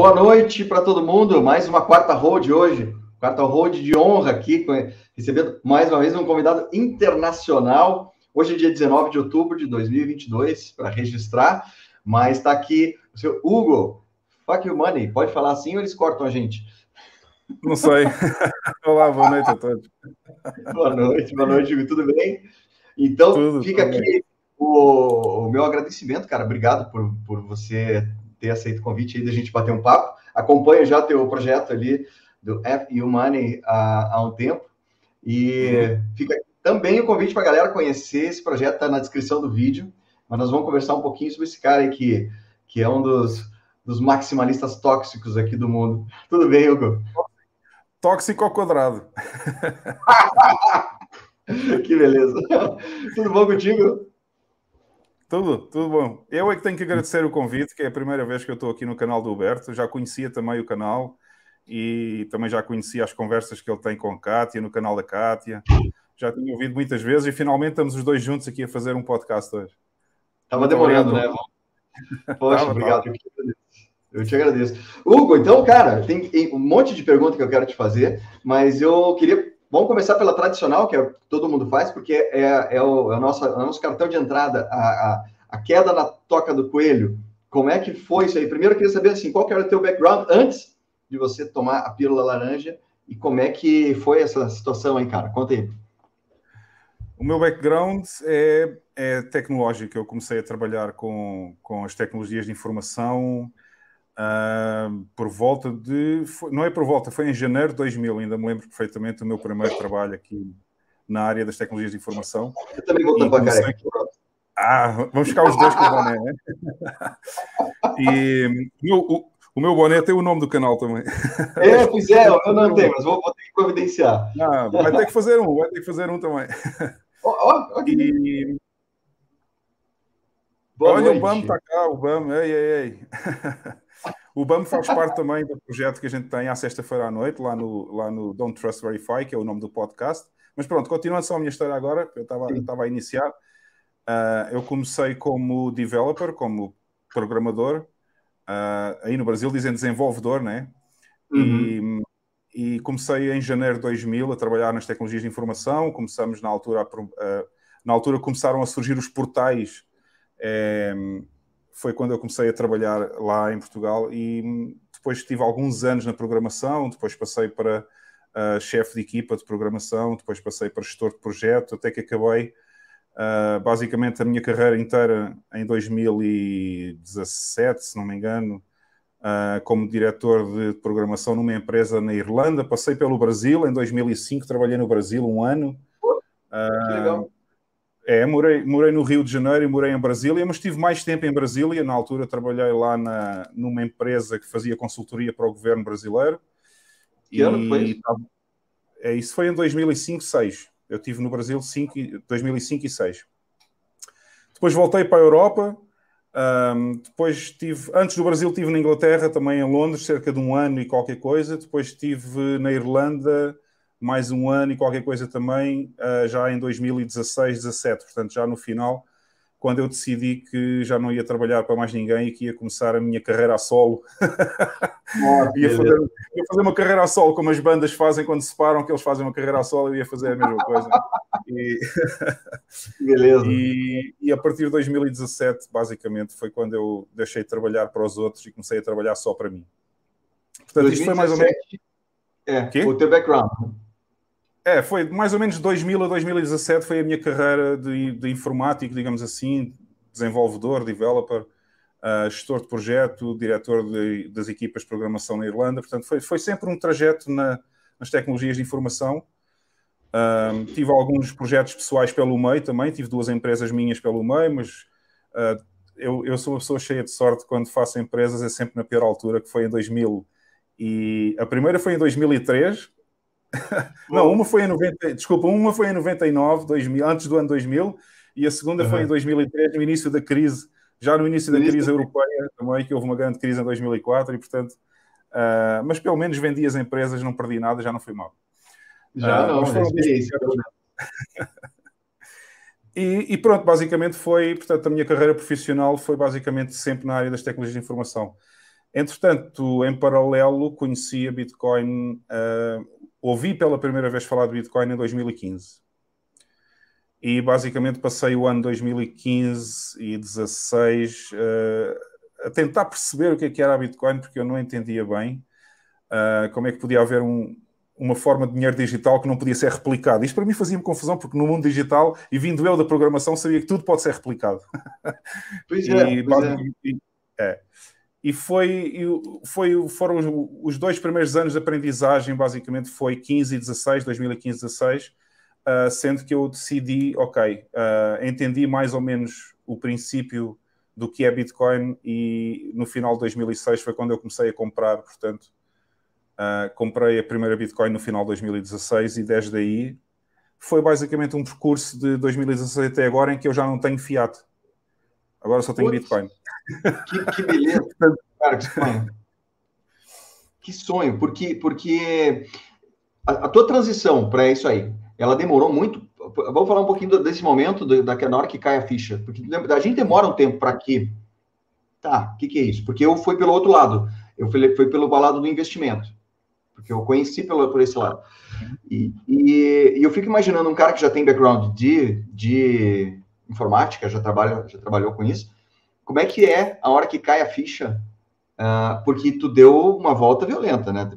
Boa noite para todo mundo. Mais uma quarta road hoje. Quarta road de honra aqui, recebendo mais uma vez um convidado internacional. Hoje é dia 19 de outubro de 2022, para registrar. Mas está aqui o seu Hugo. Fuck you money. Pode falar assim ou eles cortam a gente? Não sei. Olá, boa noite a todos. Boa noite, boa noite, Hugo. Tudo bem? Então, tudo, fica aqui o, o, meu agradecimento, cara. Obrigado por, por você ter aceito o convite aí da gente bater um papo. Acompanho já teu projeto ali do FU Money há, há um tempo. E uhum. fica também o convite para a galera conhecer esse projeto, está na descrição do vídeo. Mas nós vamos conversar um pouquinho sobre esse cara aí que, que é um dos, dos maximalistas tóxicos aqui do mundo. Tudo bem, Hugo? Tóxico ao quadrado. que beleza. Tudo bom contigo? Tudo, tudo bom. Eu é que tenho que agradecer o convite, que é a primeira vez que eu estou aqui no canal do Huberto. Já conhecia também o canal e também já conhecia as conversas que ele tem com a Kátia, no canal da Kátia. Já tinha ouvido muitas vezes e finalmente estamos os dois juntos aqui a fazer um podcast hoje. Estava demorando, né? Poxa, tava, obrigado. Tava. Eu te agradeço. Hugo, então, cara, tem um monte de perguntas que eu quero te fazer, mas eu queria Vamos começar pela tradicional, que é todo mundo faz, porque é, é, o, é o, nosso, é o nosso cartão de entrada, a, a, a, queda na toca do coelho. Como é que foi isso aí? Primeiro eu queria saber assim, qual que era o teu background antes de você tomar a pílula laranja e como é que foi essa situação aí, cara? Conta aí. O meu background é, é tecnológico. Eu comecei a trabalhar com, com as tecnologias de informação, Uh, por volta de. Foi, não é por volta, foi em janeiro de 2000, ainda me lembro perfeitamente do meu primeiro trabalho aqui na área das tecnologias de informação. Eu também vou tampar comecei... Ah, vamos ficar os dois com o boné, né? e o, o, o, meu boné tem o nome do canal também. É, pois é, eu não tenho, mas vou, vou ter que providenciar. Ah, vai ter que fazer um, vai ter que fazer um também. Oh, oh, okay. e... Olha, noite. o BAM está cá, o BAM, ei, ei, ei. O BAM faz parte também do projeto que a gente tem à sexta-feira à noite, lá no, lá no Don't Trust Verify, que é o nome do podcast. Mas pronto, continuando só a minha história agora, eu estava a iniciar. Uh, eu comecei como developer, como programador. Uh, aí no Brasil dizem desenvolvedor, né? Uhum. E, e, comecei em janeiro de 2000 a trabalhar nas tecnologias de informação. Começamos na altura, a, uh, na altura começaram a surgir os portais. Eh, foi quando eu comecei a trabalhar lá em Portugal e depois tive alguns anos na programação, depois passei para uh, chefe de equipa de programação, depois passei para gestor de projeto, até que acabei uh, basicamente a minha carreira inteira em 2017, se não me engano, uh, como diretor de programação numa empresa na Irlanda. Passei pelo Brasil, em 2005 trabalhei no Brasil um ano. que legal é, morei, morei no Rio de Janeiro e morei em Brasília, mas tive mais tempo em Brasília. Na altura trabalhei lá na, numa empresa que fazia consultoria para o governo brasileiro. Que e, ano foi isso? É, isso foi em 2005, 6. Eu tive no Brasil 5, 2005 e 6. Depois voltei para a Europa. Um, depois estive, antes do Brasil, estive na Inglaterra, também em Londres, cerca de um ano e qualquer coisa. Depois estive na Irlanda mais um ano e qualquer coisa também, uh, já em 2016, 17, portanto, já no final, quando eu decidi que já não ia trabalhar para mais ninguém e que ia começar a minha carreira a solo. Oh, ia, fazer, ia, fazer, uma carreira a solo, como as bandas fazem quando se separam, que eles fazem uma carreira a solo, eu ia fazer a mesma coisa. E... Beleza. E, e, a partir de 2017, basicamente, foi quando eu deixei de trabalhar para os outros e comecei a trabalhar só para mim. Portanto, 2017, isto foi mais ou menos. É, o teu background. É, foi mais ou menos 2000 a 2017 foi a minha carreira de, de informático, digamos assim, desenvolvedor, developer, uh, gestor de projeto, diretor de, das equipas de programação na Irlanda. Portanto, foi, foi sempre um trajeto na, nas tecnologias de informação. Uh, tive alguns projetos pessoais pelo meio também, tive duas empresas minhas pelo meio, mas uh, eu, eu sou uma pessoa cheia de sorte quando faço empresas, é sempre na pior altura, que foi em 2000. E a primeira foi em 2003, não, uma foi em 90, desculpa, uma foi em 99, 2000, antes do ano 2000, e a segunda uhum. foi em 2003, no início da crise, já no início da crise europeia também, que houve uma grande crise em 2004, e portanto, uh, mas pelo menos vendi as empresas, não perdi nada, já não fui mal. Já uh, não, mas foram e, e, pronto, basicamente foi, portanto, a minha carreira profissional foi basicamente sempre na área das tecnologias de informação. Entretanto, em paralelo, conheci a Bitcoin, uh, ouvi pela primeira vez falar de Bitcoin em 2015. E basicamente passei o ano 2015 e 2016 uh, a tentar perceber o que, é que era a Bitcoin, porque eu não entendia bem uh, como é que podia haver um, uma forma de dinheiro digital que não podia ser replicado. Isto para mim fazia-me confusão, porque no mundo digital, e vindo eu da programação, sabia que tudo pode ser replicado. Pois é, e, pois é. é. E foi, foi, foram os, os, dois primeiros anos de aprendizagem, basicamente foi 15 e 16, 2015 e 16, uh, sendo que eu decidi, ok, uh, entendi mais ou menos o princípio do que é Bitcoin e no final de 2006 foi quando eu comecei a comprar, portanto, Uh, comprei a primeira Bitcoin no final de 2016 e desde aí foi basicamente um percurso de 2016 até agora em que eu já não tenho fiat. Agora só tenho Bitcoin. Que, que beleza, cara, que sonho. Que sonho, porque, porque a, a tua transição para isso aí, ela demorou muito. Vamos falar um pouquinho desse momento, da, na hora que cai a ficha. Porque a gente demora um tempo para que. Tá, o que, que é isso? Porque eu fui pelo outro lado. Eu fui, fui pelo lado do investimento porque eu conheci pelo, por esse lado. E, e, e, eu fico imaginando um cara que já tem background de, de informática, já, trabalha, já trabalhou com isso, como é que é a hora que cai a ficha, uh, porque tu deu uma volta violenta, né?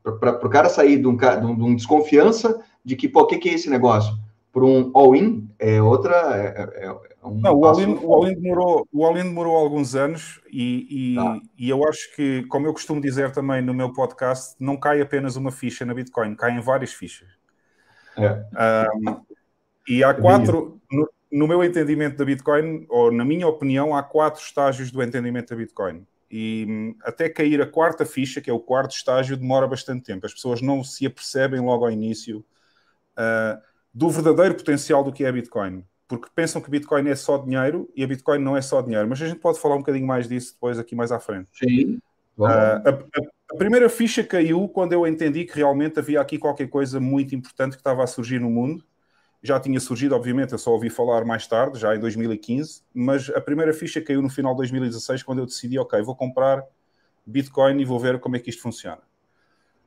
Para o cara sair de um, de um, desconfiança de que, pô, o que, que é esse negócio? Por um all-in, é outra, é, é, um não, o All-in All demorou, o All demorou alguns anos e, e, tá. e, eu acho que, como eu costumo dizer também no meu podcast, não cai apenas uma ficha na Bitcoin, caem várias fichas. É. Um, e há quatro, no, no, meu entendimento da Bitcoin, ou na minha opinião, há quatro estágios do entendimento da Bitcoin. E hum, até cair a quarta ficha, que é o quarto estágio, demora bastante tempo. As pessoas não se apercebem logo ao início uh, do verdadeiro potencial do que é a Bitcoin porque pensam que Bitcoin é só dinheiro e a Bitcoin não é só dinheiro. Mas a gente pode falar um bocadinho mais disso depois aqui mais à frente. Sim. Uh, a, a, primeira ficha caiu quando eu entendi que realmente havia aqui qualquer coisa muito importante que estava a surgir no mundo. Já tinha surgido, obviamente, eu só ouvi falar mais tarde, já em 2015, mas a primeira ficha caiu no final de 2016, quando eu decidi, ok, vou comprar Bitcoin e vou ver como é que isto funciona.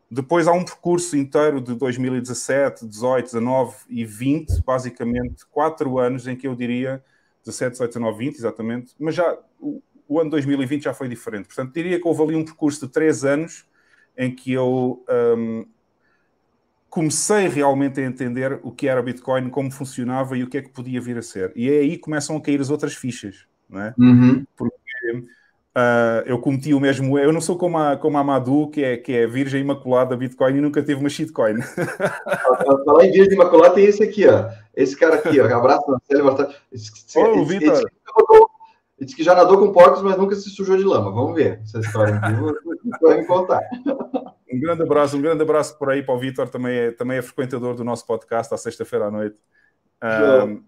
Depois há um percurso inteiro de 2017, 18, 19 e 20, basicamente quatro anos em que eu diria 17, 18, 19, 20, exatamente, mas já o, ano 2020 já foi diferente. Portanto, diria que houve ali um percurso de três anos em que eu um, comecei realmente a entender o que era Bitcoin, como funcionava e o que é que podia vir a ser. E é aí que começam a cair as outras fichas, não é? Uhum. Porque Uh, eu cometi o mesmo Eu não sou como a, como a Madu, que é, que é virgem imaculada da Bitcoin e nunca teve uma shitcoin. Falar em virgem imaculada, tem esse aqui, ó. Esse cara aqui, ó. Abraço, Marcelo. Esse, Oi, esse, Vitor. Esse, ele disse que já nadou com porcos, mas nunca se sujou de lama. Vamos ver essa história. Vou me contar. Um grande abraço, um grande abraço por aí para o Vitor, também é, também é frequentador do nosso podcast à sexta-feira à noite. Um,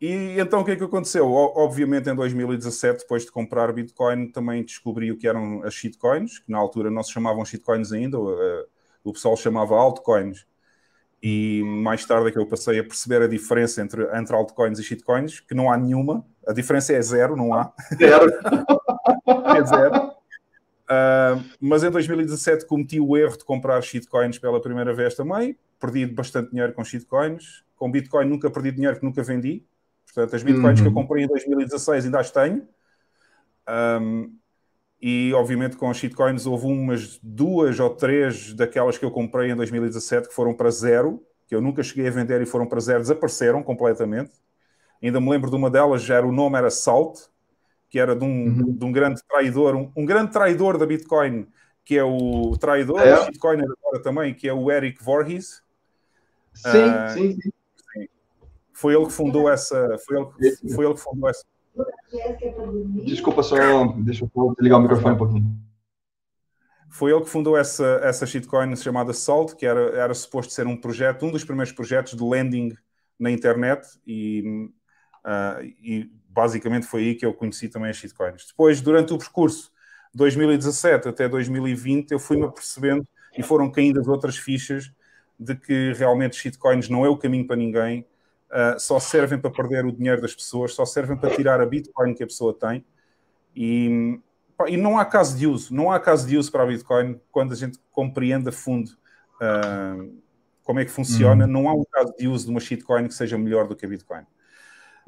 e então o que é que aconteceu? Obviamente em 2017, depois de comprar Bitcoin, também descobri o que eram as shitcoins, que na altura não se chamavam shitcoins ainda, o pessoal chamava altcoins. E mais tarde é que eu passei a perceber a diferença entre, entre altcoins e shitcoins, que não há nenhuma. A diferença é zero, não há. Zero. é zero. Uh, mas em 2017 cometi o erro de comprar shitcoins pela primeira vez também. Perdi bastante dinheiro com shitcoins. Com Bitcoin nunca perdi dinheiro que nunca vendi Portanto, as bitcoins uhum. que eu uhum. comprei em 2016 ainda as tenho. Um, e obviamente com as shitcoins houve umas duas ou três daquelas que eu comprei em 2017 que foram para zero, que eu nunca cheguei a vender e foram para zero, desapareceram completamente. Ainda me lembro de uma delas, já era, o nome era Salt, que era de um, uhum. de um grande traidor, um, um, grande traidor da Bitcoin, que é o traidor é. da Bitcoin agora também, que é o Eric Voorhees. Sim, uh, sim, sim. Foi ele que fundou essa. Foi ele, que, foi ele que fundou essa. Desculpa, só deixa eu ligar o microfone um pouquinho. Foi ele que fundou essa, essa shitcoin chamada Salt, que era, era suposto ser um projeto, um dos primeiros projetos de lending na internet, e, uh, e basicamente foi aí que eu conheci também as shitcoins. Depois, durante o percurso 2017 até 2020, eu fui-me apercebendo e foram caindo as outras fichas de que realmente shitcoins não é o caminho para ninguém uh, só servem para perder o dinheiro das pessoas, só servem para tirar a Bitcoin que a pessoa tem. E e não há caso de uso, não há caso de uso para a Bitcoin quando a gente compreende a fundo uh, como é que funciona, uhum. não há um caso de uso de uma shitcoin que seja melhor do que a Bitcoin.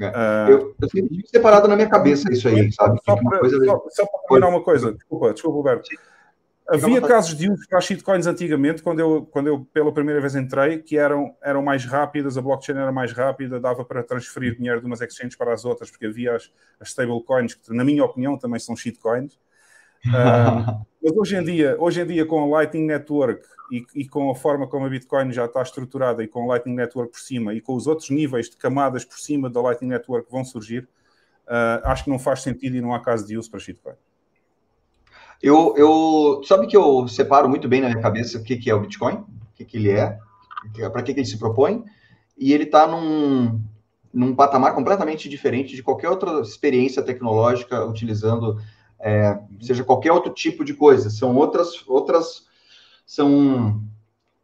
É. Uh, eu, eu sempre separado na minha cabeça isso aí, sabe? Só para, coisa... só, só para terminar uma coisa, desculpa, desculpa, Roberto. Sim. Havia casos de uso para shitcoins antigamente, quando eu, quando eu pela primeira vez entrei, que eram, eram mais rápidas, a blockchain era mais rápida, dava para transferir dinheiro de umas exchanges para as outras, porque havia as, as stablecoins, que na minha opinião também são shitcoins. Uh, mas hoje em dia, hoje em dia com a Lightning Network e, e, com a forma como a Bitcoin já está estruturada e com a Lightning Network por cima e com os outros níveis de camadas por cima da Lightning Network que vão surgir, uh, acho que não faz sentido e não há caso de uso para shitcoin. Eu, eu sabe que eu separo muito bem na minha cabeça o que, que é o Bitcoin, o que, que ele é, para que, que ele se propõe, e ele está num, num patamar completamente diferente de qualquer outra experiência tecnológica utilizando é, seja qualquer outro tipo de coisa. São outras, outras são,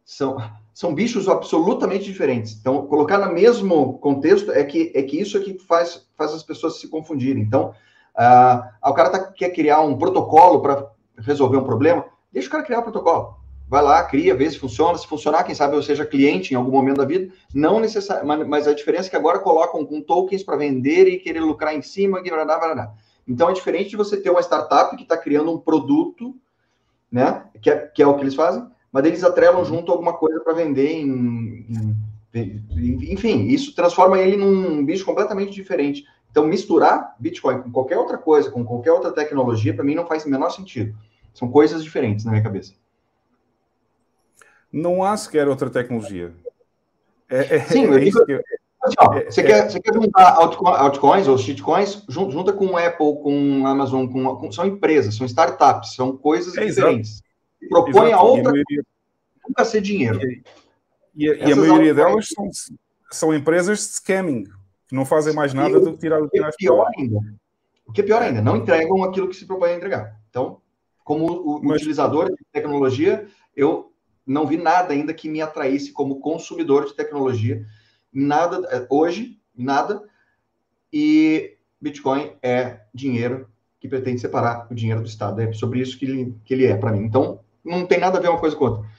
são, são bichos absolutamente diferentes. Então, colocar no mesmo contexto é que, é que isso é que faz, faz as pessoas se confundirem. Então, ah, o cara tá, quer criar um protocolo para resolver um problema, deixa o cara criar o um protocolo. Vai lá, cria, vê se funciona. Se funcionar, quem sabe eu seja cliente em algum momento da vida. Não necessariamente, mas a diferença é que agora colocam com tokens para vender e querer lucrar em cima, que vai dar, Então é diferente de você ter uma startup que está criando um produto, né? Que é, que é o que eles fazem, mas eles atrelam uhum. junto alguma coisa para vender em, em, enfim, isso transforma ele num bicho completamente diferente. Então, misturar Bitcoin com qualquer outra coisa, com qualquer outra tecnologia, para mim não faz o menor sentido. São coisas diferentes na minha cabeça. Não há sequer outra tecnologia. É, é, Sim, é isso que eu... Assim, ó, é, você, é, quer, você quer juntar altcoins ou shitcoins, junta com Apple, com Amazon, com, com, são empresas, são startups, são coisas é, diferentes. Propõe a outra a nunca ser dinheiro. E, e, a maioria delas são, são empresas de scamming que não fazem mais nada do que tirar o dinheiro. Pior ainda. O que é pior ainda, não entregam aquilo que se propõe a entregar. Então, como o, Mas... utilizador de tecnologia, eu não vi nada ainda que me atraísse como consumidor de tecnologia. Nada, é, hoje, nada. E Bitcoin é dinheiro que pretende separar o dinheiro do Estado. É sobre isso que ele, que ele é para mim. Então, não tem nada a ver uma coisa com outra.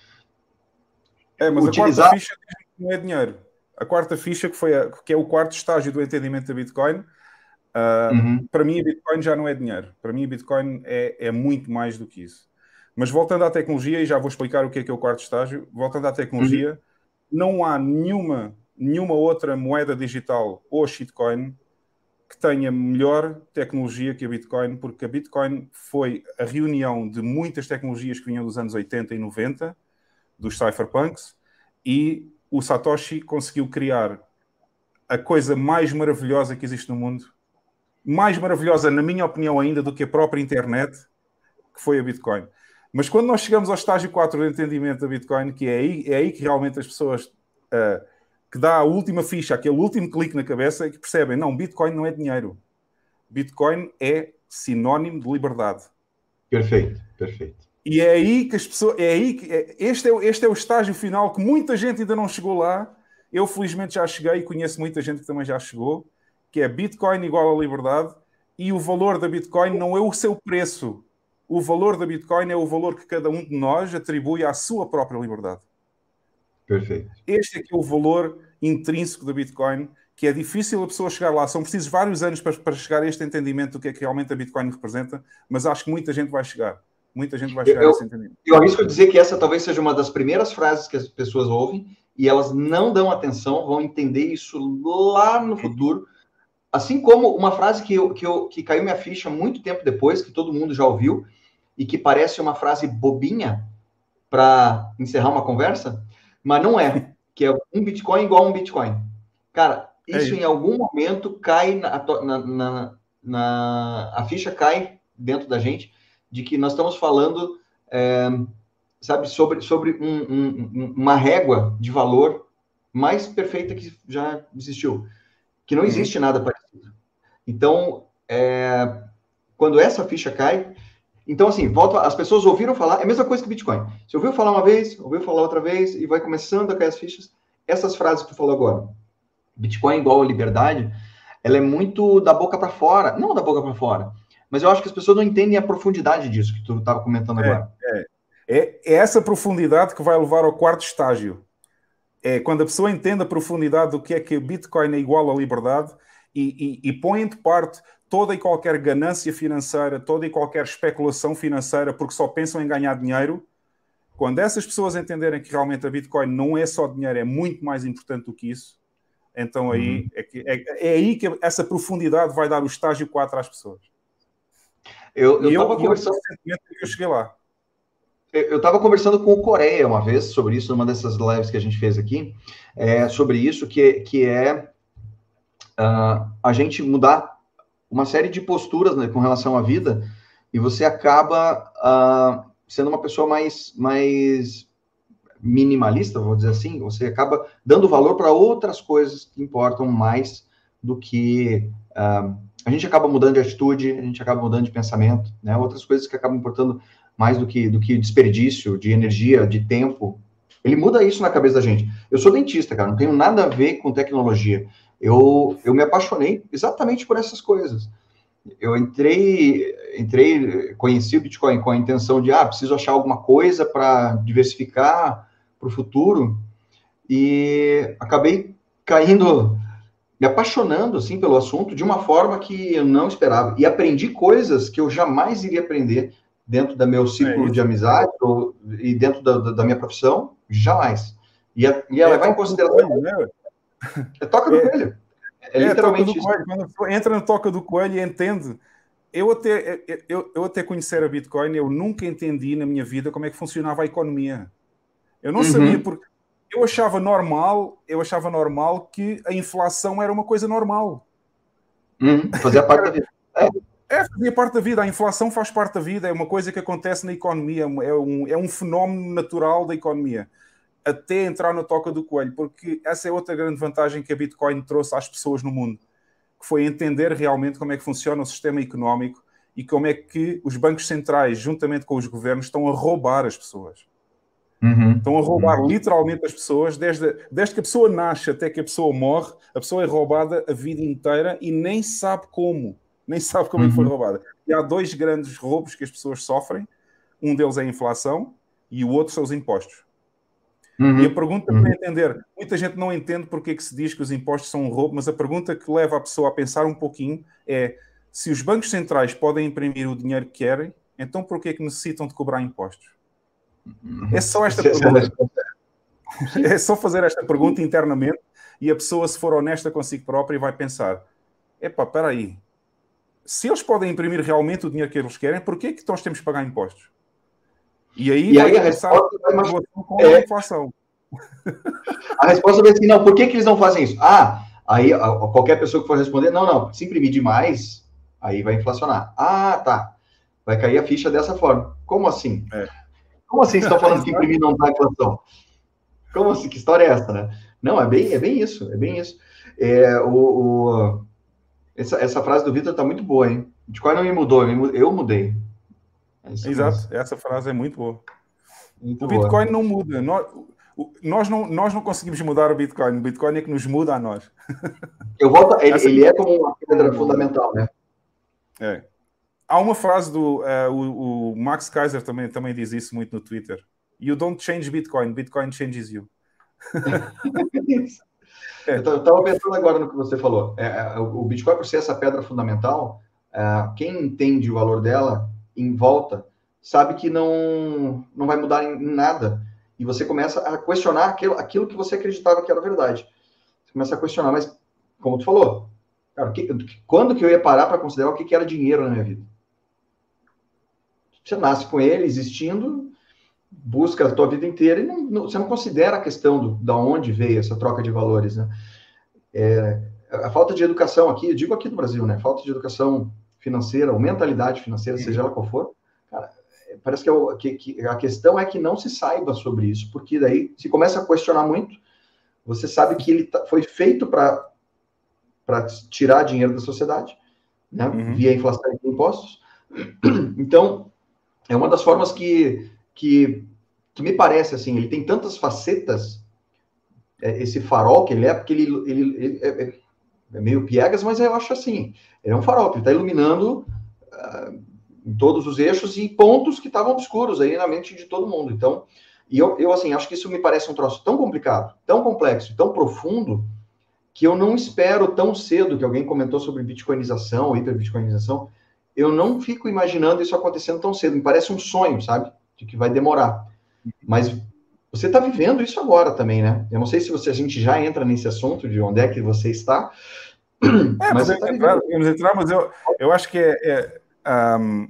É, mas Utilizar... a quarta ficha não é dinheiro a quarta ficha, que, foi a, que é o quarto estágio do entendimento da Bitcoin, uh, uhum. para mim a Bitcoin já não é dinheiro. Para mim a Bitcoin é, é muito mais do que isso. Mas voltando à tecnologia, e já vou explicar o que é que é o quarto estágio, voltando à tecnologia, uhum. não há nenhuma, nenhuma outra moeda digital ou shitcoin que tenha melhor tecnologia que a Bitcoin, porque a Bitcoin foi a reunião de muitas tecnologias que vinham dos anos 80 e 90, dos cypherpunks, e o Satoshi conseguiu criar a coisa mais maravilhosa que existe no mundo, mais maravilhosa, na minha opinião, ainda do que a própria internet, que foi a Bitcoin. Mas quando nós chegamos ao estágio 4 do entendimento da Bitcoin, que é aí, é aí que realmente as pessoas uh, que dá a última ficha, aquele último clique na cabeça, que percebem, não, Bitcoin não é dinheiro. Bitcoin é sinónimo de liberdade. Perfeito, perfeito. E é aí que as pessoas. É aí que, é, este, é, este é o estágio final que muita gente ainda não chegou lá. Eu, felizmente, já cheguei e conheço muita gente que também já chegou, que é Bitcoin igual à liberdade, e o valor da Bitcoin não é o seu preço. O valor da Bitcoin é o valor que cada um de nós atribui à sua própria liberdade. Perfeito. Este é que é o valor intrínseco da Bitcoin, que é difícil a pessoa chegar lá. São precisos vários anos para, para chegar a este entendimento do que é que realmente a Bitcoin representa, mas acho que muita gente vai chegar. Muita gente vai chegar eu, nesse entendimento. Eu arrisco dizer que essa talvez seja uma das primeiras frases que as pessoas ouvem e elas não dão atenção, vão entender isso lá no futuro. Assim como uma frase que, eu, que, eu, que caiu minha ficha muito tempo depois, que todo mundo já ouviu, e que parece uma frase bobinha para encerrar uma conversa, mas não é, que é um Bitcoin igual a um Bitcoin. Cara, é isso, é em algum momento cai na, na, na, na, a ficha cai dentro da gente de que nós estamos falando, é, sabe, sobre, sobre um, um, uma régua de valor mais perfeita que já existiu, que não uhum. existe nada parecido. Então, é, quando essa ficha cai, então assim, volta, as pessoas ouviram falar, é a mesma coisa que Bitcoin. Você ouviu falar uma vez, ouviu falar outra vez e vai começando a cair as fichas. Essas frases que tu falou agora, Bitcoin igual a liberdade, ela é muito da boca para fora, não da boca para fora, mas eu acho que as pessoas não entendem a profundidade disso que tu estava comentando é, agora. É, é, é essa profundidade que vai levar ao quarto estágio. É quando a pessoa entende a profundidade do que é que Bitcoin é igual à liberdade e, e, e põe de parte toda e qualquer ganância financeira, toda e qualquer especulação financeira, porque só pensam em ganhar dinheiro. Quando essas pessoas entenderem que realmente a Bitcoin não é só dinheiro, é muito mais importante do que isso, então aí uhum. é, que, é, é, aí que essa profundidade vai dar o estágio 4 às pessoas. Eu estava conversando. Eu, eu cheguei lá. Eu estava conversando com o Coreia uma vez sobre isso, numa dessas lives que a gente fez aqui, é, sobre isso, que, que é uh, a gente mudar uma série de posturas né, com relação à vida e você acaba uh, sendo uma pessoa mais, mais minimalista, vou dizer assim, você acaba dando valor para outras coisas que importam mais do que. Uh, a gente acaba mudando de atitude, a gente acaba mudando de pensamento, né? Outras coisas que acabam importando mais do que, do que desperdício de energia, de tempo. Ele muda isso na cabeça da gente. Eu sou dentista, cara, não tenho nada a ver com tecnologia. Eu, eu me apaixonei exatamente por essas coisas. Eu entrei, entrei, conheci o Bitcoin com a intenção de, ah, preciso achar alguma coisa para diversificar para o futuro, e acabei caindo me apaixonando assim pelo assunto de uma forma que eu não esperava e aprendi coisas que eu jamais iria aprender dentro do meu ciclo é de amizade ou, e dentro da, da, minha profissão jamais e a, e a é, levar em consideração né? É toca do é, coelho é, é literalmente isso. quando entra no toca do coelho e entende eu até eu, eu até conhecer a Bitcoin eu nunca entendi na minha vida como é que funcionava a economia eu não uhum. sabia porque eu achava normal, eu achava normal que a inflação era uma coisa normal. Hum, fazia parte da vida. É. é, fazia parte da vida. A inflação faz parte da vida, é uma coisa que acontece na economia, é um, é um fenómeno natural da economia. Até entrar na toca do coelho, porque essa é outra grande vantagem que a Bitcoin trouxe às pessoas no mundo, que foi entender realmente como é que funciona o sistema económico e como é que os bancos centrais, juntamente com os governos, estão a roubar as pessoas. Uhum. Estão a roubar uhum. literalmente as pessoas, desde, desde que a pessoa nasce até que a pessoa morre, a pessoa é roubada a vida inteira e nem sabe como, nem sabe como uhum. é que foi uhum. roubada. E há dois grandes roubos que as pessoas sofrem: um deles é a inflação e o outro são os impostos. Uhum. E a pergunta para uhum. entender: muita gente não entende porque é que se diz que os impostos são um roubo, mas a pergunta que leva a pessoa a pensar um pouquinho é: se os bancos centrais podem imprimir o dinheiro que querem, então por que é que necessitam de cobrar impostos? É só esta pergunta. É só fazer esta pergunta internamente e a pessoa, se for honesta consigo própria, vai pensar: epá, espera aí. Se eles podem imprimir realmente o dinheiro que eles querem, por que é que nós temos que pagar impostos? E aí, e aí a resposta vai mais... com é... a inflação. A resposta vai ser assim, não, por que, que eles não fazem isso? Ah, aí qualquer pessoa que for responder, não, não, se imprimir demais, aí vai inflacionar. Ah, tá. Vai cair a ficha dessa forma. Como assim? É. Como assim estão falando que imprimir não dá inflação? Como assim? Que história é essa, né? Não, é bem, é bem isso, é bem isso. É, o, o essa, essa frase do Vitor está muito boa, hein? Bitcoin não me mudou, eu mudei. É Exato, mesmo. essa frase é muito boa. Muito o Bitcoin boa. não muda. Nós, nós, não, nós não conseguimos mudar o Bitcoin. O Bitcoin é que nos muda a nós. Eu volto, ele, ele é como uma pedra fundamental, né? É. Há uma frase do uh, o, o, Max Kaiser também, também diz isso muito no Twitter. You don't change Bitcoin, Bitcoin changes you. é. Eu estava pensando agora no que você falou. É, é, o Bitcoin, por ser essa pedra fundamental, é, quem entende o valor dela em volta sabe que não, não vai mudar em, nada. E você começa a questionar aquilo, aquilo que você acreditava que era verdade. Você começa a questionar, mas como tu falou, cara, que, quando que eu ia parar para considerar o que, que era dinheiro na minha vida? Você nasce com ele existindo, busca a tua vida inteira e não, não, você não considera a questão do, da onde veio essa troca de valores, né? É, a falta de educação aqui, eu digo aqui no Brasil, né? Falta de educação financeira, ou mentalidade financeira, seja ela qual for, cara, parece que, é que, que, a questão é que não se saiba sobre isso, porque daí se começa a questionar muito, você sabe que ele tá, foi feito para tirar dinheiro da sociedade, né? Uhum. Via inflação e impostos. Então, é uma das formas que, que, que me parece, assim, ele tem tantas facetas, é, esse farol que ele é, porque ele, ele, ele é, é, meio piegas, mas eu acho assim, ele é um farol, ele está iluminando uh, em todos os eixos e pontos que estavam obscuros aí na mente de todo mundo. Então, e eu, eu assim, acho que isso me parece um troço tão complicado, tão complexo, tão profundo, que eu não espero tão cedo, que alguém comentou sobre bitcoinização, hiperbitcoinização, eu não fico imaginando isso acontecendo tão cedo. Me parece um sonho, sabe? De que vai demorar. Mas você está vivendo isso agora também, né? Eu não sei se você, a gente já entra nesse assunto de onde é que você está. É, mas tá entrar, entrar, mas eu, eu acho que é, é, um,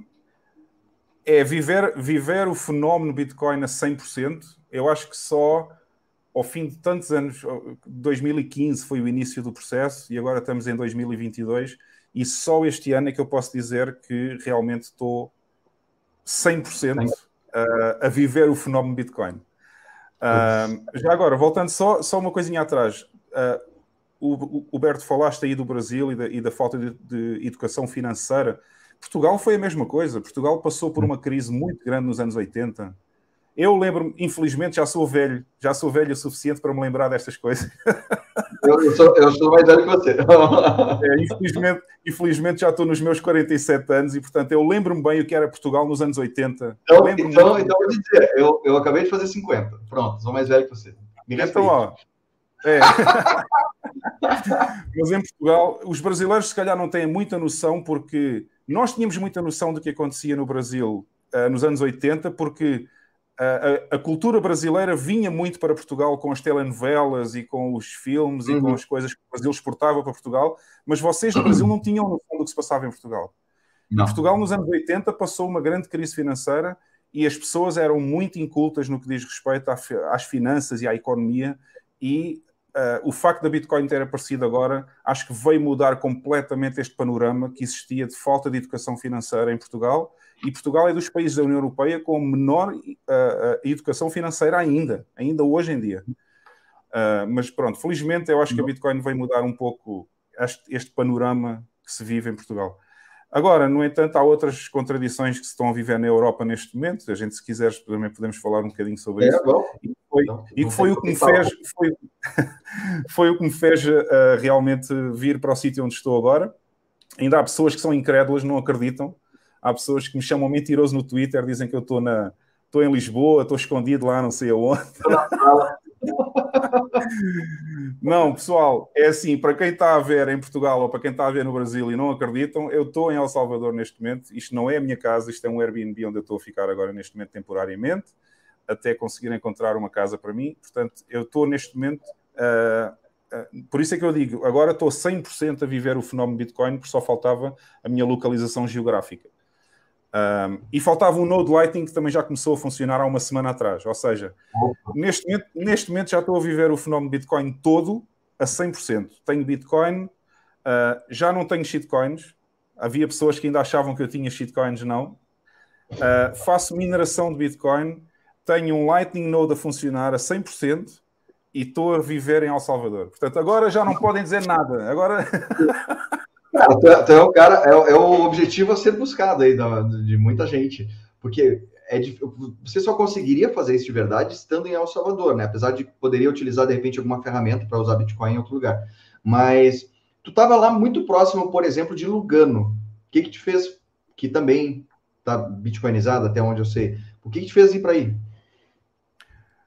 é viver, viver o fenómeno Bitcoin a 100%. Eu acho que só ao fim de tantos anos, 2015 foi o início do processo e agora estamos em 2022 e só este ano é que eu posso dizer que realmente estou 100% a, a viver o fenómeno Bitcoin. Uh, já agora, voltando só, só uma coisinha atrás. Uh, o, o Berto falaste aí do Brasil e da, e da falta de, de, educação financeira. Portugal foi a mesma coisa. Portugal passou por uma crise muito grande nos anos 80. Eu lembro-me, infelizmente, já sou velho, já sou velho o suficiente para me lembrar destas coisas. Eu, sou, eu sou mais velho que você. É, infelizmente, infelizmente, já estou nos meus 47 anos e, portanto, eu lembro-me bem o que era Portugal nos anos 80. Então, então, então vou dizer, eu, eu acabei de fazer 50. Pronto, sou mais velho que você. Me então, ó. É. Mas em Portugal, os brasileiros se calhar não têm muita noção, porque nós tínhamos muita noção do que acontecia no Brasil uh, nos anos 80, porque a, a, cultura brasileira vinha muito para Portugal com as telenovelas e com os filmes uhum. e com uhum. as coisas que o Brasil exportava para Portugal, mas vocês no Brasil não tinham noção do que se passava em Portugal. Não. Portugal, nos anos 80, passou uma grande crise financeira e as pessoas eram muito incultas no que diz respeito às finanças e à economia e uh, o facto da Bitcoin ter aparecido agora acho que veio mudar completamente este panorama que existia de falta de educação financeira em Portugal e Portugal é dos países da União Europeia com menor uh, uh, educação financeira ainda, ainda hoje em dia. Uh, mas pronto, felizmente eu acho que a Bitcoin vai mudar um pouco este, este, panorama que se vive em Portugal. Agora, no entanto, há outras contradições que se estão a viver na Europa neste momento. A gente, se quiser, também podemos falar um bocadinho sobre é, isso. Bom. E foi, não, e não foi o que me fez, foi, foi, o que me fez realmente vir para o sítio onde estou agora. Ainda há pessoas que são incrédulas, não acreditam Há pessoas que me chamam mentiroso no Twitter, dizem que eu estou na estou em Lisboa, estou escondido lá, não sei aonde. não, pessoal, é assim, para quem está a ver em Portugal ou para quem está a ver no Brasil e não acreditam, eu estou em El Salvador neste momento. Isto não é a minha casa, isto é um Airbnb onde eu estou a ficar agora neste momento temporariamente, até conseguir encontrar uma casa para mim. Portanto, eu estou neste momento. Uh, uh, por isso é que eu digo, agora estou 100% a viver o fenómeno Bitcoin, porque só faltava a minha localização geográfica. Um, e faltava um Node Lightning que também já começou a funcionar há uma semana atrás. Ou seja, neste momento, neste momento já estou a viver o fenómeno Bitcoin todo a 100%. Tenho Bitcoin, uh, já não tenho shitcoins. Havia pessoas que ainda achavam que eu tinha shitcoins, não. Uh, faço mineração de Bitcoin, tenho um Lightning Node a funcionar a 100% e estou a viver em El Salvador. Portanto, agora já não podem dizer nada. Agora. Cara, tu, é, o cara, é, é, o objetivo a ser buscado aí da, de muita gente, porque é de, você só conseguiria fazer isso de verdade estando em El Salvador, né? Apesar de poderia utilizar de repente alguma ferramenta para usar Bitcoin em outro lugar. Mas tu estava lá muito próximo, por exemplo, de Lugano. O que que te fez que também está bitcoinizado até onde eu sei? O que que te fez ir para aí?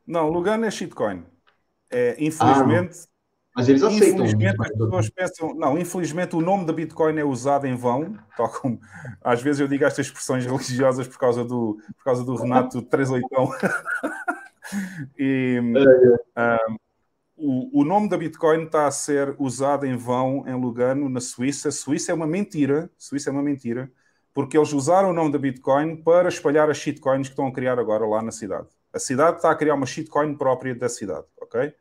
Não, Lugano é shitcoin. É, infelizmente, ah, mas eles aceitam. Infelizmente, as pessoas pensam. Não, infelizmente, o nome da Bitcoin é usado em vão, tal como às vezes eu digo estas expressões religiosas por causa do, por causa do Renato 38. e é, é. Um, o, o nome da Bitcoin está a ser usado em vão em Lugano, na Suíça. Suíça é uma mentira. Suíça é uma mentira, porque eles usaram o nome da Bitcoin para espalhar as shitcoins que estão a criar agora lá na cidade. A cidade está a criar uma shitcoin própria da cidade, ok?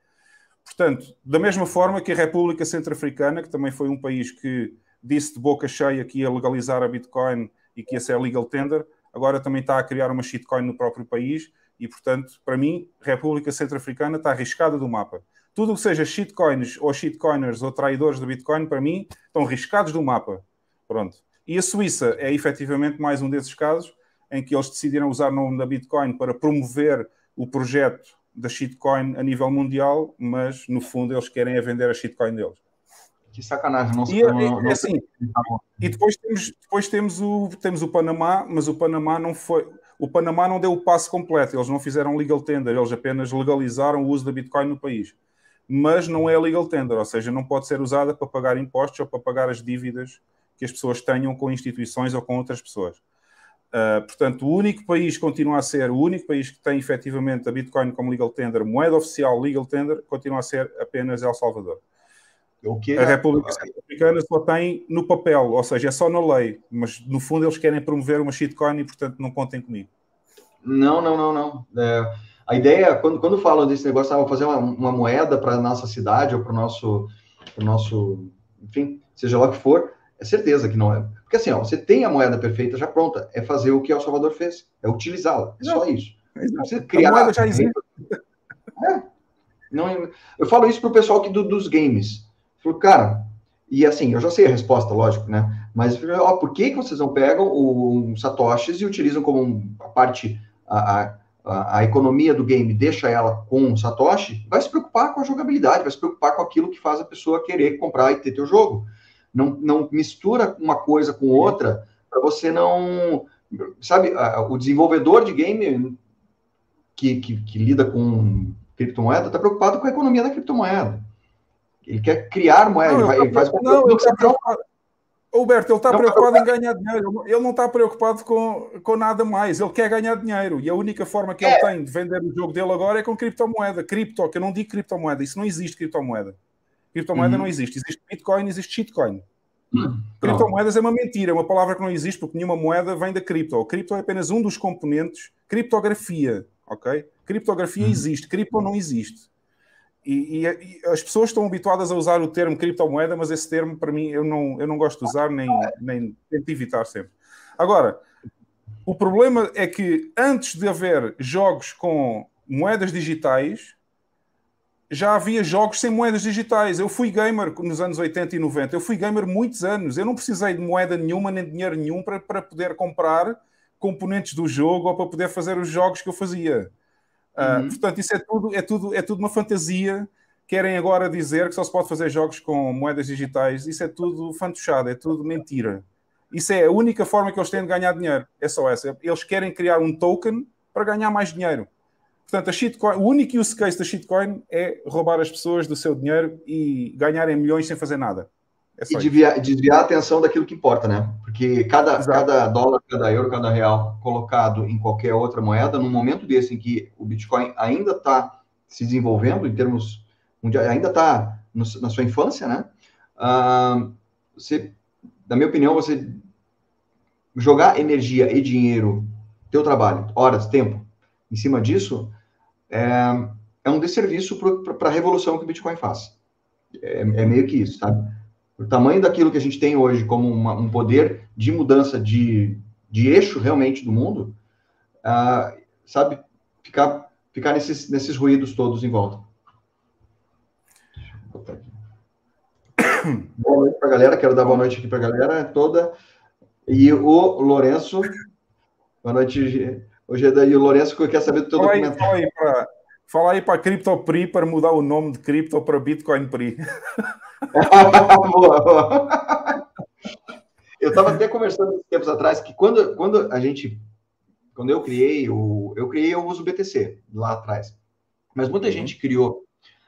Portanto, da mesma forma que a República Centro-Africana, que também foi um país que disse de boca cheia que ia legalizar a Bitcoin e que ia ser legal tender, agora também está a criar uma shitcoin no próprio país e, portanto, para mim, República Centro-Africana está arriscada do mapa. Tudo o que seja shitcoins ou shitcoiners ou traidores da Bitcoin, para mim, estão riscados do mapa. Pronto. E a Suíça é efetivamente mais um desses casos em que eles decidiram usar o nome da Bitcoin para promover o projeto da shitcoin a nível mundial, mas no fundo eles querem é vender a shitcoin deles. Que sacanagem, não, e, não, não, assim, E depois temos, depois temos o temos o Panamá, mas o Panamá não foi o Panamá não deu o passo completo, eles não fizeram legal tender, eles apenas legalizaram o uso da Bitcoin no país. Mas não é legal tender, ou seja, não pode ser usada para pagar impostos ou para pagar as dívidas que as pessoas tenham com instituições ou com outras pessoas. Uh, portanto, o único país continua a ser, o único país que tem efetivamente a Bitcoin como legal tender, moeda oficial legal tender, continua a ser apenas El Salvador. Que a República Centro-Africana só tem no papel, ou seja, é só na lei, mas no fundo eles querem promover uma shitcoin e, portanto, não contem comigo. Não, não, não, não. É, a ideia, quando, quando falam desse negócio, ah, fazer uma, uma moeda para a nossa cidade ou para o nosso, nosso, enfim, seja lá o que for, é certeza que não é. Porque assim, ó, você tem a moeda perfeita já pronta, é fazer o que El Salvador fez, é utilizá-la, é só isso. Você criar. A moeda já existe. É. Não, eu falo isso para o pessoal aqui do, dos games. Falou, cara, e assim, eu já sei a resposta, lógico, né? Mas, ó, por que, que vocês não pegam o, satoshis e utilizam como a parte, a, a, a, economia do game, deixa ela com um satoshi, vai se preocupar com a jogabilidade, vai se preocupar com aquilo que faz a pessoa querer comprar e ter teu jogo. Não, não mistura uma coisa com outra para você não... Sabe, o desenvolvedor de game que, que, que lida com criptomoeda está preocupado com a economia da criptomoeda. Ele quer criar moeda, não, ele, faz não, ele está preocupado. Roberto, ele está preocupado em ganhar dinheiro. Ele não está preocupado com, com nada mais. Ele quer ganhar dinheiro. E a única forma que é. ele tem de vender o jogo dele agora é com criptomoeda. Cripto, que eu não digo criptomoeda. Isso não existe criptomoeda. Criptomoeda uhum. não existe. Existe Bitcoin, existe shitcoin. Uhum. Criptomoedas é uma mentira, é uma palavra que não existe porque nenhuma moeda vem da cripto. O cripto é apenas um dos componentes. Criptografia, ok? Criptografia uhum. existe, cripto não existe. E, e, e, as pessoas estão habituadas a usar o termo criptomoeda, mas esse termo, para mim, eu não, eu não gosto de usar, nem, nem tento evitar sempre. Agora, o problema é que antes de haver jogos com moedas digitais, já havia jogos sem moedas digitais. Eu fui gamer nos anos 80 e 90, eu fui gamer muitos anos. Eu não precisei de moeda nenhuma, nem de dinheiro nenhum para, para poder comprar componentes do jogo ou para poder fazer os jogos que eu fazia. Uh, uhum. Portanto, isso é tudo, é, tudo, é tudo uma fantasia. Querem agora dizer que só se pode fazer jogos com moedas digitais. Isso é tudo fantochado, é tudo mentira. Isso é a única forma que eles têm de ganhar dinheiro. É só essa. Eles querem criar um token para ganhar mais dinheiro. Portanto, a shitcoin, o único use case da shitcoin é roubar as pessoas do seu dinheiro e ganharem milhões sem fazer nada. É e desviar, desviar, a atenção daquilo que importa, né? Porque cada, cada dólar, cada euro, cada real colocado em qualquer outra moeda, num momento desse em que o Bitcoin ainda está se desenvolvendo em termos mundiais, ainda está na sua infância, né? Ah, você, na minha opinião, você jogar energia e dinheiro, teu trabalho, horas, tempo, em cima disso, é, é um desserviço para a revolução que o Bitcoin faz. É, é meio que isso, sabe? o tamanho daquilo que a gente tem hoje como uma, um poder de mudança de, de eixo realmente do mundo, uh, sabe, ficar, ficar nesses, nesses ruídos todos em volta. boa noite para a galera, quero dar boa noite aqui para a galera toda. E o Lourenço, boa noite, hoje é daí o Lourenço que quer saber do teu fala documentário. Fala aí para a CryptoPri para mudar o nome de cripto para Bitcoin Pri. boa, boa. Eu estava até conversando tempos atrás que quando, quando a gente, quando eu criei o, eu criei o uso BTC lá atrás, mas muita uhum. gente criou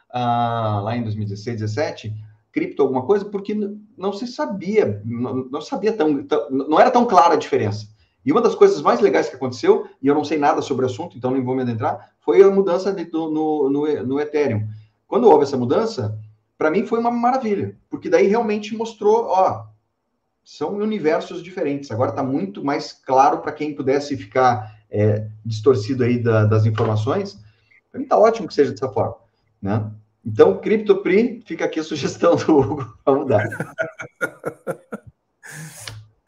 ah, lá em 2016, 2017, cripto alguma coisa porque não se sabia, não, não sabia tão, tão, não era tão clara a diferença. E uma das coisas mais legais que aconteceu, e eu não sei nada sobre o assunto, então não vou me adentrar, foi a mudança de, no, no, no, no Ethereum. Quando houve essa mudança, para mim foi uma maravilha, porque daí realmente mostrou, ó, são universos diferentes. Agora está muito mais claro para quem pudesse ficar é, distorcido aí da, das informações. Para mim está ótimo que seja dessa forma, né? Então, CryptoPri, fica aqui a sugestão do Hugo para mudar.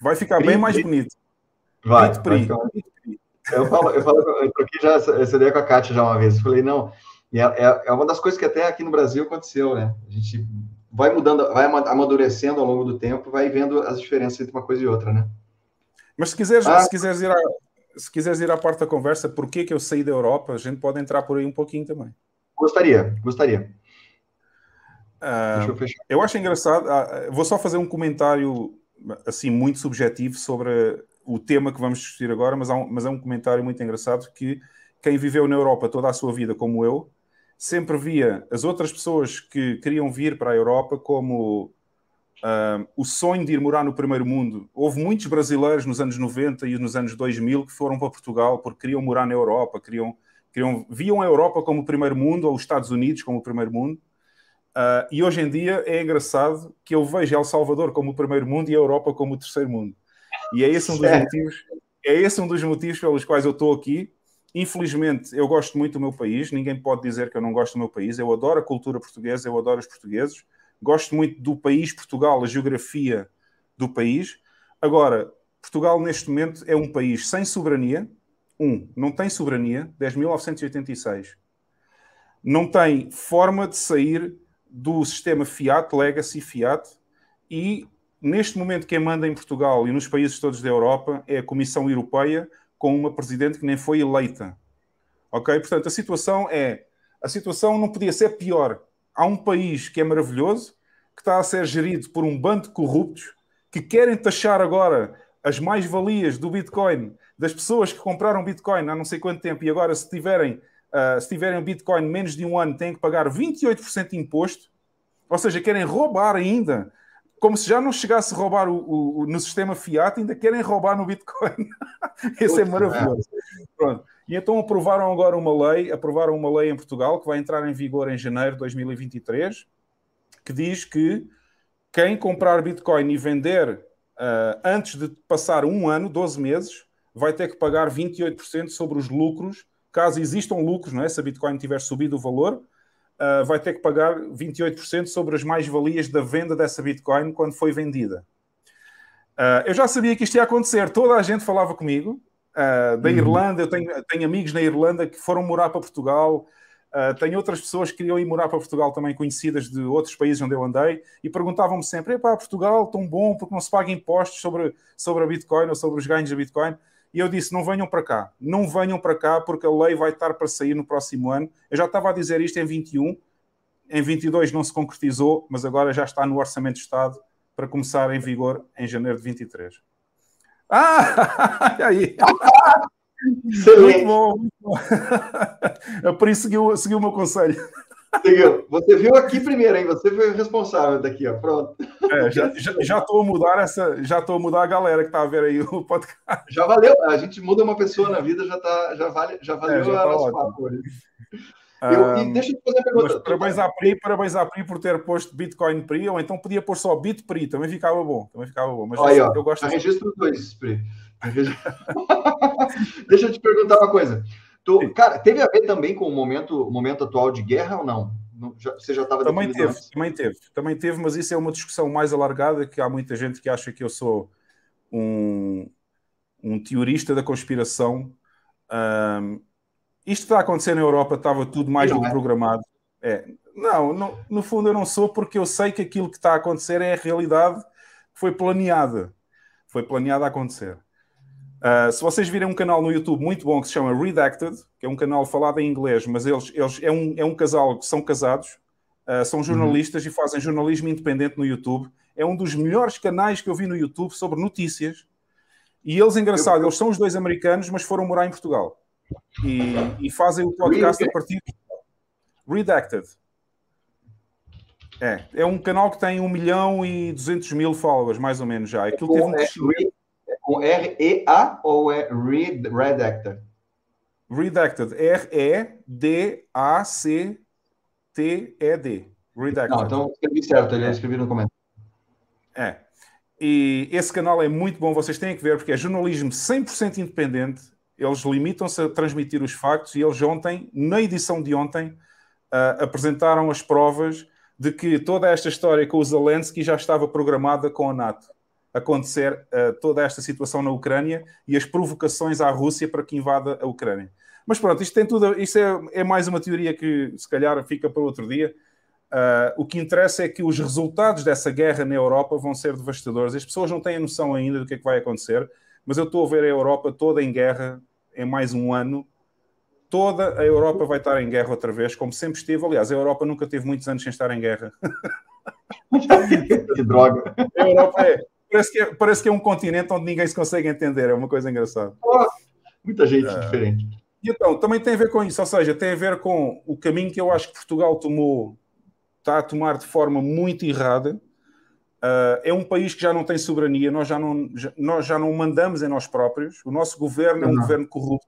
Vai ficar bem mais bonito. Vai. Eu falo, eu falo, eu troquei já essa ideia com a Kátia já uma vez. Eu falei, não, é, é, é uma das coisas que até aqui no Brasil aconteceu, né? A gente vai mudando, vai amadurecendo ao longo do tempo, vai vendo as diferenças entre uma coisa e outra, né? Mas se quiseres, ah, se quiseres ir a, se quiseres ir à parte da conversa, por que, que eu saí da Europa, a gente pode entrar por aí um pouquinho também. Gostaria, gostaria. Uh, eu, eu, acho engraçado. Uh, vou só fazer um comentário assim muito subjetivo sobre o tema que vamos discutir agora, mas, um, mas é um comentário muito engraçado que quem viveu na Europa toda a sua vida como eu sempre via as outras pessoas que queriam vir para a Europa como uh, o sonho de ir morar no primeiro mundo. Houve muitos brasileiros nos anos 90 e nos anos 2000 que foram para Portugal porque queriam morar na Europa, queriam, queriam viam a Europa como o primeiro mundo ou os Estados Unidos como o primeiro mundo. Uh, e hoje em dia é engraçado que eu vejo El Salvador como o primeiro mundo e a Europa como o terceiro mundo. E é esse um dos motivos, é esse um dos motivos pelos quais eu estou aqui. Infelizmente, eu gosto muito do meu país, ninguém pode dizer que eu não gosto do meu país. Eu adoro a cultura portuguesa, eu adoro os portugueses, gosto muito do país Portugal, a geografia do país. Agora, Portugal neste momento é um país sem soberania. Um, não tem soberania desde 1986. Não tem forma de sair do sistema Fiat, Legacy Fiat, e neste momento quem manda em Portugal e nos países todos da Europa é a Comissão Europeia com uma presidente que nem foi eleita. Ok? Portanto, a situação é. A situação não podia ser pior. Há um país que é maravilhoso, que está a ser gerido por um bando de corruptos que querem taxar agora as mais-valias do Bitcoin das pessoas que compraram Bitcoin há não sei quanto tempo e agora, se tiverem Uh, se tiverem Bitcoin menos de um ano, têm que pagar 28% de imposto. Ou seja, querem roubar ainda. Como se já não chegasse a roubar o, o, o no sistema Fiat, ainda querem roubar no Bitcoin. Esse é maravilhoso. Pronto. E então aprovaram agora uma lei, aprovaram uma lei em Portugal que vai entrar em vigor em janeiro de 2023, que diz que quem comprar Bitcoin e vender uh, antes de passar um ano, 12 meses, vai ter que pagar 28% sobre os lucros caso existam lucros, não é? se a Bitcoin tiver subido o valor, uh, vai ter que pagar 28% sobre as mais-valias da venda dessa Bitcoin quando foi vendida. Uh, eu já sabia que isto ia acontecer, toda a gente falava comigo. Uh, da uhum. Irlanda, eu tenho, tenho, amigos na Irlanda que foram morar para Portugal. Uh, tenho outras pessoas que queriam ir morar para Portugal também, conhecidas de outros países onde eu andei, e perguntavam-me sempre: para Portugal, tão bom, porque não se paga impostos sobre, sobre a Bitcoin ou sobre os ganhos da Bitcoin. E eu disse: não venham para cá, não venham para cá, porque a lei vai estar para sair no próximo ano. Eu já estava a dizer isto em 21, em 22 não se concretizou, mas agora já está no Orçamento de Estado para começar em vigor em janeiro de 23. Ah, aí! Muito bom, muito bom. A Pri seguiu, seguiu o meu conselho. Seguiu. Você viu aqui primeiro, hein? Você foi o responsável daqui, ó. Pronto. É, já, já, estou a mudar essa, já estou a mudar a galera que a ver aí o podcast. Já valeu. A gente muda uma pessoa na vida, já tá, já vale, já valeu é, já tá nosso papo. Eu, e deixa eu fazer a pergunta. parabéns à Pri, parabéns à Pri por ter posto Bitcoin Pri, ou então podia pôr só BitPri, também ficava bom. Também ficava bom. Mas Aí, ó, eu gosto. de... registro dois, Pri. deixa eu te perguntar uma coisa. Tu, cara, teve a ver também com o momento, momento atual de guerra ou não? Você já estava também teve, antes? também teve, também teve, mas isso é uma discussão mais alargada que há muita gente que acha que eu sou um, um teorista da conspiração. Um, isto está a acontecer na Europa, estava tudo mais do que é. programado. É, não, no, no fundo eu não sou porque eu sei que aquilo que está a acontecer é a realidade que foi planeada. Foi planeada a acontecer. Uh, se vocês virem um canal no YouTube muito bom que se chama Redacted, que é um canal falado em inglês, mas eles, eles é, um, é um casal que são casados, uh, são jornalistas uhum. e fazem jornalismo independente no YouTube. É um dos melhores canais que eu vi no YouTube sobre notícias. E eles, engraçado, eu... eles são os dois americanos, mas foram morar em Portugal. E, e fazem o podcast a partir de Redacted. É, é um canal que tem 1 milhão e 200 mil followers, mais ou menos já. Aquilo teve um crescimento com R-E-A ou é read, Redacted? Redacted. R-E-D-A-C-T-E-D. Redacted. Não, então escrevi certo, ele escrevi no comentário. É. E esse canal é muito bom, vocês têm que ver, porque é jornalismo 100% independente. Eles limitam-se a transmitir os factos e eles ontem, na edição de ontem, uh, apresentaram as provas de que toda esta história com o Zelensky já estava programada com a NATO acontecer uh, toda esta situação na Ucrânia e as provocações à Rússia para que invada a Ucrânia. Mas pronto, isto tem tudo, isto é, é mais uma teoria que se calhar fica para outro dia. Uh, o que interessa é que os resultados dessa guerra na Europa vão ser devastadores. As pessoas não têm noção ainda do que é que vai acontecer, mas eu estou a ver a Europa toda em guerra em mais um ano. toda a Europa vai estar em guerra outra vez, como sempre esteve. Aliás, a Europa nunca teve muitos anos sem estar em guerra. que droga. A Europa é, parece, que é, parece que é um continente onde ninguém se consegue entender, é uma coisa engraçada. muita gente é. diferente. E então, também tem a ver com isso, ou seja, tem a ver com o caminho que eu acho que Portugal tomou, está a tomar de forma muito errada. Uh, é um país que já não tem soberania, nós já não, já, nós já não mandamos em nós próprios. O nosso governo é um não. governo corrupto,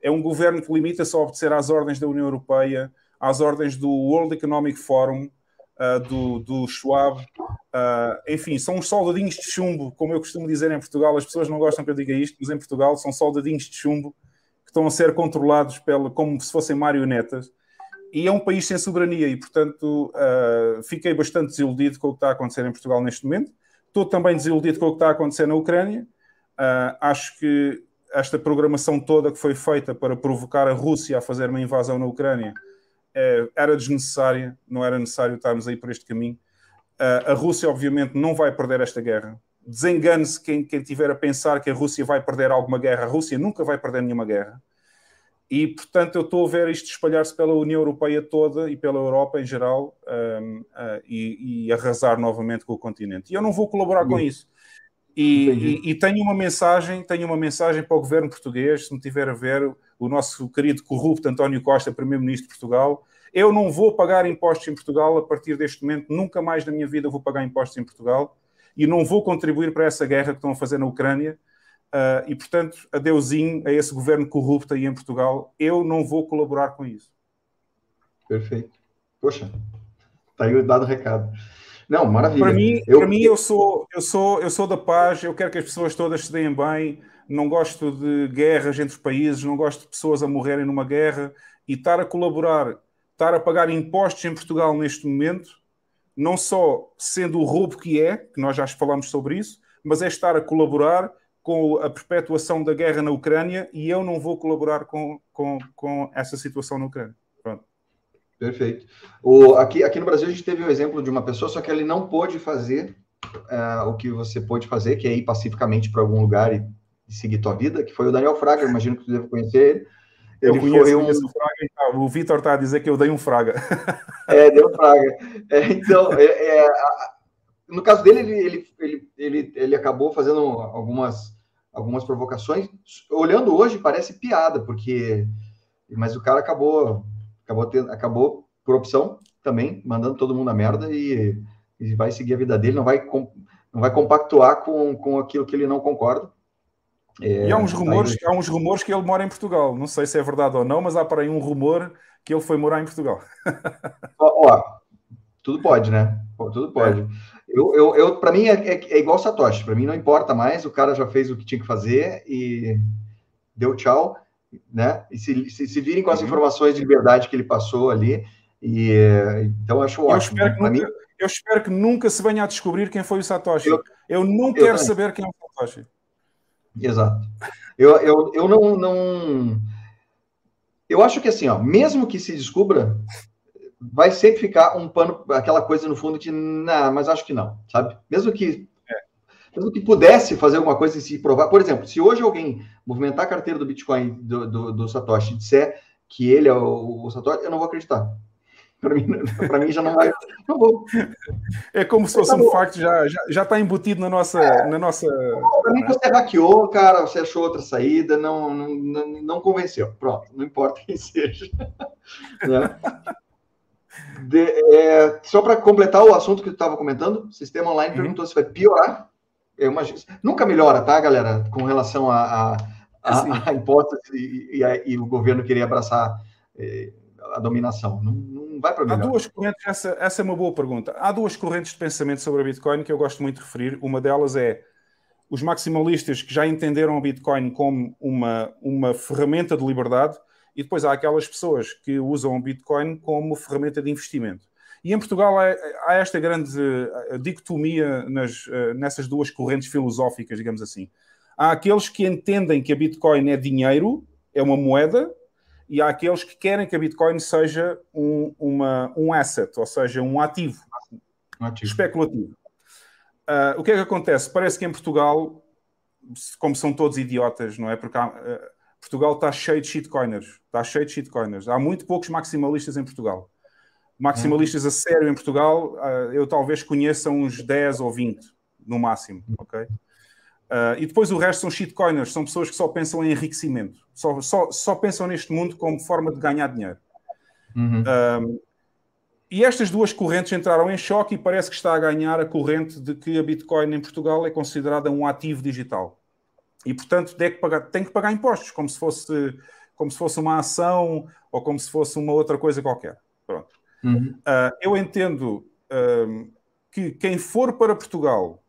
é um governo que limita-se a obedecer às ordens da União Europeia, às ordens do World Economic Forum, uh, do, do Schwab. Uh, enfim, são uns soldadinhos de chumbo, como eu costumo dizer em Portugal. As pessoas não gostam que eu diga isto, mas em Portugal são soldadinhos de chumbo que estão a ser controlados pela, como se fossem marionetas. E é um país sem soberania e, portanto, uh, fiquei bastante desiludido com o que está a acontecer em Portugal neste momento. Estou também desiludido com o que está a acontecer na Ucrânia. Acho que esta programação toda que foi feita para provocar a Rússia a fazer uma invasão na Ucrânia era desnecessária, não era necessário estarmos aí por este caminho. a Rússia, obviamente, não vai perder esta guerra. Desengane-se quem, quem tiver a pensar que a Rússia vai perder alguma guerra. A Rússia nunca vai perder nenhuma guerra. E, portanto, eu estou a ver isto espalhar-se pela União Europeia toda e pela Europa em geral um, uh, e, e, arrasar novamente com o continente. E eu não vou colaborar com isso. E, e, e, tenho uma mensagem, tenho uma mensagem para o governo português, se me tiver a ver, o nosso querido corrupto António Costa, primeiro-ministro de Portugal, eu não vou pagar impostos em Portugal a partir deste momento, nunca mais na minha vida vou pagar impostos em Portugal e não vou contribuir para essa guerra que estão a fazer na Ucrânia Uh, e, portanto, adeusinho a esse governo corrupto aí em Portugal. Eu não vou colaborar com isso. Perfeito. Poxa, está aí o dado recado. Não, maravilha. Para mim, eu... para mim eu, sou, eu, sou, eu sou da paz, eu quero que as pessoas todas se deem bem, não gosto de guerras entre países, não gosto de pessoas a morrerem numa guerra e estar a colaborar, estar a pagar impostos em Portugal neste momento, não só sendo o roubo que é, que nós já falamos sobre isso, mas é estar a colaborar com a perpetuação da guerra na Ucrânia e eu não vou colaborar com, com, com essa situação na Ucrânia. Pronto. Perfeito. O, aqui, aqui no Brasil a gente teve o exemplo de uma pessoa, só que ele não pôde fazer uh, o que você pôde fazer, que é ir pacificamente para algum lugar e, e, seguir tua vida, que foi o Daniel Fraga, imagino que tu deve conhecer ele. Ele eu conheço, foi um... conheço o Fraga, o Vitor está a dizer que eu dei um Fraga. É, deu Fraga. É, então, é, é, no caso dele, ele, ele, ele, ele, ele acabou fazendo algumas algumas provocações. Olhando hoje, parece piada, porque. Mas o cara acabou, acabou, tendo, acabou por opção também, mandando todo mundo a merda e, e vai seguir a vida dele, não vai, com, não vai compactuar com, com aquilo que ele não concorda. É, e há uns, rumores, aí... há uns rumores que ele mora em Portugal. Não sei se é verdade ou não, mas há para aí um rumor que ele foi morar em Portugal. ó, ó, tudo pode, né? Tudo pode. É. Eu, eu, eu para mim é, é, é, igual Satoshi, para mim não importa mais, o cara já fez o que tinha que fazer e deu tchau, né? E se, se, se virem com as uhum. informações de liberdade que ele passou ali, e então eu acho ótimo. Eu espero, que nunca, mim, eu espero que nunca se venha a descobrir quem foi o Satoshi. Eu, eu não quero também. saber quem é o Satoshi. Exato. Eu, eu, eu não, não. Eu acho que assim, ó, mesmo que se descubra, vai sempre ficar um pano, aquela coisa no fundo de, não, mas acho que não, sabe? Mesmo que é. mesmo que pudesse fazer alguma coisa e se provar, por exemplo, se hoje alguém movimentar a carteira do Bitcoin do, do, do Satoshi e disser que ele é o, o Satoshi, eu não vou acreditar. Para mim, mim já não vai. Vou. É como se fosse um facto já, já, já está embutido na nossa. É. Na nossa para mim, você hackeou, cara, você achou outra saída, não, não, não, convenceu. Pronto, não importa quem seja. né? De, é, só para completar o assunto que tu estava comentando, o sistema online uhum. perguntou se vai piorar. Eu imagino, nunca melhora, tá, galera, com relação a, a, a, a impostos e, e, a, e, o governo querer abraçar eh, a dominação. Não, não vai para melhor. Há duas correntes, essa, essa é uma boa pergunta. Há duas correntes de pensamento sobre a Bitcoin que eu gosto muito de referir. Uma delas é os maximalistas que já entenderam a Bitcoin como uma, uma ferramenta de liberdade e depois há aquelas pessoas que usam o Bitcoin como ferramenta de investimento. E em Portugal há, há esta grande eh, dicotomia nas, eh, nessas duas correntes filosóficas, digamos assim. Há aqueles que entendem que a Bitcoin é dinheiro, é uma moeda, e há aqueles que querem que a Bitcoin seja um, uma, um asset, ou seja, um ativo, um ativo. especulativo. Uh, o que é que acontece? Parece que em Portugal, como são todos idiotas, não é? Porque há, uh, Portugal está cheio de shitcoiners. Está cheio de shitcoiners. Há muito poucos maximalistas em Portugal. Maximalistas a sério em Portugal, uh, eu talvez conheça uns 10 ou 20, no máximo, ok? Uh, e depois o resto são shitcoiners, são pessoas que só pensam em enriquecimento, só, só, só pensam neste mundo como forma de ganhar dinheiro. Uhum. Uh, e estas duas correntes entraram em choque e parece que está a ganhar a corrente de que a Bitcoin em Portugal é considerada um ativo digital. E, portanto, tem que pagar, tem que pagar impostos, como se, fosse, como se fosse uma ação ou como se fosse uma outra coisa qualquer. Pronto. Uhum. Uh, eu entendo que quem for para Portugal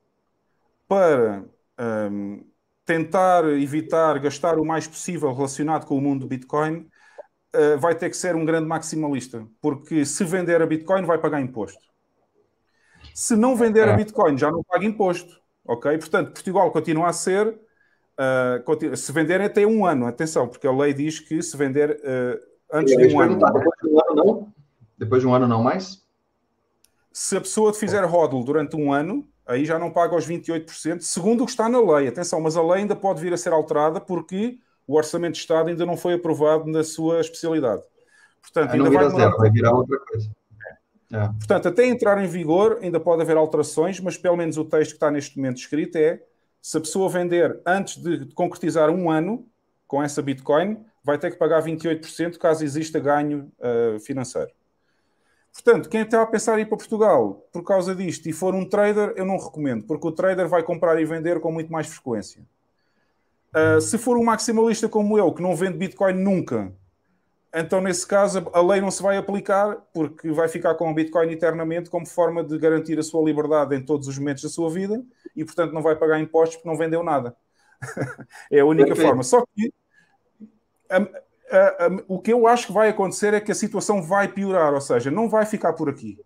para um, tentar evitar gastar o mais possível relacionado com o mundo do Bitcoin, uh, vai ter que ser um grande maximalista, porque se vender a Bitcoin vai pagar imposto. Se não vender a é. Bitcoin já não paga imposto, ok? Portanto, Portugal continua a ser, uh, continua, se vender até um ano, atenção, porque a lei diz que se vender uh, antes de um ano. Depois de um ano não? Depois de um ano não mais? Se a pessoa fizer hodl durante um ano, aí já não paga os 28%, segundo o que está na lei. Atenção, mas a lei ainda pode vir a ser alterada porque o Orçamento de Estado ainda não foi aprovado na sua especialidade. Portanto, ainda vai, zero, vai virar outra coisa. É. Portanto, até entrar em vigor, ainda pode haver alterações, mas pelo menos o texto que está neste momento escrito é: se a pessoa vender antes de concretizar um ano com essa Bitcoin, vai ter que pagar 28% caso exista ganho uh, financeiro. Portanto, quem está a pensar em ir para Portugal por causa disto e for um trader, eu não recomendo, porque o trader vai comprar e vender com muito mais frequência. Uh, se for um maximalista como eu, que não vende Bitcoin nunca, então nesse caso a lei não se vai aplicar, porque vai ficar com o Bitcoin eternamente como forma de garantir a sua liberdade em todos os momentos da sua vida e, portanto, não vai pagar impostos porque não vendeu nada. é a única forma. Só que uh, uh, o que eu acho que vai acontecer é que a situação vai piorar, ou seja, não vai ficar por aqui.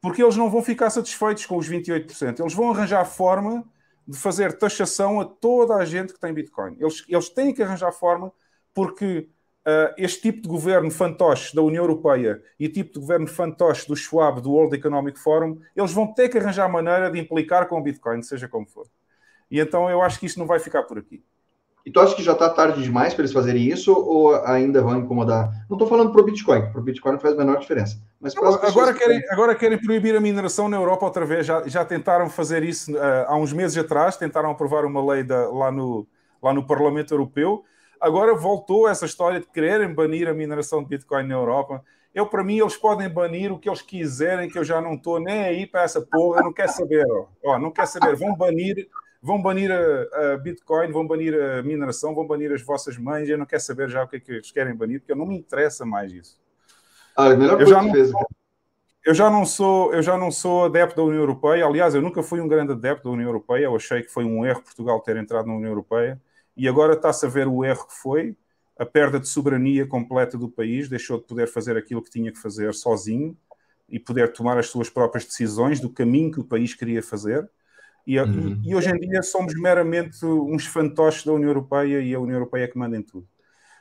Porque eles não vão ficar satisfeitos com os 28%. Eles vão arranjar forma de fazer taxação a toda a gente que tem Bitcoin. Eles, eles têm que arranjar forma porque uh, este tipo de governo fantoche da União Europeia e tipo de governo fantoche do Schwab, do World Economic Forum, eles vão ter que arranjar maneira de implicar com o Bitcoin, seja como for. E então eu acho que isto não vai ficar por aqui. E tu acha que já está tarde demais para eles fazerem isso ou ainda vão incomodar? Não estou falando para o Bitcoin, para o Bitcoin não faz a menor diferença. Mas não, agora, querem, que... agora querem proibir a mineração na Europa outra vez. Já, já tentaram fazer isso uh, há uns meses atrás, tentaram aprovar uma lei da, lá, no, lá no Parlamento Europeu. Agora voltou essa história de quererem banir a mineração de Bitcoin na Europa. Eu, para mim, eles podem banir o que eles quiserem, que eu já não estou nem aí para essa porra, eu não quero saber. Ó. Ó, não quero saber. Vão banir vão banir a, a, Bitcoin, vão banir a mineração, vão banir as vossas mães. Eu não quero saber já o que é que eles querem banir, porque não me interessa mais isso. Ah, é melhor eu já, não, eu já não sou, eu já não sou adepto da União Europeia. Aliás, eu nunca fui um grande adepto da União Europeia. Eu achei que foi um erro Portugal ter entrado na União Europeia. E agora está-se a ver o erro que foi, a perda de soberania completa do país, deixou de poder fazer aquilo que tinha que fazer sozinho e poder tomar as suas próprias decisões do caminho que o país queria fazer. E, uhum. e, hoje em dia somos meramente uns fantoches da União Europeia e a União Europeia é que manda em tudo.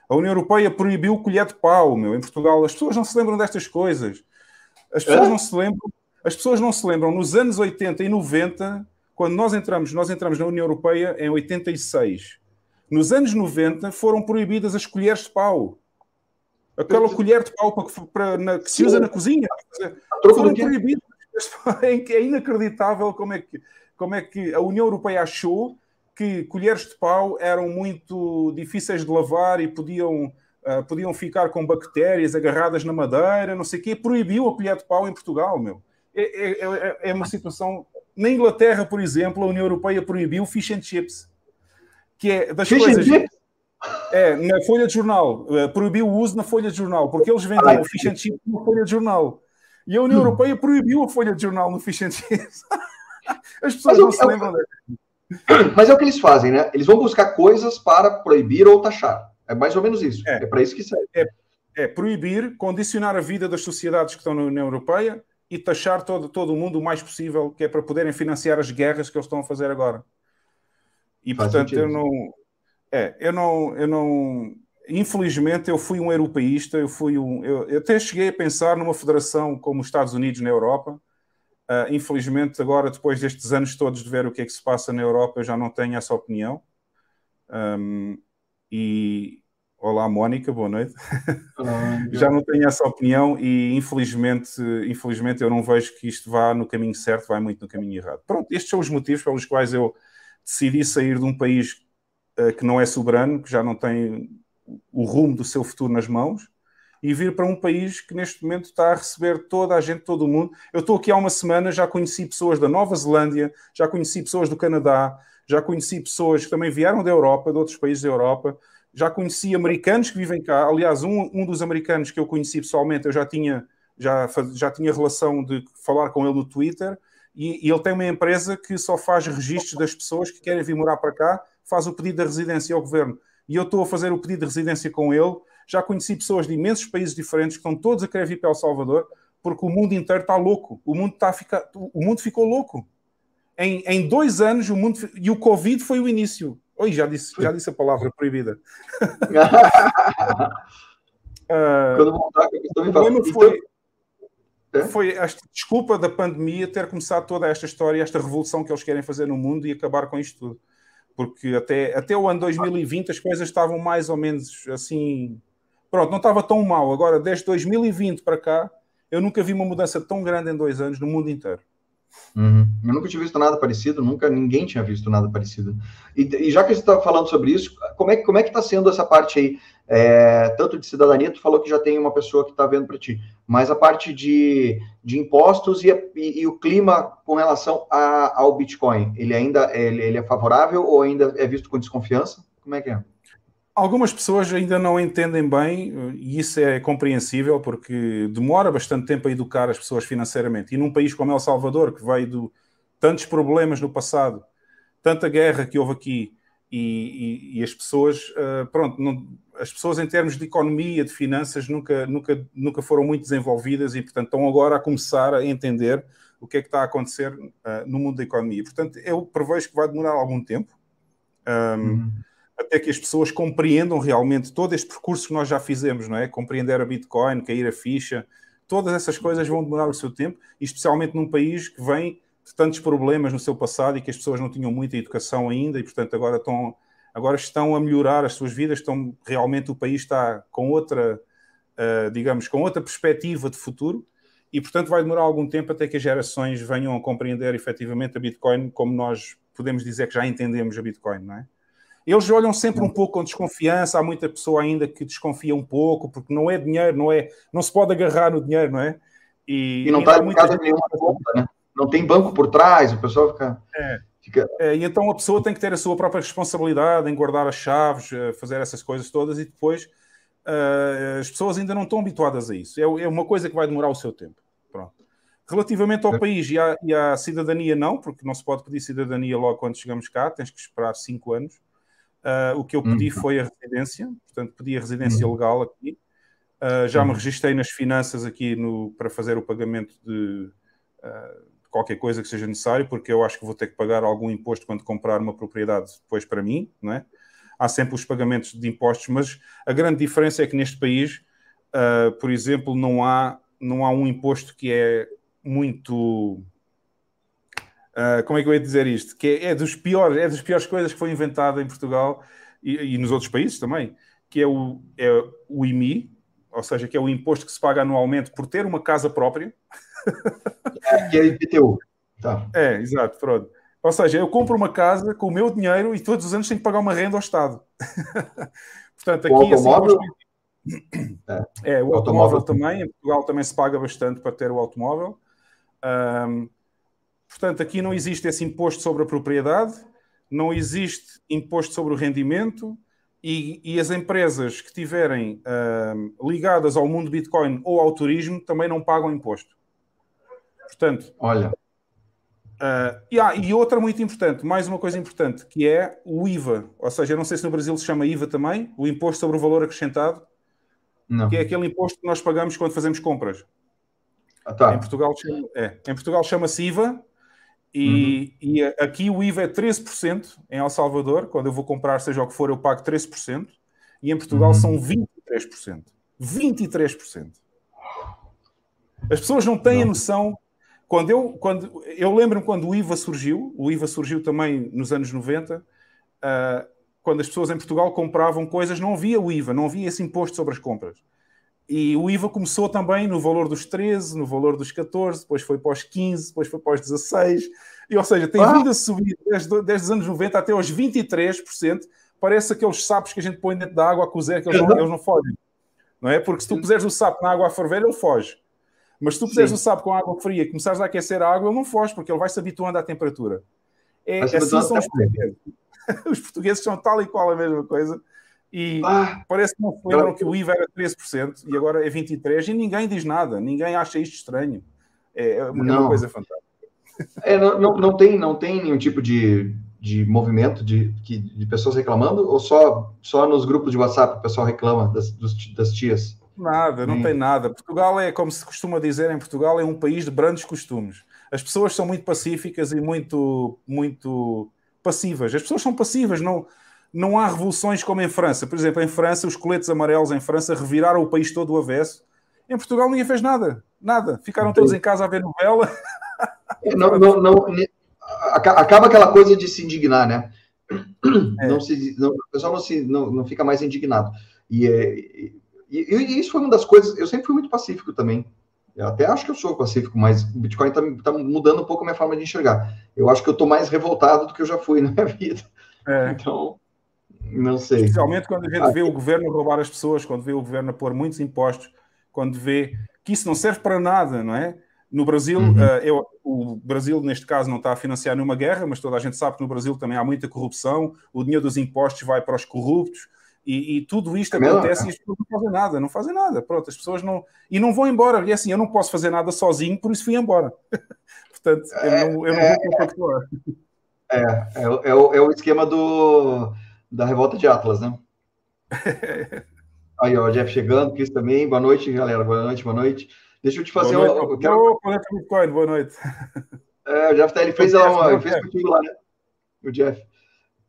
A União Europeia proibiu o colher de pau, meu, em Portugal. As pessoas não se lembram destas coisas. As pessoas é? não se lembram. As pessoas não se lembram nos anos 80 e 90, quando nós entramos, nós entramos na União Europeia em 86. Nos anos 90 foram proibidas as colheres de pau. Aquela colher de pau para, para na, que se usa na cozinha. Foram proibidas. É inacreditável como é que como é que a União Europeia achou que colheres de pau eram muito difíceis de lavar e podiam, uh, podiam ficar com bactérias agarradas na madeira, não sei o quê, proibiu a colher de pau em Portugal, meu. É, é, é, é uma situação... Na Inglaterra, por exemplo, a União Europeia proibiu fish and chips, que é das fish coisas... É, na folha de jornal. Uh, proibiu o uso na folha de jornal, porque eles vendiam o fish and chips na folha de jornal. E a União hum. Europeia proibiu a folha de jornal no fish and chips. As pessoas não se lembram Mas é o que eles fazem, né? Eles vão buscar coisas para proibir ou taxar. É mais ou menos isso. É, é para isso que serve. É, é, proibir, condicionar a vida das sociedades que estão na União Europeia e taxar todo, todo o mundo o mais possível, que é para poderem financiar as guerras que eles estão a fazer agora. E Faz portanto, sentido. eu não. É, eu não, eu não. Infelizmente, eu fui um europeísta, eu fui um. Eu, eu até cheguei a pensar numa federação como os Estados Unidos na Europa, Uh, infelizmente, agora, depois destes anos todos de ver o que é que se passa na Europa, eu já não tenho essa opinião. Um, e olá Mónica, boa noite. Olá, Já não tenho essa opinião e infelizmente, infelizmente eu não vejo que isto vá no caminho certo, vai muito no caminho errado. Pronto, estes são os motivos pelos quais eu decidi sair de um país uh, que não é soberano, que já não tem o rumo do seu futuro nas mãos e vir para um país que neste momento está a receber toda a gente, todo o mundo. Eu estou aqui há uma semana, já conheci pessoas da Nova Zelândia, já conheci pessoas do Canadá, já conheci pessoas que também vieram da Europa, de outros países da Europa, já conheci americanos que vivem cá. Aliás, um, um dos americanos que eu conheci pessoalmente, eu já tinha, já, já tinha relação de falar com ele no Twitter, e, e ele tem uma empresa que só faz registros das pessoas que querem vir morar para cá, faz o pedido da residência ao governo. E eu estou a fazer o pedido de residência com ele já conheci pessoas de imensos países diferentes que estão todos a querer vir para El Salvador porque o mundo inteiro está louco. O mundo, está a ficar, o mundo ficou louco. Em, em dois anos, o mundo. E o Covid foi o início. Oi, já disse, já disse a palavra proibida. Quando voltar, o problema foi, então... foi esta desculpa da pandemia ter começado toda esta história, esta revolução que eles querem fazer no mundo e acabar com isto tudo. Porque até, até o ano 2020 as coisas estavam mais ou menos assim Pronto, não estava tão mal. Agora, desde 2020 para cá, eu nunca vi uma mudança tão grande em dois anos no mundo inteiro. Uhum. Eu nunca tinha visto nada parecido, nunca ninguém tinha visto nada parecido. E, e já que você está falando sobre isso, como é, como é que está sendo essa parte aí, é, tanto de cidadania, tu falou que já tem uma pessoa que está vendo para ti, mas a parte de, de impostos e, e, e o clima com relação a, ao Bitcoin, ele ainda ele, ele é favorável ou ainda é visto com desconfiança? Como é que é? Algumas pessoas ainda não entendem bem, e isso é compreensível, porque demora bastante tempo a educar as pessoas financeiramente. E num país como El Salvador, que veio de tantos problemas no passado, tanta guerra que houve aqui, e, e, e as pessoas, uh, pronto, não, as pessoas em termos de economia, de finanças, nunca, nunca, nunca foram muito desenvolvidas e, portanto, estão agora a começar a entender o que é que está a acontecer uh, no mundo da economia. Portanto, eu prevejo que vai demorar algum tempo. Um, uhum até que as pessoas compreendam realmente todo este percurso que nós já fizemos, não é? Compreender a Bitcoin, cair a ficha, todas essas coisas vão demorar o seu tempo, especialmente num país que vem de tantos problemas no seu passado e que as pessoas não tinham muita educação ainda e, portanto, agora estão, agora estão a melhorar as suas vidas, estão realmente o país está com outra, uh, digamos, com outra perspectiva de futuro e, portanto, vai demorar algum tempo até que as gerações venham a compreender efetivamente a Bitcoin como nós podemos dizer que já entendemos a Bitcoin, não é? Eles olham sempre um pouco com desconfiança. Há muita pessoa ainda que desconfia um pouco, porque não é dinheiro, não é, não se pode agarrar no dinheiro, não é? E, e não está muita gente... nenhuma conta, né? Não tem banco por trás, o pessoal fica. É. fica... É, e então a pessoa tem que ter a sua própria responsabilidade em guardar as chaves, eh, fazer essas coisas todas e depois uh, as pessoas ainda não estão habituadas a isso. É, é, uma coisa que vai demorar o seu tempo. Pronto. Relativamente ao é. país e à, e à, cidadania, não, porque não se pode pedir cidadania logo quando chegamos cá, tens que esperar cinco anos. Uh, o que eu pedi uhum. foi a residência, portanto, pedi a residência uhum. legal aqui. Uh, já me registrei nas finanças aqui no, para fazer o pagamento de, uh, qualquer coisa que seja necessário, porque eu acho que vou ter que pagar algum imposto quando comprar uma propriedade depois para mim, não é? Há sempre os pagamentos de impostos, mas a grande diferença é que neste país, por exemplo, não há, não há um imposto que é muito Uh, como é que eu ia dizer isto? Que é, é, dos piores, é das piores coisas que foi inventada em Portugal e, e, nos outros países também, que é o, é o IMI, ou seja, que é o imposto que se paga anualmente por ter uma casa própria. É, que é IPTU. Tá. É, exato, pronto. Ou seja, eu compro uma casa com o meu dinheiro e todos os anos tenho que pagar uma renda ao Estado. Portanto, aqui... O automóvel? Assim, é, é, o, o automóvel, automóvel também. Em Portugal também se paga bastante para ter o automóvel. Um, Portanto, aqui não existe esse imposto sobre a propriedade, não existe imposto sobre o rendimento e, e as empresas que estiverem uh, ligadas ao mundo Bitcoin ou ao turismo também não pagam imposto. Portanto, olha. Uh, e, ah, e outra muito importante, mais uma coisa importante, que é o IVA. Ou seja, eu não sei se no Brasil se chama IVA também, o Imposto sobre o Valor Acrescentado, não. que é aquele imposto que nós pagamos quando fazemos compras. Ah, tá. Em Portugal, é, em Portugal chama-se IVA e, uhum. e, aqui o IVA é 13% em El Salvador. Quando eu vou comprar, seja o que for, eu pago 13%. E em Portugal uhum. são 23%. 23%. As pessoas não têm não. a noção. Quando eu, quando, eu lembro-me quando o IVA surgiu, o IVA surgiu também nos anos 90. Uh, quando as pessoas em Portugal compravam coisas, não havia o IVA, não havia esse imposto sobre as compras. E o IVA começou também no valor dos 13, no valor dos 14, depois foi para os 15, depois foi para os 16. E, ou seja, tem ah. vindo a subir desde, desde os anos 90 até aos 23%. Parece aqueles sapos que a gente põe dentro da água a cozer, que eles não, eles não fogem. Não é? Porque se tu puseres o sapo na água a ferver, ele foge. Mas se tu puseres Sim. o sapo com água fria e começares a aquecer a água, ele não foge, porque ele vai se habituando à temperatura. É, assim são os portugueses. os portugueses são tal e qual a mesma coisa. E ah, parece que não se lembram que o IVA era 13% e agora é 23% e ninguém diz nada, ninguém acha isto estranho. É, é uma coisa fantástica. É, não, não, não, tem, não tem nenhum tipo de, de movimento de, de, de pessoas reclamando ou só, só nos grupos de WhatsApp o pessoal reclama das, das tias? Nada, não tem nada. Portugal é, como se costuma dizer em Portugal, é um país de brandos costumes. As pessoas são muito pacíficas e muito, muito passivas. As pessoas são passivas, não, não há revoluções como em França. Por exemplo, em França, os coletes amarelos em França reviraram o país todo do avesso. Em Portugal ninguém fez nada, nada. Ficaram todos em casa a ver novela. Não, não, não, acaba aquela coisa de se indignar, né? É. Não se, não, o pessoal não, se, não, não fica mais indignado. E, é, e, e, isso foi uma das coisas. Eu sempre fui muito pacífico também. Eu até acho que eu sou pacífico, mas o Bitcoin está tá mudando um pouco a minha forma de enxergar. Eu acho que eu estou mais revoltado do que eu já fui na minha vida. É. Então, não sei. Especialmente quando a gente vê o governo roubar as pessoas, quando vê o governo pôr muitos impostos, quando vê que isso não serve para nada, não é? No Brasil, uhum. uh, eu, o Brasil, neste caso, não está a financiar nenhuma guerra, mas toda a gente sabe que no Brasil também há muita corrupção, o dinheiro dos impostos vai para os corruptos, e, e tudo isto é acontece e as pessoas não fazem nada, não fazem nada. Pronto, as pessoas não. E não vão embora. E assim, eu não posso fazer nada sozinho, por isso fui embora. Portanto, eu é, não, eu não é, vou compactuar. É, é, é, o, é o esquema do, da revolta de Atlas, né? Aí, ó, o Jeff chegando, Cris também. Boa noite, galera. Boa noite, boa noite. Deixa eu te fazer boa noite, um. Quero... Bitcoin, boa noite. É, o Jeff tá, ele fez, lá uma, ele fez contigo lá, né? O Jeff.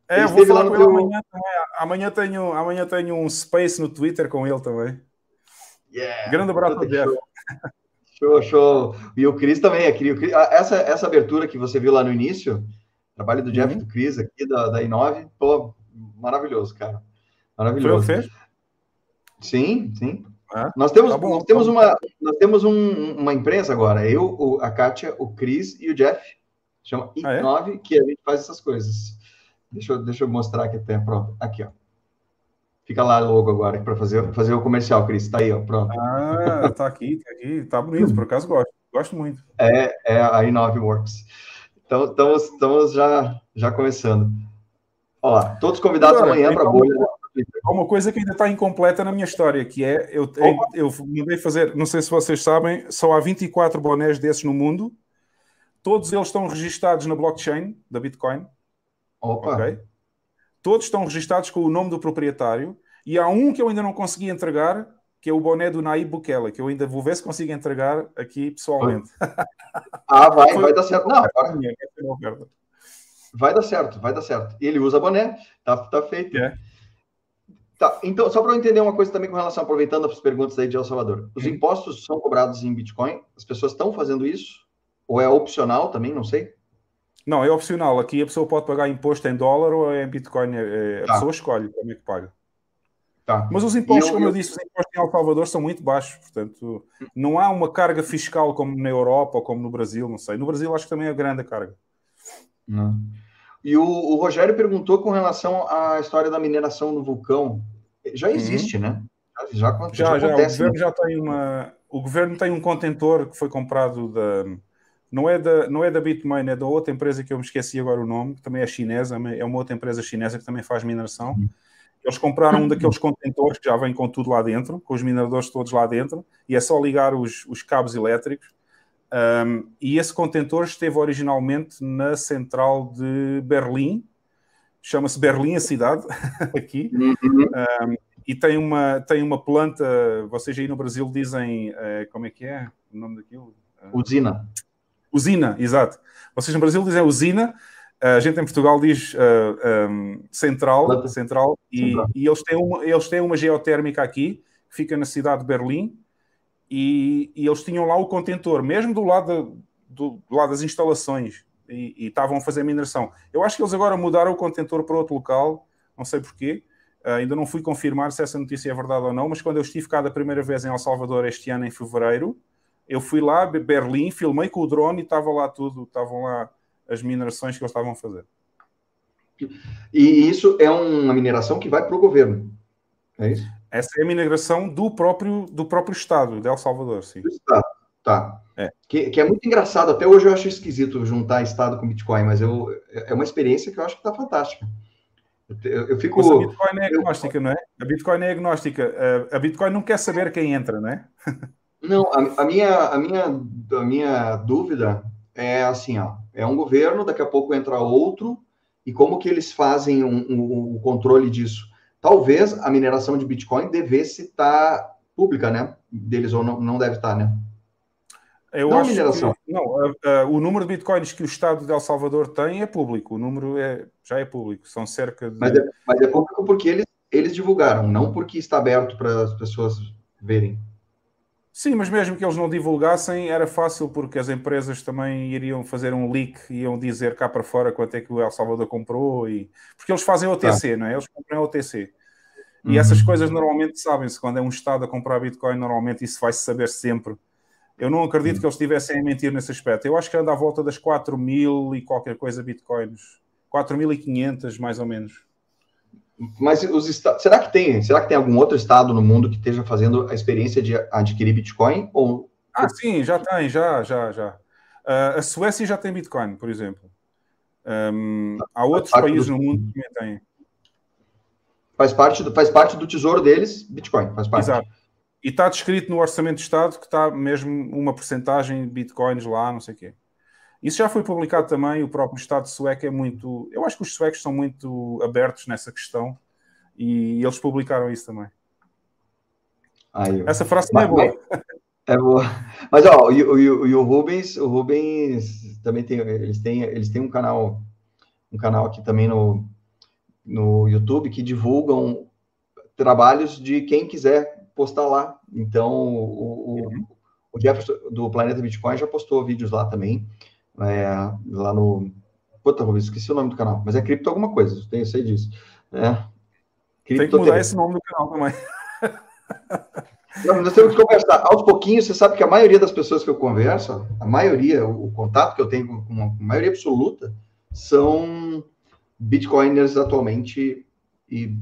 É, eu vou falar com ele amanhã também. Amanhã tenho, amanhã tenho um space no Twitter com ele também. Yeah, Grande abraço ao Jeff. Show, show. E o Cris também, aqui, o Chris, essa, essa abertura que você viu lá no início, trabalho do Jeff uhum. do Cris aqui, da, da I9, pô, maravilhoso, cara. Maravilhoso. Foi Sim, sim. Ah, nós temos, tá bom, nós temos, tá uma, nós temos um, uma empresa agora, eu, o, a Kátia, o Cris e o Jeff, chama I9, ah, é? que a gente faz essas coisas. Deixa eu, deixa eu mostrar aqui até, pronto. Aqui, ó. Fica lá logo agora para fazer, fazer o comercial, Cris. Tá aí, ó, pronto. Ah, tá aqui, tá aqui. Tá bonito, por acaso gosto. Gosto muito. É, é a i9 Works. Então, estamos, estamos já, já começando. Olá, todos convidados Agora, amanhã para a bolha. Há uma coisa que ainda está incompleta na minha história, que é, eu, eu, eu mandei fazer, não sei se vocês sabem, só há 24 bonés desses no mundo, todos eles estão registados na blockchain da Bitcoin, Opa. Okay? Todos estão registados com o nome do proprietário e há um que eu ainda não consegui entregar, que é o boné do Naib Bukele, que eu ainda vou ver se consigo entregar aqui pessoalmente. Ah, vai, vai dar certo. Não, agora... Vai dar certo, vai dar certo. Ele usa boné, tá, tá feito. É. Tá, então, só para eu entender uma coisa também com relação, aproveitando as perguntas aí de El Salvador. Os hum. impostos são cobrados em Bitcoin? As pessoas estão fazendo isso? Ou é opcional também? Não sei. Não, é opcional. Aqui a pessoa pode pagar imposto em dólar ou em Bitcoin. É, a tá. pessoa escolhe como é que paga. Tá. Mas os impostos, eu, como eu, eu disse, os impostos em El Salvador são muito baixos, portanto, não há uma carga fiscal como na Europa ou como no Brasil, não sei. No Brasil acho que também é grande a carga. Não. E o, o Rogério perguntou com relação à história da mineração no vulcão. Já existe, uhum. né? Já, já, já, já, acontece. O governo né? já tem uma. O governo tem um contentor que foi comprado da não é da, não é da Bitmain, é da outra empresa que eu me esqueci agora o nome, que também é chinesa, é uma outra empresa chinesa que também faz mineração. Uhum. Eles compraram um daqueles contentores que já vem com tudo lá dentro, com os mineradores todos lá dentro, e é só ligar os, os cabos elétricos. Um, e esse contentor esteve originalmente na central de Berlim, chama-se Berlim a cidade, aqui, uhum. um, e tem uma, tem uma planta, vocês aí no Brasil dizem, uh, como é que é o nome daquilo? Usina. Usina, exato. Vocês no Brasil dizem usina, a gente em Portugal diz uh, ah, um, central, central, e, e, eles, têm uma, eles têm uma geotérmica aqui, que fica na cidade de Berlim, e, e eles tinham lá o contentor, mesmo do lado, do, do lado das instalações, e, e, estavam a fazer mineração. Eu acho que eles agora mudaram o contentor para outro local, não sei porquê. Uh, ainda não fui confirmar se essa notícia é verdade ou não, mas quando eu estive cá da primeira vez em El Salvador este ano, em fevereiro, eu fui lá, Berlim, filmei com o drone e estava lá tudo, estavam lá as minerações que eles estavam a fazer. E isso é uma mineração que vai para o governo, é isso? Essa é a mineração do próprio, do próprio Estado de El Salvador, sim. Do Estado, tá. É. Que, que, é muito engraçado, até hoje eu acho esquisito juntar Estado com Bitcoin, mas eu, é uma experiência que eu acho que está fantástica. Eu, eu fico. Mas a Bitcoin é agnóstica, eu... não é? A Bitcoin é agnóstica. A Bitcoin não quer saber quem entra, não é? Não, a, a, minha, a, minha, a minha dúvida é assim, ó, é um governo, daqui a pouco entra outro, e como que eles fazem o um, um, controle disso? Talvez a mineração de Bitcoin devesse estar pública, né? Deles, ou não, não deve estar, né? Eu não acho mineração. Que, não, uh, uh, o número de bitcoins que o Estado de El Salvador tem é público. O número é, já é público. São cerca de. Mas é, mas é público porque eles, eles divulgaram, não porque está aberto para as pessoas verem. Sim, mas mesmo que eles não divulgassem, era fácil porque as empresas também iriam fazer um leak, iam dizer cá para fora quanto é que o El Salvador comprou, e porque eles fazem OTC, tá. não é? Eles compram OTC. E uhum. essas coisas normalmente sabem-se, quando é um Estado a comprar Bitcoin, normalmente isso vai-se saber sempre. Eu não acredito uhum. que eles estivessem a mentir nesse aspecto. Eu acho que anda à volta das 4 mil e qualquer coisa Bitcoins. 4.500, mais ou menos. Mas os será que tem, será que tem algum outro estado no mundo que esteja fazendo a experiência de adquirir Bitcoin ou Ah, sim, já tem, já, já, já. Uh, a Suécia já tem Bitcoin, por exemplo. Um, há outros países do... no mundo que também têm. Faz parte, do, faz parte do tesouro deles, Bitcoin, faz parte. Exato. E está descrito no Orçamento de Estado que está mesmo uma porcentagem de Bitcoins lá, não sei o quê. Isso já foi publicado também, o próprio Estado sueco é muito. Eu acho que os suecos são muito abertos nessa questão e eles publicaram isso também. Ai, eu... Essa frase não é boa. É boa. Mas ó, e, o, e o Rubens, o Rubens também tem, eles têm, eles têm um canal, um canal aqui também no, no YouTube que divulgam trabalhos de quem quiser postar lá. Então, o, o, uhum. o Jefferson do Planeta Bitcoin já postou vídeos lá também é, lá no. Puta, esqueci o nome do canal, mas é cripto alguma coisa, eu sei disso. É. Tem que mudar TV. esse nome do canal também. Nós temos que conversar. Aos pouquinhos, você sabe que a maioria das pessoas que eu converso, a maioria, o, contato que eu tenho com a maioria absoluta, são bitcoiners atualmente. E,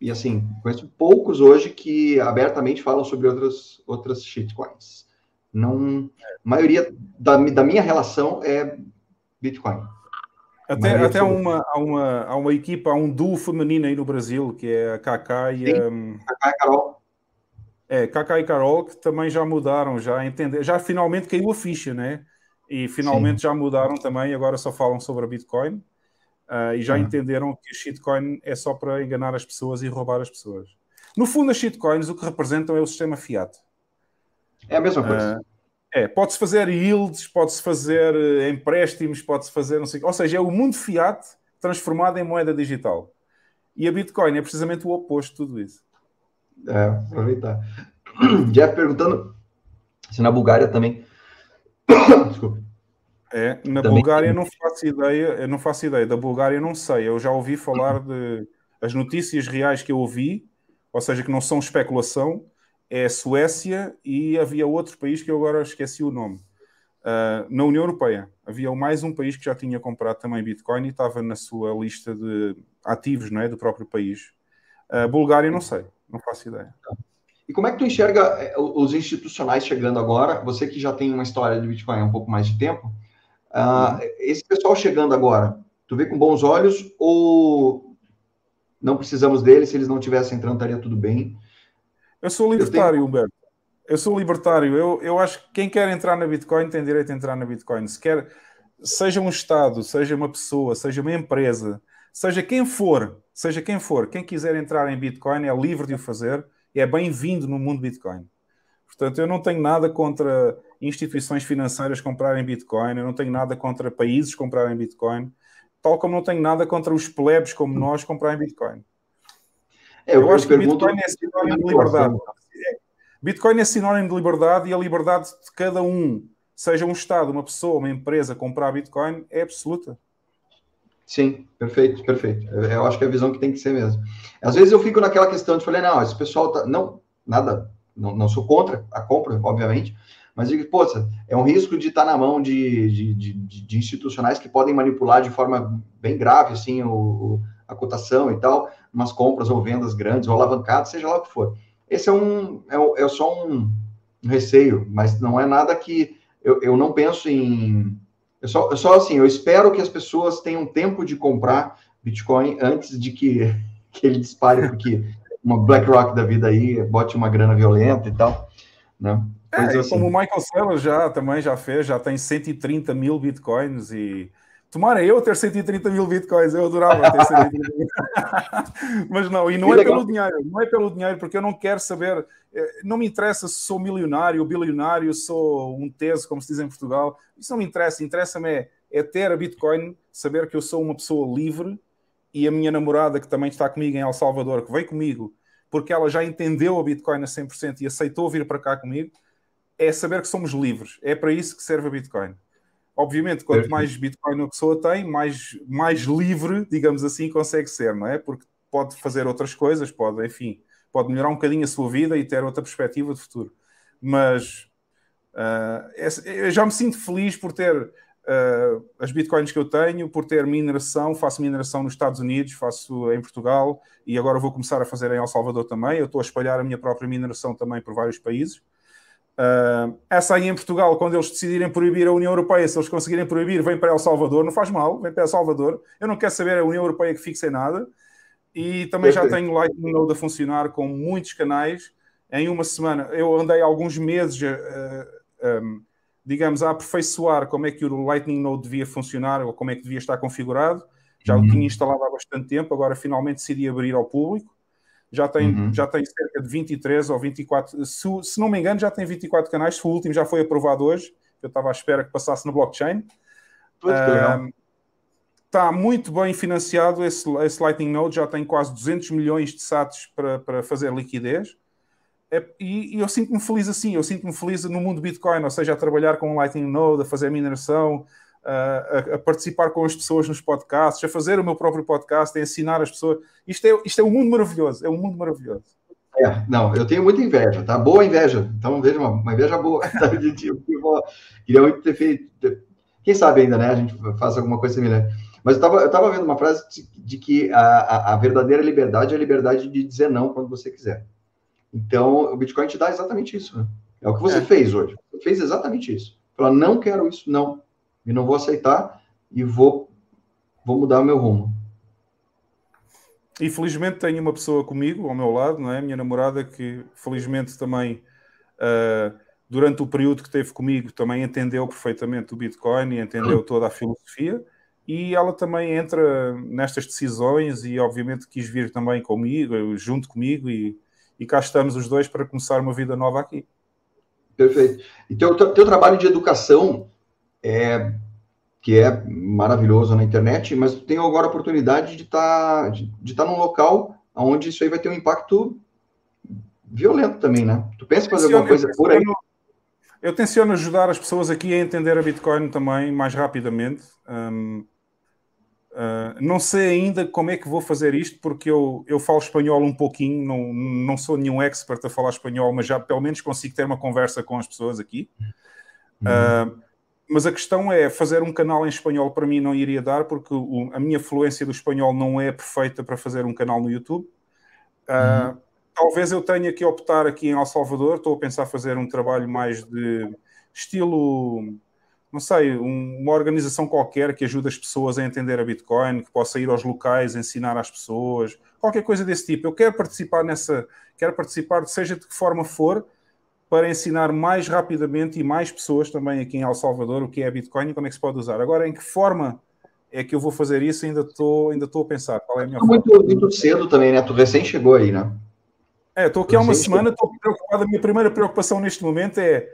e assim, conheço poucos hoje que abertamente falam sobre outras, outras shitcoins. Não, a maioria da, da minha relação é Bitcoin. Até, até há, uma, há, uma, há uma equipa, há um duo feminino aí no Brasil, que é a Kaká e a. Kaká e Carol. É, Kaká e Carol, que também já mudaram, já entender, já finalmente caiu a ficha, né? E finalmente Sim. já mudaram também, agora só falam sobre a Bitcoin. Uh, e já uhum. entenderam que a shitcoin é só para enganar as pessoas e roubar as pessoas. No fundo, as shitcoins o que representam é o sistema fiat. É a mesma coisa. Uh, é, pode-se fazer yields, pode-se fazer eh, empréstimos, pode-se fazer não sei Ou seja, é o mundo fiat transformado em moeda digital. E a Bitcoin é precisamente o oposto de tudo isso. É, aproveitar. Jeff perguntando se na Bulgária também. Desculpa. É, na também... Bulgária não faço ideia, eu não faço ideia. Da Bulgária não sei. Eu já ouvi falar de as notícias reais que eu ouvi, ou seja, que não são especulação, é Suécia e havia outro país que eu agora esqueci o nome. Uh, na União Europeia havia mais um país que já tinha comprado também Bitcoin e estava na sua lista de ativos não é, do próprio país. Uh, Bulgária, não sei, não faço ideia. E como é que tu enxerga eh, os institucionais chegando agora? Você que já tem uma história de Bitcoin há um pouco mais de tempo, uh, esse pessoal chegando agora, tu vê com bons olhos ou não precisamos deles? Se eles não tivessem entrando, estaria tudo bem? Eu sou libertário, eu tenho... Humberto. Eu sou libertário. Eu, eu acho que quem quer entrar na Bitcoin tem direito a entrar na Bitcoin. Se quer, seja um Estado, seja uma pessoa, seja uma empresa, seja quem for, seja quem for, quem quiser entrar em Bitcoin é livre de o fazer e é bem-vindo no mundo Bitcoin. Portanto, eu não tenho nada contra instituições financeiras comprarem Bitcoin, eu não tenho nada contra países comprarem Bitcoin, tal como não tenho nada contra os plebes como nós comprarem Bitcoin. É, eu, eu acho que Bitcoin é sinónimo de liberdade. Bitcoin é sinónimo de liberdade e a liberdade de cada um, seja um Estado, uma pessoa, uma empresa, comprar Bitcoin é absoluta. Sim, perfeito, perfeito. Eu acho que é a visão que tem que ser mesmo. Às vezes eu fico naquela questão de falar, não, esse pessoal tá. Não, nada, não, não sou contra a compra, obviamente, mas digo, poxa, é um risco de estar tá na mão de, de, de, de, institucionais que podem manipular de forma bem grave, assim, o, o, a cotação e tal, umas compras ou vendas grandes, ou alavancadas, seja lá o que for. Esse é um, é, é só um, um receio, mas não é nada que eu, eu não penso em eu só, eu só assim, eu espero que as pessoas tenham tempo de comprar Bitcoin antes de que, que ele dispare, porque uma BlackRock da vida aí bote uma grana violenta e tal, né? É, assim. como o Michael Saylor já também já fez, já tem 130 mil bitcoins e tomara eu ter 130 mil bitcoins, eu adorava ter 130 mil. Mas não, e não é pelo dinheiro, não é pelo dinheiro, porque eu não quero saber, eh, não me interessa se sou milionário, bilionário, sou um teso, como se diz em Portugal, isso não me interessa, interessa-me é, é ter a Bitcoin, saber que eu sou uma pessoa livre e a minha namorada, que também está comigo em El Salvador, que veio comigo, porque ela já entendeu a Bitcoin a 100% e aceitou vir para cá comigo, é saber que somos livres. É para isso que serve a Bitcoin. Obviamente, quanto mais Bitcoin a pessoa tem, mais, mais livre, digamos assim, consegue ser, não é? Porque pode fazer outras coisas, pode, enfim, pode melhorar um bocadinho a sua vida e ter outra perspectiva de futuro. Mas uh, eu já me sinto feliz por ter uh, as bitcoins que eu tenho, por ter mineração, faço mineração nos Estados Unidos, faço em Portugal e agora vou começar a fazer em El Salvador também. Eu estou a espalhar a minha própria mineração também por vários países. Uh, essa aí em Portugal, quando eles decidirem proibir a União Europeia, se eles conseguirem proibir, vem para El Salvador, não faz mal, vem para El Salvador. Eu não quero saber a União Europeia que fixe em nada. E também já tenho Lightning Node a funcionar com muitos canais. Em uma semana, eu andei alguns meses, uh, um, digamos, a aperfeiçoar como é que o Lightning Node devia funcionar ou como é que devia estar configurado. Já uhum. o tinha instalado há bastante tempo, agora finalmente decidi abrir ao público já tem, uhum. já tem cerca de 23 ou 24, se, se, não me engano, já tem 24 canais. O último já foi aprovado hoje, eu estava à espera que passasse no blockchain. Está muito bem financiado esse, esse, Lightning Node, já tem quase 200 milhões de SATs para, para fazer liquidez. É, e, e, eu sinto-me feliz assim, eu sinto-me feliz no mundo Bitcoin, ou seja, a trabalhar com o Lightning Node, a fazer mineração, a, a, participar com as pessoas nos podcasts, a fazer o meu próprio podcast, a ensinar as pessoas. Isto é, isto é um mundo maravilhoso, é um mundo maravilhoso. É, não, eu tenho muita inveja, tá? Boa inveja. Então, veja, uma, uma inveja boa. Tá? Queria muito ter feito. Quem sabe ainda, né? A gente faz alguma coisa semelhante. Mas eu estava vendo uma frase de, de que a, a, a, verdadeira liberdade é a liberdade de dizer não quando você quiser. Então, o Bitcoin te dá exatamente isso, né? É o que você é. fez hoje. Você fez exatamente isso. Falar, não quero isso, não e não vou aceitar e vou, vou mudar o meu rumo. E felizmente tenho uma pessoa comigo, ao meu lado, não é? Minha namorada, que felizmente também, uh, durante o período que teve comigo, também entendeu perfeitamente o Bitcoin e entendeu toda a filosofia. E ela também entra nestas decisões e, obviamente, quis vir também comigo, junto comigo, e, e cá estamos os dois para começar uma vida nova aqui. Perfeito. E teu, teu trabalho de educação é, que é maravilhoso na internet, mas tu tem agora a oportunidade de estar tá, de, de tá num local onde isso aí vai ter um impacto violento também, né? Tu pensa em fazer alguma coisa por aí? Eu tenciono ajudar as pessoas aqui a entender a Bitcoin também mais rapidamente. Um, uh, não sei ainda como é que vou fazer isto, porque eu, eu falo espanhol um pouquinho, não, não sou nenhum expert a falar espanhol, mas já pelo menos consigo ter uma conversa com as pessoas aqui. Uhum. Uh, mas a questão é, fazer um canal em espanhol para mim não iria dar, porque o, a minha fluência do espanhol não é perfeita para fazer um canal no YouTube. Uh, uhum. Talvez eu tenha que optar aqui em El Salvador, estou a pensar fazer um trabalho mais de estilo, não sei, um, uma organização qualquer que ajude as pessoas a entender a Bitcoin, que possa ir aos locais, ensinar às pessoas, qualquer coisa desse tipo. Eu quero participar nessa, quero participar, seja de que forma for, para ensinar mais rapidamente e mais pessoas também aqui em El Salvador o que é Bitcoin e como é que se pode usar. Agora, em que forma é que eu vou fazer isso? Ainda estou ainda a pensar. Qual é a minha muito, forma? muito cedo também, né? Tu recém chegou aí, né? É, estou aqui há uma semana, estou preocupado. A minha primeira preocupação neste momento é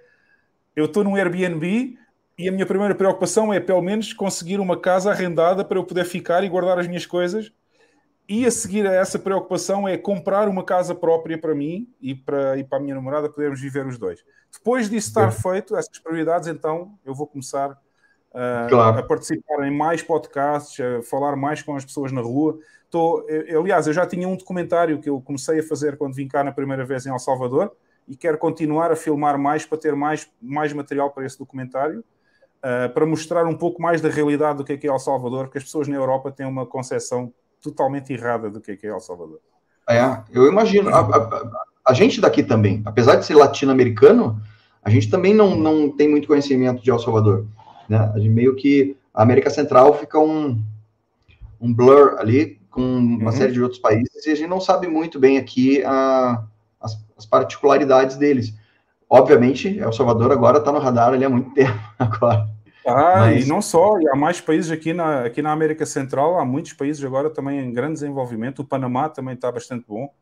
eu estou num Airbnb e a minha primeira preocupação é pelo menos conseguir uma casa arrendada para eu poder ficar e guardar as minhas coisas e a seguir a essa preocupação é comprar uma casa própria para mim e para, e para a minha namorada podermos viver os dois. Depois disso estar feito, essas prioridades, então eu vou começar uh, claro. a participar em mais podcasts, a falar mais com as pessoas na rua. Tô, eu, aliás, eu já tinha um documentário que eu comecei a fazer quando vim cá na primeira vez em El Salvador e quero continuar a filmar mais para ter mais, mais material para esse documentário, uh, para mostrar um pouco mais da realidade do que é, que é El Salvador, porque as pessoas na Europa têm uma concepção totalmente errada do que é, que é El Salvador. É, eu imagino. A, a, a gente daqui também, apesar de ser latino-americano, a gente também não, não tem muito conhecimento de El Salvador. Né? A gente meio que a América Central fica um, um blur ali com uma uhum. série de outros países e a gente não sabe muito bem aqui a, as, as particularidades deles. Obviamente, El Salvador agora está no radar ali há muito tempo agora. Ah, Mas... e não só, há mais países aqui na, aqui na América Central, há muitos países agora também em grande desenvolvimento. O Panamá também está bastante bom,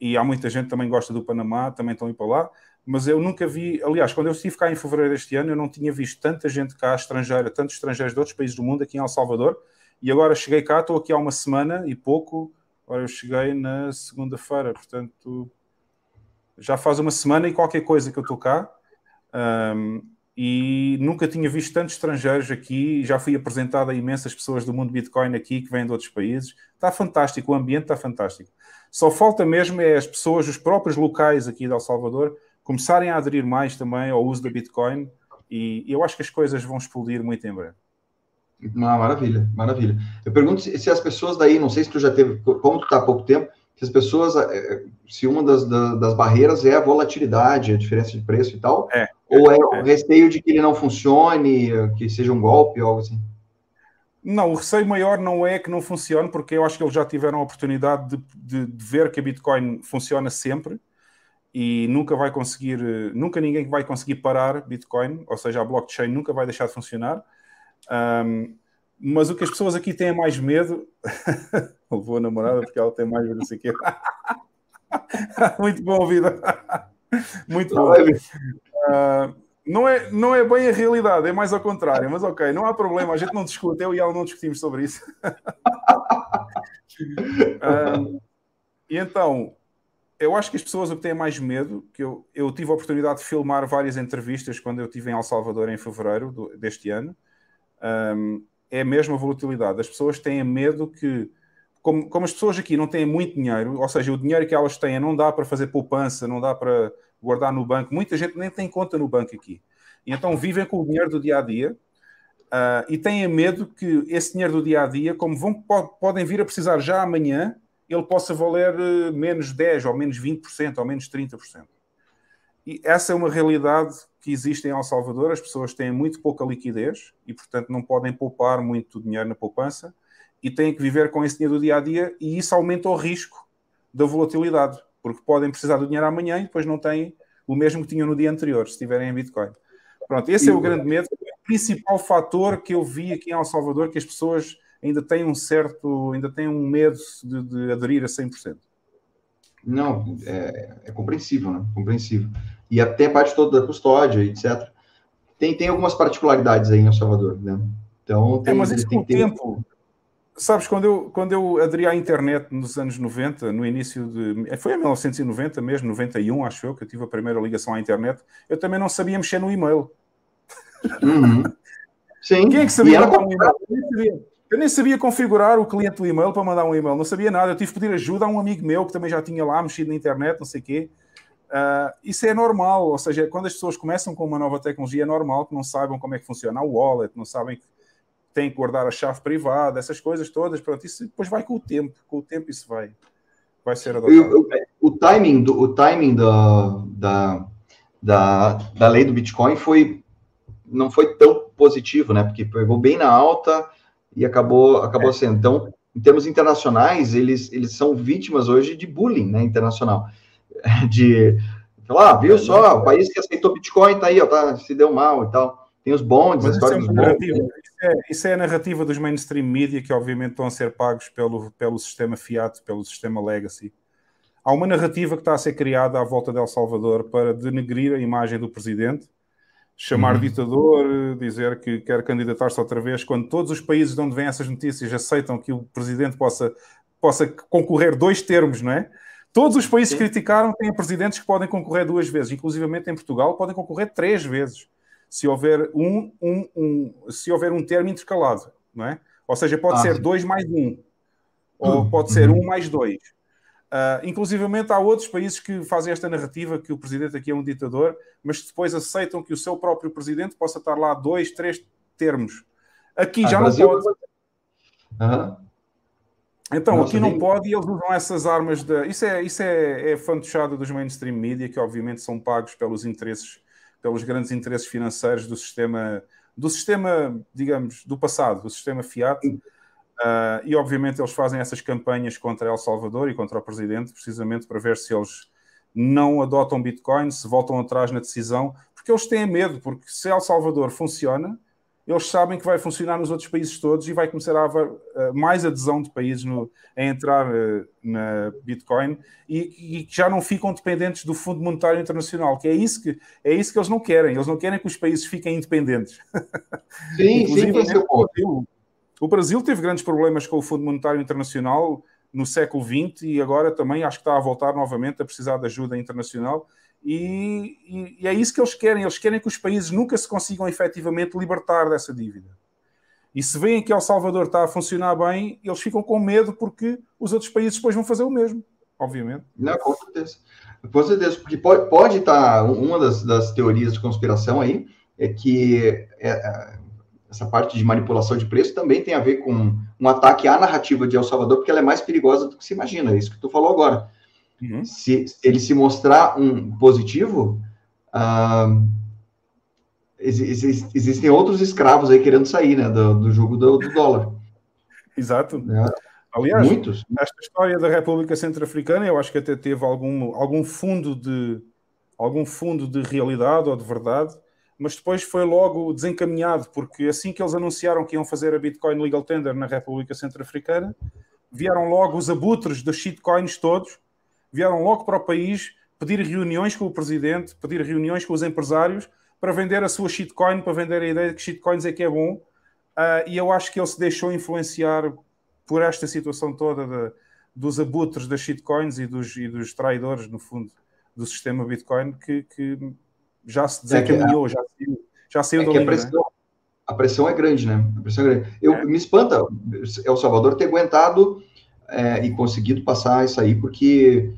e há muita gente que também gosta do Panamá, também estão indo para lá. Mas eu nunca vi, aliás, quando eu estive cá em fevereiro deste ano, eu não tinha visto tanta gente cá estrangeira, tantos estrangeiros de outros países do mundo aqui em El Salvador. E agora cheguei cá, estou aqui há uma semana e pouco. Agora eu cheguei na segunda-feira, portanto já faz uma semana e qualquer coisa que eu estou cá. Um, e nunca tinha visto tantos estrangeiros aqui. Já fui apresentado a imensas pessoas do mundo Bitcoin aqui que vêm de outros países. Está fantástico, o ambiente está fantástico. Só falta mesmo é as pessoas, os próprios locais aqui de El Salvador, começarem a aderir mais também ao uso da Bitcoin. E eu acho que as coisas vão explodir muito em breve. Ah, maravilha, maravilha. Eu pergunto se, se, as pessoas daí, não sei se tu já teve, como tu está há pouco tempo, se as pessoas, eh, se uma das, das, das, barreiras é a volatilidade, a diferença de preço e tal, é, ou é, é o receio de que ele não funcione, que seja um golpe ou algo assim? Não, o receio maior não é que não funcione, porque eu acho que eles já tiveram a oportunidade de, de, de ver que a Bitcoin funciona sempre e nunca vai conseguir, nunca ninguém vai conseguir parar Bitcoin, ou seja, a blockchain nunca vai deixar de funcionar. Um, mas o que as pessoas aqui têm mais medo, levou a namorada porque ela tem mais medo, não sei o quê. Muito bom, vida. Muito bom. Uh, não, é, não é bem a realidade, é mais ao contrário, mas ok, não há problema, a gente não discute, eu e ela não discutimos sobre isso. uh, e então, eu acho que as pessoas o que têm mais medo, que eu, eu tive a oportunidade de filmar várias entrevistas quando eu estive em El Salvador em fevereiro do, deste ano, um, é mesmo a volatilidade. As pessoas têm medo que, como, como, as pessoas aqui não têm muito dinheiro, ou seja, o dinheiro que elas têm não dá para fazer poupança, não dá para guardar no banco, muita gente nem tem conta no banco aqui. E então vivem com o dinheiro do dia a dia uh, e têm medo que esse dinheiro do dia a dia, como vão, podem vir a precisar já amanhã, ele possa valer eh, menos 10 ou menos 20% ou menos 30%. E essa é uma realidade que existe em El Salvador. As pessoas têm muito pouca liquidez e, portanto, não podem poupar muito dinheiro na poupança e têm que viver com esse dinheiro do dia a dia. E isso aumenta o risco da volatilidade, porque podem precisar do dinheiro amanhã e depois não têm o mesmo que tinham no dia anterior, se estiverem em Bitcoin. Pronto, esse é o grande medo. O principal fator que eu vi aqui em El Salvador que as pessoas ainda têm um certo, ainda têm um medo de, de aderir a 100%. Não, é, é compreensível, né? Compreensível. E até a parte toda da custódia, etc. Tem, tem algumas particularidades aí em El Salvador, né? Então, tem, é, mas isso com o tempo... Sabes, quando eu, quando eu aderi à internet nos anos 90, no início de. Foi em 1990 mesmo, 91, acho eu, que eu tive a primeira ligação à internet, eu também não sabia mexer no e-mail. Uhum. Sim. Quem é que sabia mandar um e-mail? Eu nem sabia configurar o cliente do e-mail para mandar um e-mail, não sabia nada. Eu tive que pedir ajuda a um amigo meu que também já tinha lá mexido na internet, não sei o quê. Uh, isso é normal, ou seja, quando as pessoas começam com uma nova tecnologia, é normal que não saibam como é que funciona o wallet, não sabem têm que guardar a chave privada, essas coisas todas. Pronto, isso depois vai com o tempo, com o tempo isso vai, vai ser adotado. O, o timing, do, o timing da, da, da, da lei do Bitcoin foi não foi tão positivo, né? Porque pegou bem na alta e acabou, acabou é. sendo. Então, em termos internacionais, eles, eles são vítimas hoje de bullying né, internacional. De falar, ah, viu só, o país que aceitou Bitcoin tá aí, ó, tá, se deu mal e tal. Tem os bondes, as histórias é dos bondes. Isso é, isso é, a narrativa dos mainstream media que, obviamente, estão a ser pagos pelo, pelo sistema fiat, pelo sistema legacy. Há uma narrativa que está a ser criada à volta de El Salvador para denegrir a imagem do presidente chamar uhum. ditador, dizer que quer candidatar-se outra vez, quando todos os países de onde vêm essas notícias aceitam que o presidente possa, possa concorrer dois termos, não é? Todos os países que criticaram têm presidentes que podem concorrer duas vezes, inclusivamente em Portugal podem concorrer três vezes. Se houver um, um, um, se houver um termo intercalado, não é? Ou seja, pode ah, ser 2 mais 1, um, ou hum, pode ser 1 um mais 2. Uh, inclusivamente há outros países que fazem esta narrativa que o presidente aqui é um ditador, mas depois aceitam que o seu próprio presidente possa estar lá dois, três termos. Aqui ah, já Brasil... não pode. Uhum. Então, Nossa, aqui não pode e eles usam essas armas. De... Isso, é, isso é, é fantochada dos mainstream media, que obviamente são pagos pelos interesses, pelos grandes interesses financeiros do sistema, do sistema, digamos, do passado, do sistema Fiat. Uh, e obviamente eles fazem essas campanhas contra El Salvador e contra o presidente, precisamente para ver se eles não adotam Bitcoin, se voltam atrás na decisão, porque eles têm medo, porque se El Salvador funciona, eles sabem que vai funcionar nos outros países todos e vai começar a haver uh, mais adesão de países no, a entrar uh, na Bitcoin e, que já não ficam dependentes do Fundo Monetário Internacional, que é isso que, é isso que eles não querem. Eles não querem que os países fiquem independentes. Sim, sim, é o ponto. O Brasil teve grandes problemas com o Fundo Monetário Internacional no século XX e agora também acho que está a voltar novamente a precisar de ajuda internacional. E, e, e, é isso que eles querem. Eles querem que os países nunca se consigam efetivamente libertar dessa dívida. E se veem que El Salvador está a funcionar bem, eles ficam com medo porque os outros países depois vão fazer o mesmo, obviamente. Não, com certeza. Com certeza, porque pode, pode estar, uma das, das teorias de conspiração aí, é que é, é essa parte de manipulação de preço também tem a ver com um ataque à narrativa de El Salvador, porque ela é mais perigosa do que se imagina, é isso que tu falou agora. Uhum. Se, se, ele se mostrar um positivo, uh, ex, ex, existem outros escravos aí querendo sair né, do, do jogo do, do dólar. Exato. É. Aliás, Muitos. esta história da República Centro-Africana, eu acho que até teve algum, algum fundo de algum fundo de realidade ou de verdade, mas depois foi logo desencaminhado, porque assim que eles anunciaram que iam fazer a Bitcoin Legal Tender na República Centro-Africana, vieram logo os abutres das shitcoins todos, vieram logo para o país pedir reuniões com o presidente, pedir reuniões com os empresários para vender a sua shitcoin, para vender a ideia de que shitcoins é que é bom. Uh, e eu acho que ele se deixou influenciar por esta situação toda de, dos abutres das shitcoins e dos, e dos traidores, no fundo, do sistema Bitcoin, que, que já se desencaminhou, é já saiu, já saiu é do a pressão, né? a pressão é grande, né? A pressão é grande. Eu, é. Me espanta El Salvador ter aguentado é, e conseguido passar isso aí, porque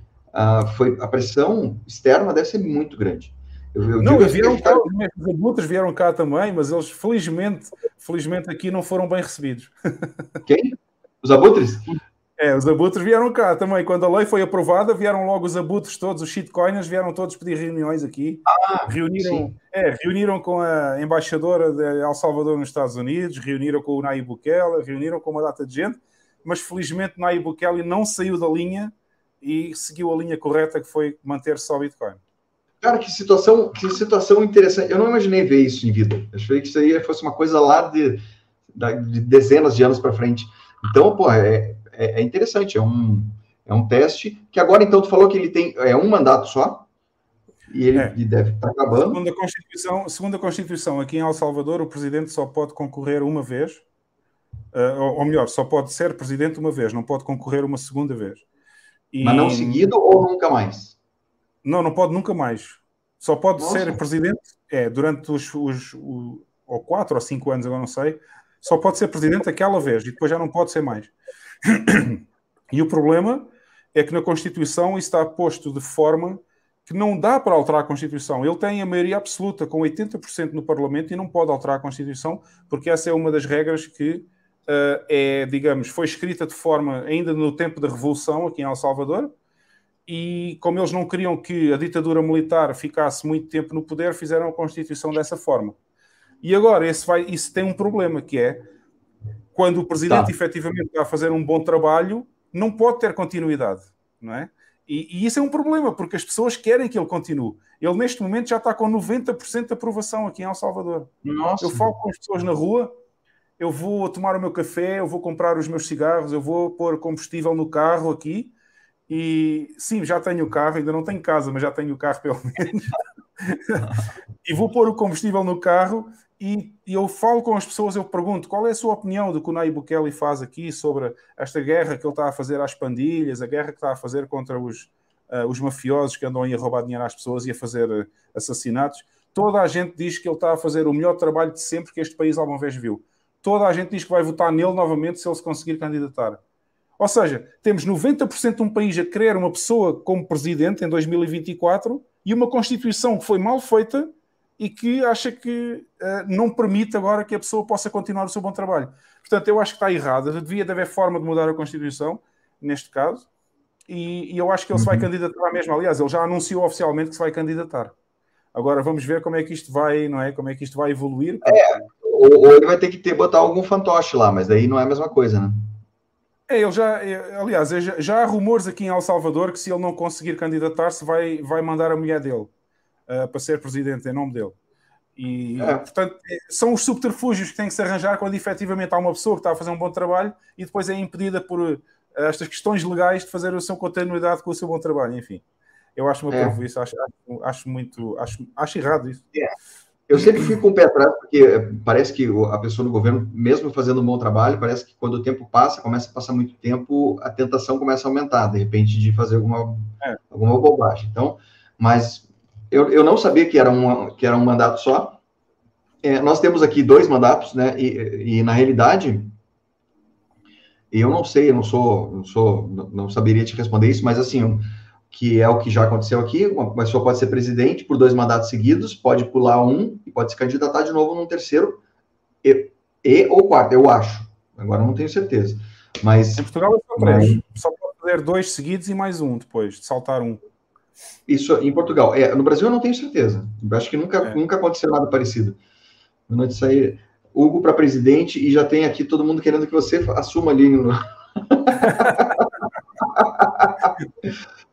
foi, a pressão externa deve ser muito grande. Eu, eu não, assim, vieram cá, os abutres vieram cá também, mas eles felizmente, felizmente aqui não foram bem recebidos. Quem? Os abutres? É, os abutres vieram cá também. Quando a lei foi aprovada, vieram logo os abutres todos, os shitcoiners, vieram todos pedir reuniões aqui. Ah, reuniram, é, reuniram com a embaixadora de El Salvador nos Estados Unidos, reuniram com o Nayib Bukele, reuniram com uma data de gente, mas felizmente Nayib Bukele não saiu da linha e seguiu a linha correta que foi manter só Bitcoin. Cara, que situação, que situação interessante. Eu não imaginei ver isso em vida. Eu achei que isso aí fosse uma coisa lá de, de dezenas de anos para frente. Então, pô, é, é, é, interessante, é um, é um teste que agora, então, tu falou que ele tem é um mandato só, e ele, é. ele deve estar tá acabando. Segundo a, Constituição, segundo a Constituição, aqui em El Salvador, o presidente só pode concorrer uma vez, ou, ou, melhor, só pode ser presidente uma vez, não pode concorrer uma segunda vez. E... Mas não seguido ou nunca mais? Não, não pode nunca mais. Só pode Nossa. ser presidente, é, durante os, os, os, ou quatro ou cinco anos, eu não sei, só pode ser presidente aquela vez e depois já não pode ser mais. E o problema é que na Constituição isso está posto de forma que não dá para alterar a Constituição. Ele tem a maioria absoluta, com 80% no Parlamento, e não pode alterar a Constituição, porque essa é uma das regras que é, digamos, foi escrita de forma ainda no tempo da Revolução aqui em El Salvador, e como eles não queriam que a ditadura militar ficasse muito tempo no poder, fizeram a Constituição dessa forma. E agora esse vai, isso tem um problema, que é quando o presidente tá. efetivamente está a fazer um bom trabalho, não pode ter continuidade, não é? E, e, isso é um problema, porque as pessoas querem que ele continue. Ele, neste momento, já está com 90% de aprovação aqui em El Salvador. Nossa. Eu falo com as pessoas na rua, eu vou tomar o meu café, eu vou comprar os meus cigarros, eu vou pôr combustível no carro aqui. E sim, já tenho o carro, ainda não tenho casa, mas já tenho o carro pelo menos. e vou pôr o combustível no carro e, e, eu falo com as pessoas, eu pergunto qual é a sua opinião do que o Nayib Bukele faz aqui sobre esta guerra que ele está a fazer às pandilhas, a guerra que está a fazer contra os, uh, os mafiosos que andam aí a roubar dinheiro às pessoas e a fazer uh, assassinatos. toda a gente diz que ele está a fazer o melhor trabalho de sempre que este país alguma vez viu. Toda a gente diz que vai votar nele novamente se ele se conseguir candidatar. Ou seja, temos 90% de um país a querer uma pessoa como presidente em 2024 e uma Constituição que foi mal feita e que acha que uh, não permite agora que a pessoa possa continuar o seu bom trabalho. Portanto, eu acho que está errado. Devia haver forma de mudar a Constituição, neste caso, e, e eu acho que ele se vai uhum. candidatar mesmo. Aliás, ele já anunciou oficialmente que se vai candidatar. Agora vamos ver como é que isto vai, não é? Como é que isto vai evoluir. É, ou, ou ele vai ter que ter, botar algum fantoche lá, mas daí não é a mesma coisa, né? É, ele já, é, aliás, é, já, já, há rumores aqui em El Salvador que se ele não conseguir candidatar-se, vai, vai mandar a mulher dele uh, para ser presidente em nome dele. E, é. portanto, é, são os subterfúgios que têm que se arranjar quando efetivamente há uma pessoa que está a fazer um bom trabalho e depois é impedida por uh, estas questões legais de fazer a sua continuidade com o seu bom trabalho. Enfim, eu acho uma é. isso, acho, acho, acho, muito, acho, acho errado isso. É. Eu sempre fico com o pé atrás, porque eh, parece que a pessoa no governo, mesmo fazendo um bom trabalho, parece que quando o tempo passa, começa a passar muito tempo, a tentação começa a aumentar, de repente, de fazer alguma, é. alguma bobagem. Então, mas eu, eu não sabia que era, uma, que era um mandato só. É, nós temos aqui dois mandatos, né? E, e, na realidade, eu não sei, eu não sou, não sou, não saberia te responder isso, mas assim, que é o que já aconteceu aqui, uma pessoa pode ser presidente por dois mandatos seguidos, pode pular um e pode se candidatar de novo num terceiro e, e ou quarto, eu acho. Agora não tenho certeza. Mas. Em Portugal é só três. Só pode fazer dois seguidos e mais um depois, de saltar um. Isso em Portugal. É, no Brasil eu não tenho certeza. Eu acho que nunca, é. nunca aconteceu nada parecido. Não de sair Hugo para presidente e já tem aqui todo mundo querendo que você assuma ali no.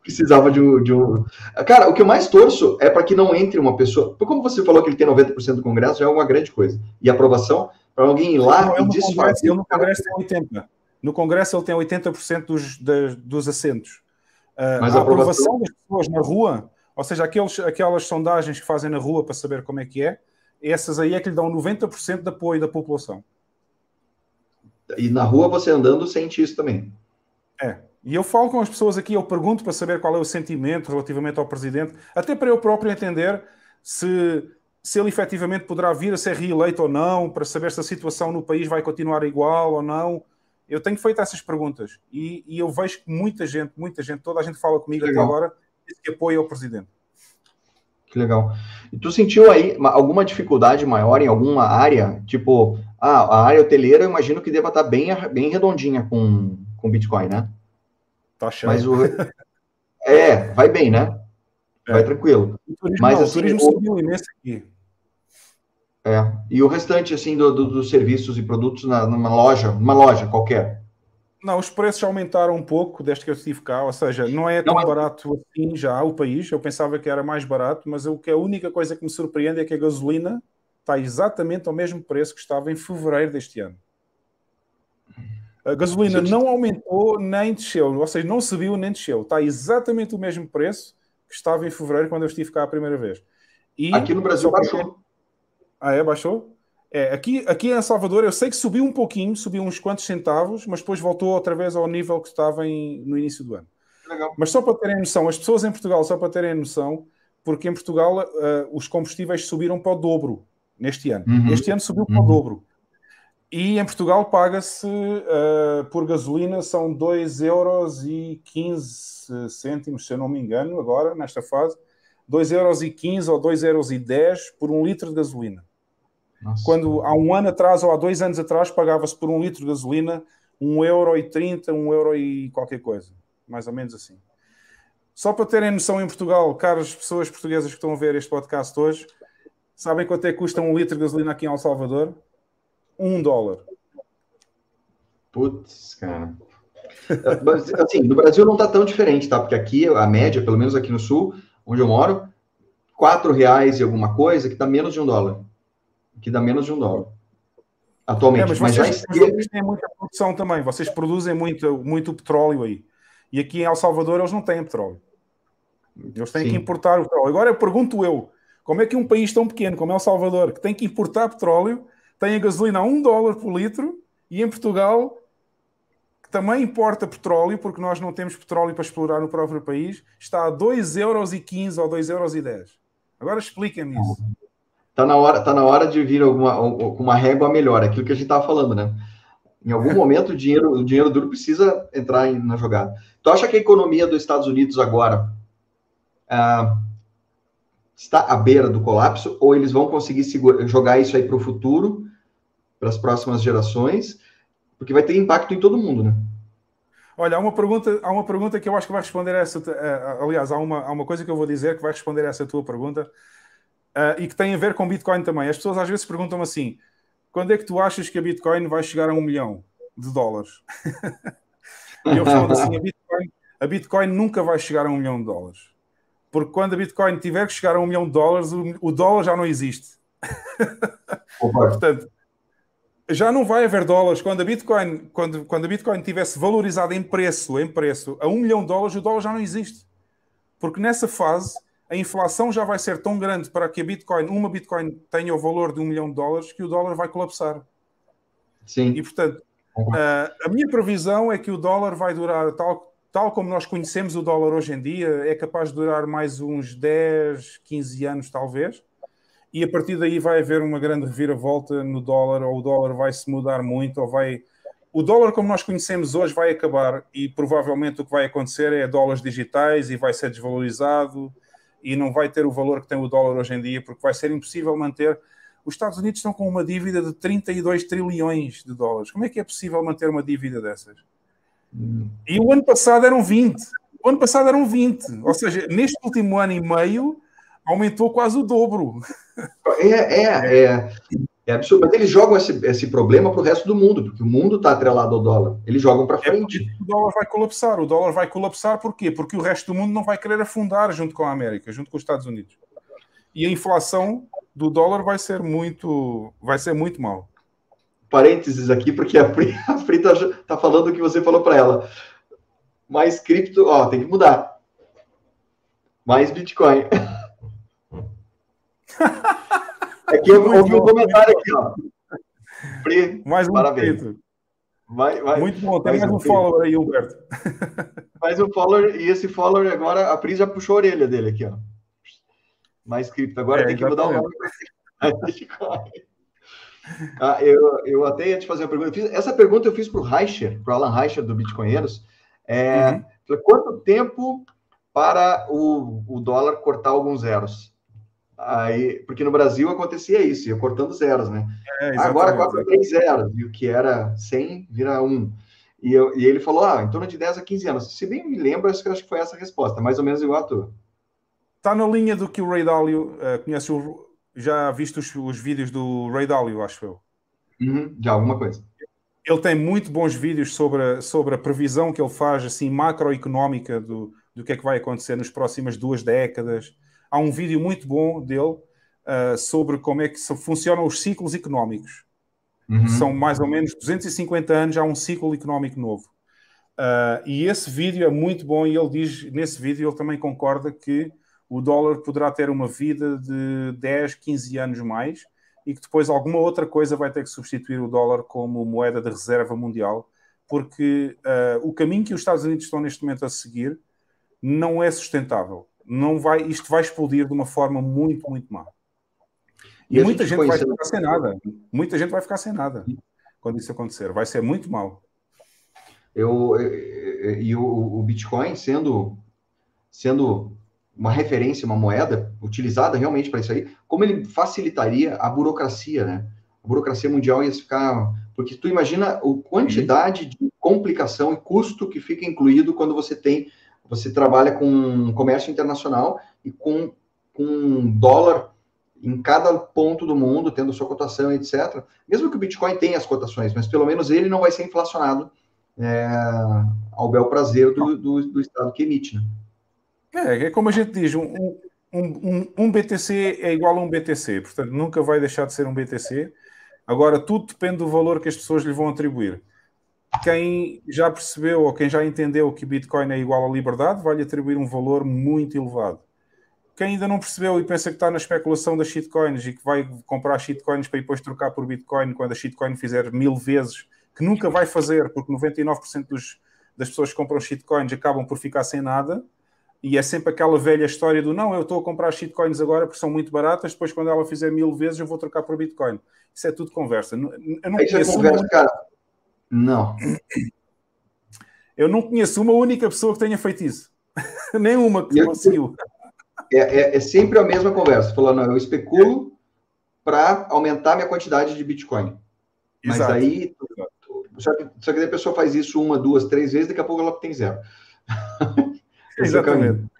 precisava de um, de um. Cara, o que eu mais torço é para que não entre uma pessoa. Como você falou que ele tem 90% do Congresso, já é uma grande coisa. E aprovação, para alguém ir lá não, e desfazer. No Congresso tem 80%. No Congresso ele tem 80% dos, das, dos assentos. Uh, Mas a, a aprovação... aprovação das pessoas na rua, ou seja, aqueles, aquelas sondagens que fazem na rua para saber como é que é, essas aí é que lhe dão 90% de apoio da população. E na rua você andando sente isso também. É, e eu falo com as pessoas aqui, eu pergunto para saber qual é o sentimento relativamente ao presidente, até para eu próprio entender se, se ele efetivamente poderá vir a ser reeleito ou não, para saber se a situação no país vai continuar igual ou não. Eu tenho feito essas perguntas e, e eu vejo que muita gente, muita gente, toda a gente fala comigo até agora, que apoia o presidente. Que legal. E tu sentiu aí alguma dificuldade maior em alguma área? Tipo, ah, a área hoteleira, eu imagino que deva estar bem, bem redondinha com, com Bitcoin, né? Tá achando. Mas o... É, vai bem, né? É. Vai tranquilo. O turismo, Mas, não, assim, o turismo o... subiu imenso aqui. É. E o restante, assim, do, do, dos serviços e produtos na, numa loja, numa loja qualquer? Não, os preços aumentaram um pouco desde que eu estive cá, ou seja, não é tão não, mas... barato assim já o país. Eu pensava que era mais barato, mas o que a única coisa que me surpreende é que a gasolina está exatamente ao mesmo preço que estava em fevereiro deste ano. A gasolina não aumentou nem desceu, ou seja, não subiu nem desceu. Está exatamente o mesmo preço que estava em fevereiro quando eu estive cá a primeira vez. E aqui no Brasil baixou. Ah, é? Baixou? É, aqui, aqui em Salvador eu sei que subiu um pouquinho, subiu uns quantos centavos, mas depois voltou outra vez ao nível que estava em, no início do ano. Legal. Mas só para terem noção, as pessoas em Portugal, só para terem noção, porque em Portugal uh, os combustíveis subiram para o dobro neste ano. Uhum. Este ano subiu para o uhum. dobro. E em Portugal paga-se uh, por gasolina são 2 euros e 15 cêntimos, se eu não me engano, agora, nesta fase. 2 euros e 15 ou 2 euros e 10 por um litro de gasolina. Nossa. Quando há um ano atrás ou há dois anos atrás pagava-se por um litro de gasolina 1 euro e 30, 1 euro e qualquer coisa. Mais ou menos assim. Só para terem noção em Portugal, caras pessoas portuguesas que estão a ver este podcast hoje, sabem quanto é que custa um litro de gasolina aqui em El Salvador? Um dólar. Putz, cara. assim, no Brasil não está tão diferente, tá? Porque aqui a média, pelo menos aqui no sul, onde eu moro, quatro reais e alguma coisa, que dá menos de um dólar. Que dá menos de um dólar. Atualmente. É, mas, mas vocês, já vocês têm muita produção também. Vocês produzem muito, muito petróleo aí. E aqui em El Salvador eles não têm petróleo. Eles têm Sim. que importar o petróleo. Agora eu pergunto eu, como é que um país tão pequeno como El Salvador, que tem que importar petróleo, tem a gasolina a 1 dólar por litro e em Portugal, que também importa petróleo, porque nós não temos petróleo para explorar no próprio país, está a 2,15€ ou 2,10€. Agora expliquem-me isso. tá na hora, tá na hora de vir alguma uma régua melhor, aquilo que a gente estava falando, né? Em algum momento o dinheiro, o dinheiro duro precisa entrar em, na jogada. Tu acha que a economia dos Estados Unidos agora ah, está à beira do colapso ou eles vão conseguir jogar isso aí para o futuro, para as próximas gerações, porque vai ter impacto em todo mundo, né? Olha, há uma pergunta, há uma pergunta que eu acho que vai responder a essa. Uh, aliás, há uma, há uma coisa que eu vou dizer que vai responder a essa tua pergunta uh, e que tem a ver com Bitcoin também. As pessoas às vezes perguntam assim: quando é que tu achas que a Bitcoin vai chegar a um milhão de dólares? e eu respondo assim: a Bitcoin, a Bitcoin nunca vai chegar a um milhão de dólares. Porque quando a Bitcoin tiver que chegar a um milhão de dólares, o, o dólar já não existe. Portanto, já não vai haver dólares quando a Bitcoin, quando, quando a Bitcoin tivesse valorizado em preço, em preço, a um milhão de dólares, o dólar já não existe. Porque nessa fase a inflação já vai ser tão grande para que a Bitcoin, uma Bitcoin tenha o valor de um milhão de dólares que o dólar vai colapsar. Sim. E portanto, a minha previsão é que o dólar vai durar tal, tal como nós conhecemos o dólar hoje em dia, é capaz de durar mais uns 10, 15 anos, talvez e a partir daí vai haver uma grande reviravolta no dólar, ou o dólar vai se mudar muito, ou vai. O dólar, como nós conhecemos hoje, vai acabar e provavelmente o que vai acontecer é dólares digitais e vai ser desvalorizado e não vai ter o valor que tem o dólar hoje em dia, porque vai ser impossível manter. Os Estados Unidos estão com uma dívida de 32 trilhões de dólares. Como é que é possível manter uma dívida dessas? Hum. E o ano passado eram 20. O ano passado eram 20. Ou seja, neste último ano e meio aumentou quase o dobro. É, é, é, é absurdo. Mas eles jogam esse, esse problema para o resto do mundo, porque o mundo está atrelado ao dólar. Eles jogam para é frente. É o dólar vai colapsar. O dólar vai colapsar por quê? Porque o resto do mundo não vai querer afundar junto com a América, junto com os Estados Unidos. E a inflação do dólar vai ser muito, vai ser muito mal. Parênteses aqui, porque a Pri, está tá falando o que você falou para ela. Mais cripto, ó, tem que mudar. Mais Bitcoin. Aqui eu ouvi um comentário aqui, ó. Pri, mais um parabéns. Vai, vai, Muito bom, tem mais, mais um, um follower aí, Humberto. Mais um follower, e esse follower agora, a Pri já puxou a orelha dele aqui, ó. Mais cripto. Agora é, tem que mudar o nome. ah, eu, eu até ia te fazer uma pergunta. Fiz, essa pergunta eu fiz para o Reicher, para o Alan Reicher do Bitcoinheiros. É, uhum. Quanto tempo para o, o dólar cortar alguns zeros? Aí, porque no Brasil acontecia isso, ia cortando zeros, né? É, Agora corta três zeros, e o que era 100 vira 1. E, eu, e ele falou, ah, em torno de 10 a 15 anos. Se bem me lembro, acho que, acho que foi essa a resposta, mais ou menos igual a tua. Está na linha do que o Ray Dalio uh, conhece, o, já viste os, os, vídeos do Ray Dalio, acho eu. Uhum, já alguma coisa. Ele tem muito bons vídeos sobre a, sobre a previsão que ele faz, assim, macroeconómica do, do que é que vai acontecer nas próximas duas décadas, há um vídeo muito bom dele uh, sobre como é que funcionam os ciclos económicos. Uhum. São mais ou menos 250 anos, há um ciclo económico novo. Uh, e esse vídeo é muito bom e ele diz, nesse vídeo, ele também concorda que o dólar poderá ter uma vida de 10, 15 anos mais e que depois alguma outra coisa vai ter que substituir o dólar como moeda de reserva mundial, porque uh, o caminho que os Estados Unidos estão neste momento a seguir não é sustentável não vai, isto vai explodir de uma forma muito, muito má. E, e muita gente, gente vai ficar sem nada. Muita gente vai ficar sem nada quando isso acontecer. Vai ser muito mal. Eu, e o, o Bitcoin sendo, sendo uma referência, uma moeda utilizada realmente para isso aí, como ele facilitaria a burocracia, né? A burocracia mundial ia ficar. Porque tu imagina a quantidade de complicação e custo que fica incluído quando você tem você trabalha com comércio internacional e com, com dólar em cada ponto do mundo, tendo sua cotação, etc. Mesmo que o Bitcoin tenha as cotações, mas pelo menos ele não vai ser inflacionado é, ao bel prazer do, do, do, Estado que emite. Né? É, é como a gente diz, um, um, um, um BTC é igual a um BTC, portanto nunca vai deixar de ser um BTC. Agora, tudo depende do valor que as pessoas lhe vão atribuir quem já percebeu ou quem já entendeu que Bitcoin é igual à liberdade vai-lhe atribuir um valor muito elevado. Quem ainda não percebeu e pensa que está na especulação das shitcoins e que vai comprar shitcoins para depois trocar por Bitcoin quando a shitcoin fizer mil vezes, que nunca vai fazer, porque 99% dos, das pessoas que compram shitcoins acabam por ficar sem nada, e é sempre aquela velha história do não, eu estou a comprar shitcoins agora porque são muito baratas, depois quando ela fizer mil vezes eu vou trocar por Bitcoin. Isso é tudo conversa. Eu não Isso é conversa, cara. Não. Eu não conheço uma única pessoa que tenha feito isso. Nenhuma que eu, conseguiu. É, é, é, sempre a mesma conversa, falando, eu especulo para aumentar minha quantidade de Bitcoin. Mas Exato. aí, só que, só que a pessoa faz isso uma, duas, três vezes, daqui a pouco ela tem zero. É Exatamente.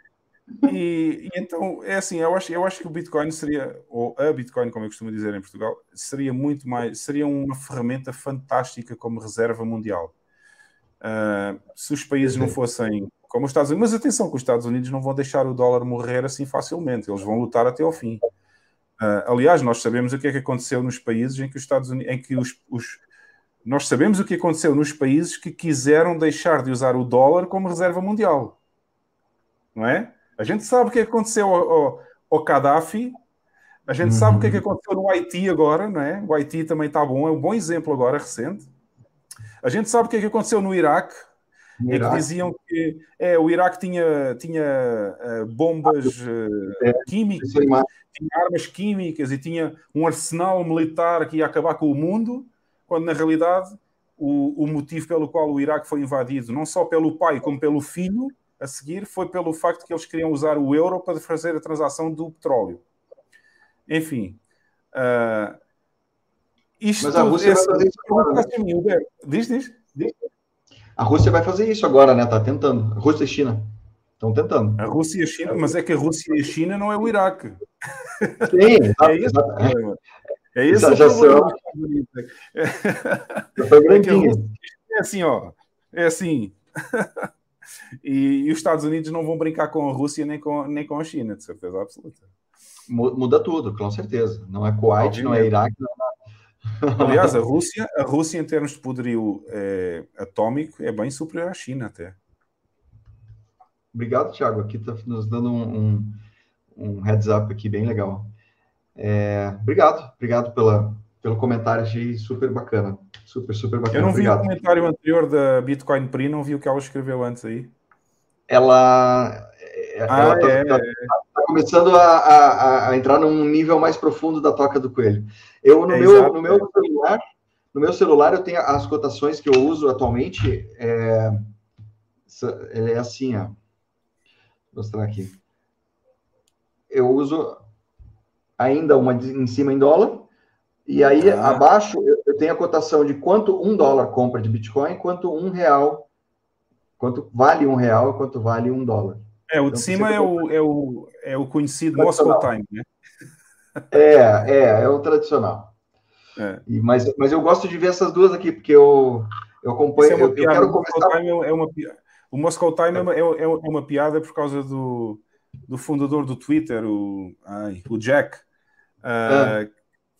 E, e, então, é assim, eu acho, eu acho que o Bitcoin seria, ou a Bitcoin, como eu costumo dizer em Portugal, seria muito mais, seria uma ferramenta fantástica como reserva mundial. Uh, se os países não fossem como os Estados Unidos, mas atenção que os Estados Unidos não vão deixar o dólar morrer assim facilmente, eles vão lutar até ao fim. Uh, aliás, nós sabemos o que é que aconteceu nos países em que os Estados Unidos, em que os, os nós sabemos o que aconteceu nos países que quiseram deixar de usar o dólar como reserva mundial. Não é? A gente sabe o que aconteceu ao, ao, ao Gaddafi, a gente uhum. sabe o que, é que uhum. aconteceu no Haiti agora, não é? O Haiti também está bom, é um bom exemplo agora, recente. A gente sabe o que, é que aconteceu no Iraque, no é que diziam que é, o Iraque tinha, tinha uh, bombas uh, químicas, tinha armas químicas e tinha um arsenal militar que ia acabar com o mundo quando na realidade o, o motivo pelo qual o Iraque foi invadido, não só pelo pai como pelo filho, a seguir, foi pelo facto que eles queriam usar o euro para fazer a transação do petróleo. Enfim. Uh, isto Mas a Rússia vai fazer isso agora. Né? Diz, diz, diz. A Rússia vai fazer isso agora, né? Está tentando. A Rússia e a China. Estão tentando. A Rússia e a China, mas é que a Rússia e a China não é o Iraque. Sim, é isso. É isso já. É, é assim, ó. É assim. e, e, os Estados Unidos não vão brincar com a Rússia nem com, nem com a China, de certeza absoluta. Muda tudo, com certeza. Não é Kuwait, não é Iraque, não é... Aliás, a Rússia, a Rússia, em termos de poderio é, atômico, é bem superior à China até. Obrigado, Thiago. Aqui está nos dando um, um, um heads up aqui bem legal. É, obrigado, obrigado pela, pelo comentário, achei super bacana. Super, super bacana. Eu não vi obrigado. o comentário anterior da Bitcoin Pri, não vi o que ela escreveu antes aí. Ela ah, está é, tá, tá começando a, a, a, entrar num nível mais profundo da toca do coelho. Eu, no, é meu, exato, no meu celular, no meu celular, eu tenho as cotações que eu uso atualmente. É, é assim, ó. Vou mostrar aqui. Eu uso ainda uma em cima em dólar, e aí ah. abaixo eu tenho a cotação de quanto um dólar compra de Bitcoin, quanto um real, quanto vale um real, quanto vale um dólar. É, o de então, cima é o, é, o, é o conhecido Moscow Time, né? É, é, é o tradicional. É. E, mas, mas eu gosto de ver essas duas aqui, porque eu, eu acompanho. É eu, eu, quero começar. É uma, o Moscow Time é uma, é, é uma piada por causa do, do fundador do Twitter, o, ai, o Jack. Uh,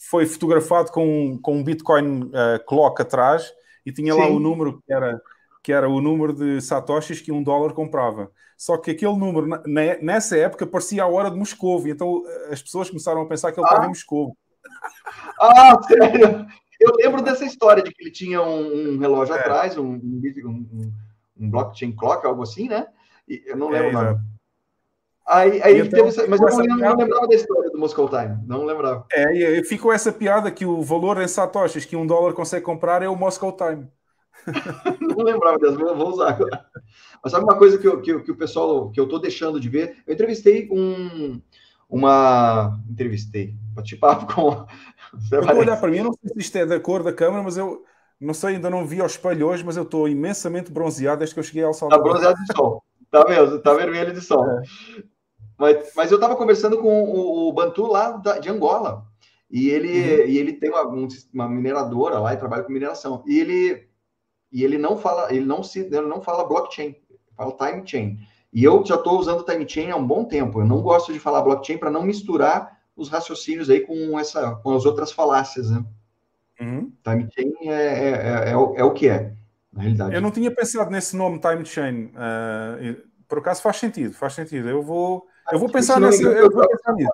foi fotografado com, com um Bitcoin uh, clock atrás e tinha Sim. lá o número que era, que era o número de satoshis que um dólar comprava. Só que aquele número, na, nessa época, parecia a hora de Moscou. Então as pessoas começaram a pensar que ele ah. estava em Moscou. Ah, sério? Eu lembro dessa história de que ele tinha um, um relógio é. atrás, um, um, um, blockchain clock, algo assim, né? E eu não lembro é, nada. Aí, aí então, teve, mas eu não, lembrava da história Moscow Time, não lembrava. É, e ficou essa piada que o valor em satoshis que um dólar consegue comprar é o Moscow Time. não lembrava dessa, vou usar agora. Mas sabe uma coisa que, eu, que, que o pessoal, que eu tô deixando de ver? Eu entrevistei um, uma... Entrevistei, bate-papo com... Eu vou olhar para mim, eu não sei se isto é da cor da câmera, mas eu não sei, ainda não vi ao espelho hoje, mas eu estou imensamente bronzeado desde que eu cheguei ao sol. Está bronzeado de sol. Tá mesmo, tá vermelho de sol. É. Mas, mas eu estava conversando com o, o Bantu lá da, de Angola. E ele, uhum. e ele tem uma, uma mineradora lá e trabalha com mineração. E ele, e ele não fala, ele não se, ele não fala blockchain, fala time chain. E eu já estou usando time chain há um bom tempo. Eu não gosto de falar blockchain para não misturar os raciocínios aí com essa, com as outras falácias, né? Uhum. Time chain é, é, é, é, o, é o que é na realidade. Eu não tinha pensado nesse nome time chain. Uh, por acaso faz sentido, faz sentido. Eu vou, eu vou pensar nesse. Eu vou pensar nisso.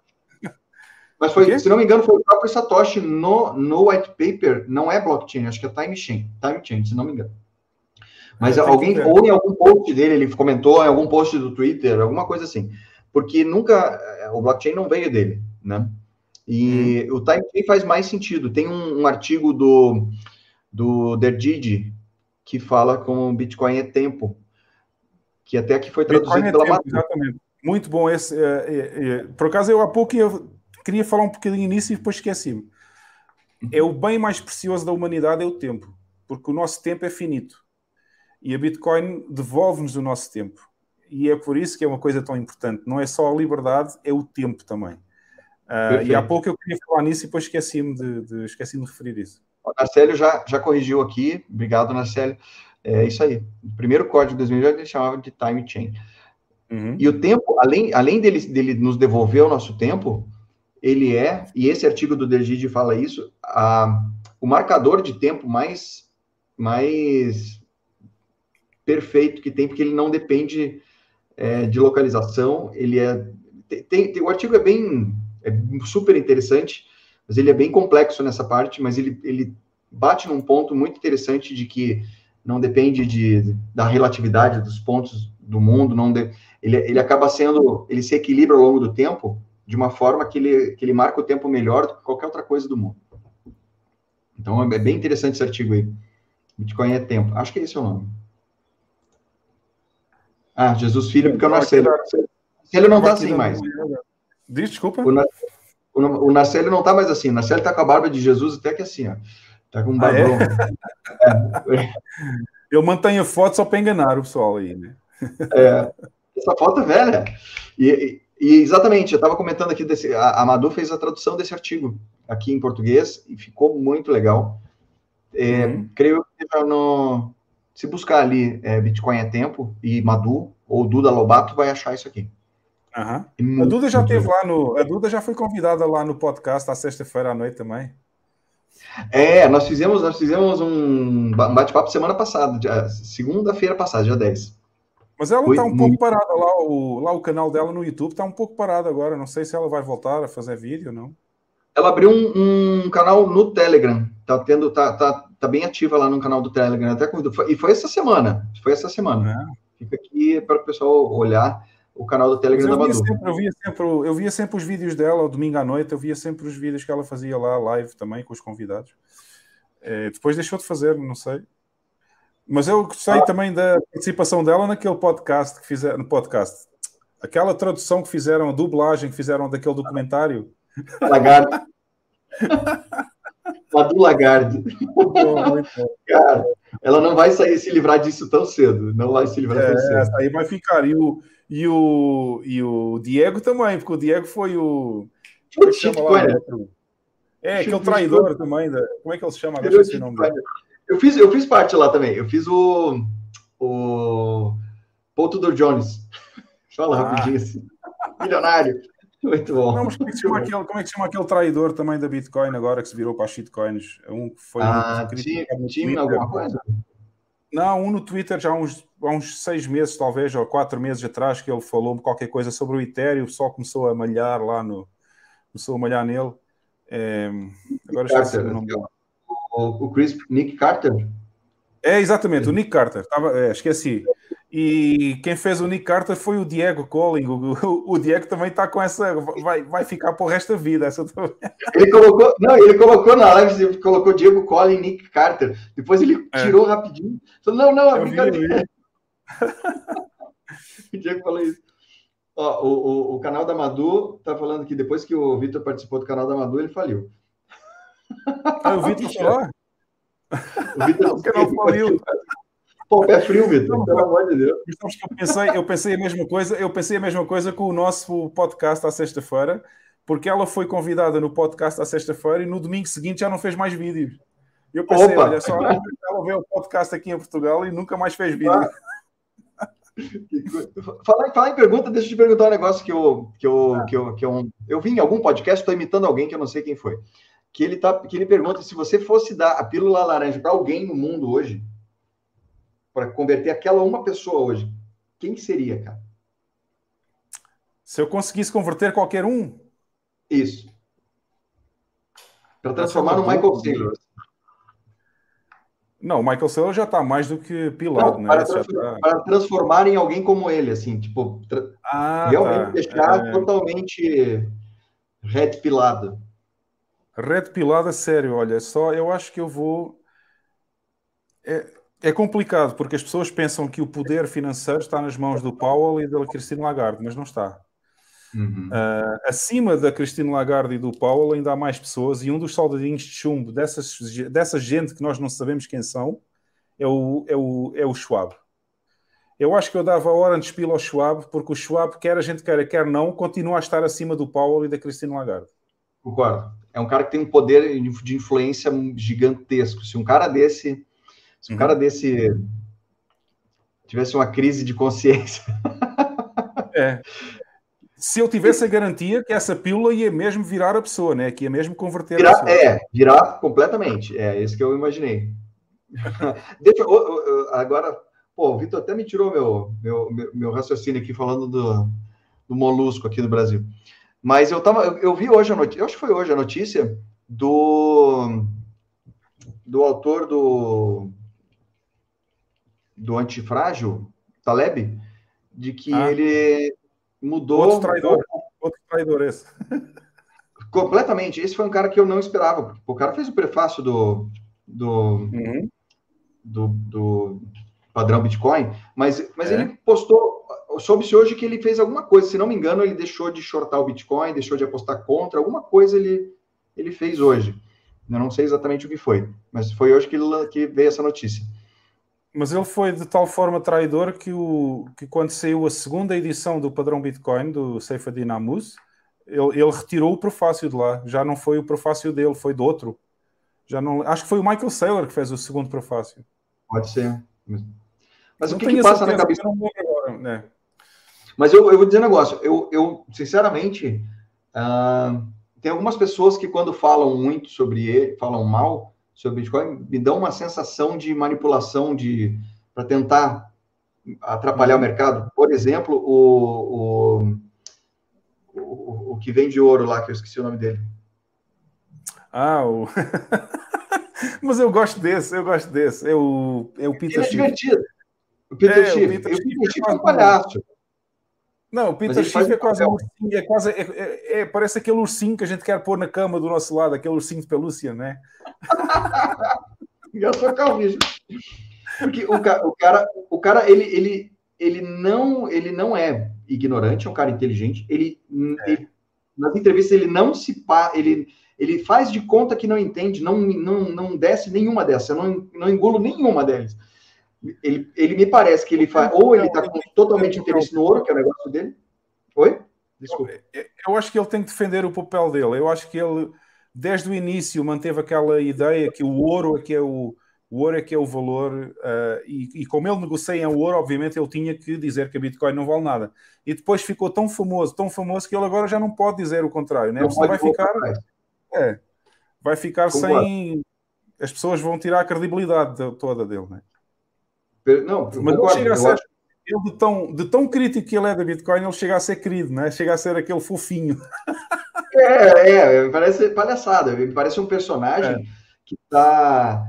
Mas foi, se não me engano, foi o próprio Satoshi no, no white paper, não é blockchain, acho que é time chain, time chain, se não me engano. Mas é, alguém, ou em algum post dele, ele comentou em algum post do Twitter, alguma coisa assim. Porque nunca, é, o blockchain não veio dele, né? E hum. o time chain faz mais sentido. Tem um, um artigo do, do Derdidi que fala como Bitcoin é tempo, que até aqui foi traduzido é pela tempo, Exatamente. Muito bom esse. É, é, é, por acaso, eu há pouco eu queria falar um bocadinho nisso e depois esqueci-me. É o bem mais precioso da humanidade é o tempo, porque o nosso tempo é finito. E a Bitcoin devolve-nos o nosso tempo. E é por isso que é uma coisa tão importante. Não é só a liberdade, é o tempo também. Uh, e há pouco eu queria falar nisso e depois esqueci-me de, de, esqueci de referir isso. O Narcélio já, já corrigiu aqui. Obrigado, Narcélio. É isso aí. O primeiro código de 2008 ele chamava de time chain. Uhum. E o tempo, além, além dele, dele nos devolver o nosso tempo, ele é, e esse artigo do Dergide fala isso, a, o marcador de tempo mais, mais perfeito que tem, porque ele não depende é, de localização, ele é... Tem, tem, o artigo é bem, é super interessante, mas ele é bem complexo nessa parte, mas ele, ele bate num ponto muito interessante de que não depende de, da relatividade dos pontos do mundo, não ele, ele acaba sendo, ele se equilibra ao longo do tempo de uma forma que ele, que ele marca o tempo melhor do que qualquer outra coisa do mundo. Então é bem interessante esse artigo aí. Bitcoin é tempo. Acho que é esse é o nome. Ah, Jesus Filho, porque não sei. Ele não está assim mais. Desculpa. O, o, o Narcélio não está mais assim. O Narcélio está com a barba de Jesus até que assim, ó. Tá com um barbão. Ah, é? é. Eu mantenho foto só para enganar o pessoal aí, né? É, essa foto é velha. E, e exatamente, eu estava comentando aqui, desse, a, a Madu fez a tradução desse artigo aqui em português e ficou muito legal. É, uhum. Creio que no, se buscar ali é, Bitcoin é tempo e Madu ou Duda Lobato vai achar isso aqui. Uhum. A Duda já teve lá no, a Duda já foi convidada lá no podcast à sexta-feira à noite também. É, nós fizemos, nós fizemos um bate-papo semana passada, segunda-feira passada, dia 10. Mas ela está um muito... pouco parada lá, o, lá o canal dela no YouTube está um pouco parado agora. Não sei se ela vai voltar a fazer vídeo ou não. Ela abriu um, um, canal no Telegram. Tá tendo, tá, tá, tá bem ativa lá no canal do Telegram. Até e foi essa semana. Foi essa semana. É. Fica aqui para o pessoal olhar o canal do Telegram da Madu. Sempre, eu, via sempre, eu via sempre os vídeos dela, domingo à noite, eu via sempre os vídeos que ela fazia lá, live também, com os convidados. É, depois deixou de fazer, não sei. Mas eu gostei ah. também da participação dela naquele podcast que fizeram, no podcast. Aquela tradução que fizeram, a dublagem que fizeram daquele documentário. Lagarde. Madu Lagarde. Cara, ela não vai sair se livrar disso tão cedo. Não vai se livrar é, tão cedo. Essa aí vai ficar. E o, e o, e o Diego também, porque o Diego foi o. Como é chama lá? É, aquele traidor também. Da, como é que ele se chama? Agora o nome Eu fiz, eu fiz parte lá também. Eu fiz o. O. Paul Tudor Jones. Fala ah. rapidinho assim. Milionário. Muito bom. Não, como é, que chama aquele, como é que chama aquele traidor também da Bitcoin agora que se virou para as shitcoins? Um que foi. Ah, time, time alguma coisa? Não, um no Twitter já há uns, há uns seis meses, talvez, ou quatro meses atrás, que ele falou qualquer coisa sobre o Ethereum, o pessoal começou a malhar lá no. Começou a malhar nele. É, agora Carter, o nome O, o Chris Nick Carter? É, exatamente, o Nick Carter. Tava, é, esqueci. E quem fez o Nick Carter foi o Diego Colling. O, o Diego também está com essa. Vai, vai ficar por resto da vida. Essa... Ele colocou. Não, ele colocou na live, ele colocou Diego Colling Nick Carter. Depois ele é. tirou rapidinho. Falou, não, não, é brincadeira. o Diego falou isso. Ó, o, o, o, canal da Madu tá falando que depois que o Vitor participou do canal da Madu, ele faliu. Ah, o Vitor falou? O Vitor não faliu. Pô, é frio, Vitor, pelo amor de Deus. Eu pensei, eu pensei a mesma coisa, eu pensei a mesma coisa com o nosso podcast à sexta-feira, porque ela foi convidada no podcast à sexta-feira e no domingo seguinte já não fez mais vídeos. Eu pensei, Opa. olha só, ela vê o podcast aqui em Portugal e nunca mais fez vídeo. Ah. Falar, falar em pergunta, deixa eu te perguntar um negócio que eu, que eu, ah. que eu, que eu, eu vi em algum podcast, estou imitando alguém que eu não sei quem foi. Que ele, tá, que ele pergunta se você fosse dar a pílula laranja para alguém no mundo hoje, para converter aquela uma pessoa hoje, quem que seria, cara? Se eu conseguisse converter qualquer um? Isso. Para transformar no Michael Saylor. Não, o Michael Saylor já está mais do que pilado, né? Para, transformar, tá... para, transformar em alguém como ele, assim, tipo, tra... ah, realmente tá. deixar é... totalmente red pilado. Red pilado, sério, olha, só eu acho que eu vou. É, é complicado, porque as pessoas pensam que o poder financeiro está nas mãos do Powell e da Christine Lagarde, mas não está. Uhum. Uh, acima da Cristina Lagarde e do Paulo ainda há mais pessoas e um dos soldadinhos de chumbo dessas, dessa gente que nós não sabemos quem são é o, é o, é o Schwab. Eu acho que eu dava a hora de espila ao Schwab porque o Schwab, quer a gente queira, quer não, continua a estar acima do Paulo e da Cristina Lagarde. Concordo. É um cara que tem um poder de influência gigantesco. Se um cara desse, se um uhum. cara desse tivesse uma crise de consciência. É se eu tivesse a garantia que essa pílula ia mesmo virar a pessoa, né? Que ia mesmo converter virar, a pessoa. É, virar completamente. É isso que eu imaginei. Deixa, agora, pô, o Vitor até me tirou meu, meu, meu, meu, raciocínio aqui falando do, do molusco aqui do Brasil. Mas eu tava, eu, eu vi hoje a notícia, eu acho que foi hoje a notícia do do autor do do antifrágil, Taleb, de que ah. ele mudou. Outro traidor. Outro traidor esse. Completamente. Esse foi um cara que eu não esperava. O cara fez o prefácio do, do, uhum. do, do, padrão Bitcoin, mas, mas é. ele postou. Soube-se hoje que ele fez alguma coisa. Se não me engano, ele deixou de shortar o Bitcoin, deixou de apostar contra. Alguma coisa ele, ele fez hoje. Eu não sei exatamente o que foi, mas foi hoje que, ele, que veio essa notícia. Mas ele foi de tal forma traidor que, o, que quando saiu a segunda edição do padrão Bitcoin, do Seyfedin Amuz, ele, ele, retirou o prefácio de lá. Já não foi o prefácio dele, foi do outro. Já não, acho que foi o Michael Saylor que fez o segundo prefácio. Pode ser. Mas não o que, que passa na cabeça? Agora, né? Mas eu, eu vou dizer um negócio. Eu, eu sinceramente, uh, tem algumas pessoas que quando falam muito sobre ele, falam mal, sobre Bitcoin me dão uma sensação de manipulação de para tentar atrapalhar o mercado. Por exemplo, o, o, o, o que vende ouro lá, que eu esqueci o nome dele. Ah, o... Mas eu gosto desse, eu gosto desse. É o, é o Peter Ele é divertido. O Peter é, Schiff. O Peter, Schiff é um palhaço. Não, o Peter Schiff é quase um ursinho, é quase, é, é, é, parece aquele ursinho que a gente quer pôr na cama do nosso lado, aquele ursinho de pelúcia, né? eu sou calvície. Porque o, o, cara, o cara ele, ele, ele, não, ele não é ignorante, é um cara inteligente. Ele, é. ele nas entrevistas ele não se ele ele faz de conta que não entende, não não, não desce nenhuma dessas, eu não, não engulo nenhuma delas. Ele, ele me parece que ele faz, ou ele está com totalmente interesse no ouro, que é o negócio dele. Oi? Desculpa. Eu, eu acho que ele tem que defender o papel dele. Eu acho que ele, desde o início, manteve aquela ideia que o ouro é que é o, o ouro é que é o valor, uh, e, e, como ele negocia em ouro, obviamente ele tinha que dizer que a Bitcoin não vale nada. E depois ficou tão famoso, tão famoso, que ele agora já não pode dizer o contrário, né? Você vai ficar. É, vai ficar sem. As pessoas vão tirar a credibilidade toda dele, né? Não, mas ele chega a ser, ele de, tão, de tão crítico que ele é da Bitcoin, ele chega a ser querido, né? Chega a ser aquele fofinho. É, é, parece palhaçada. Parece um personagem é. que tá.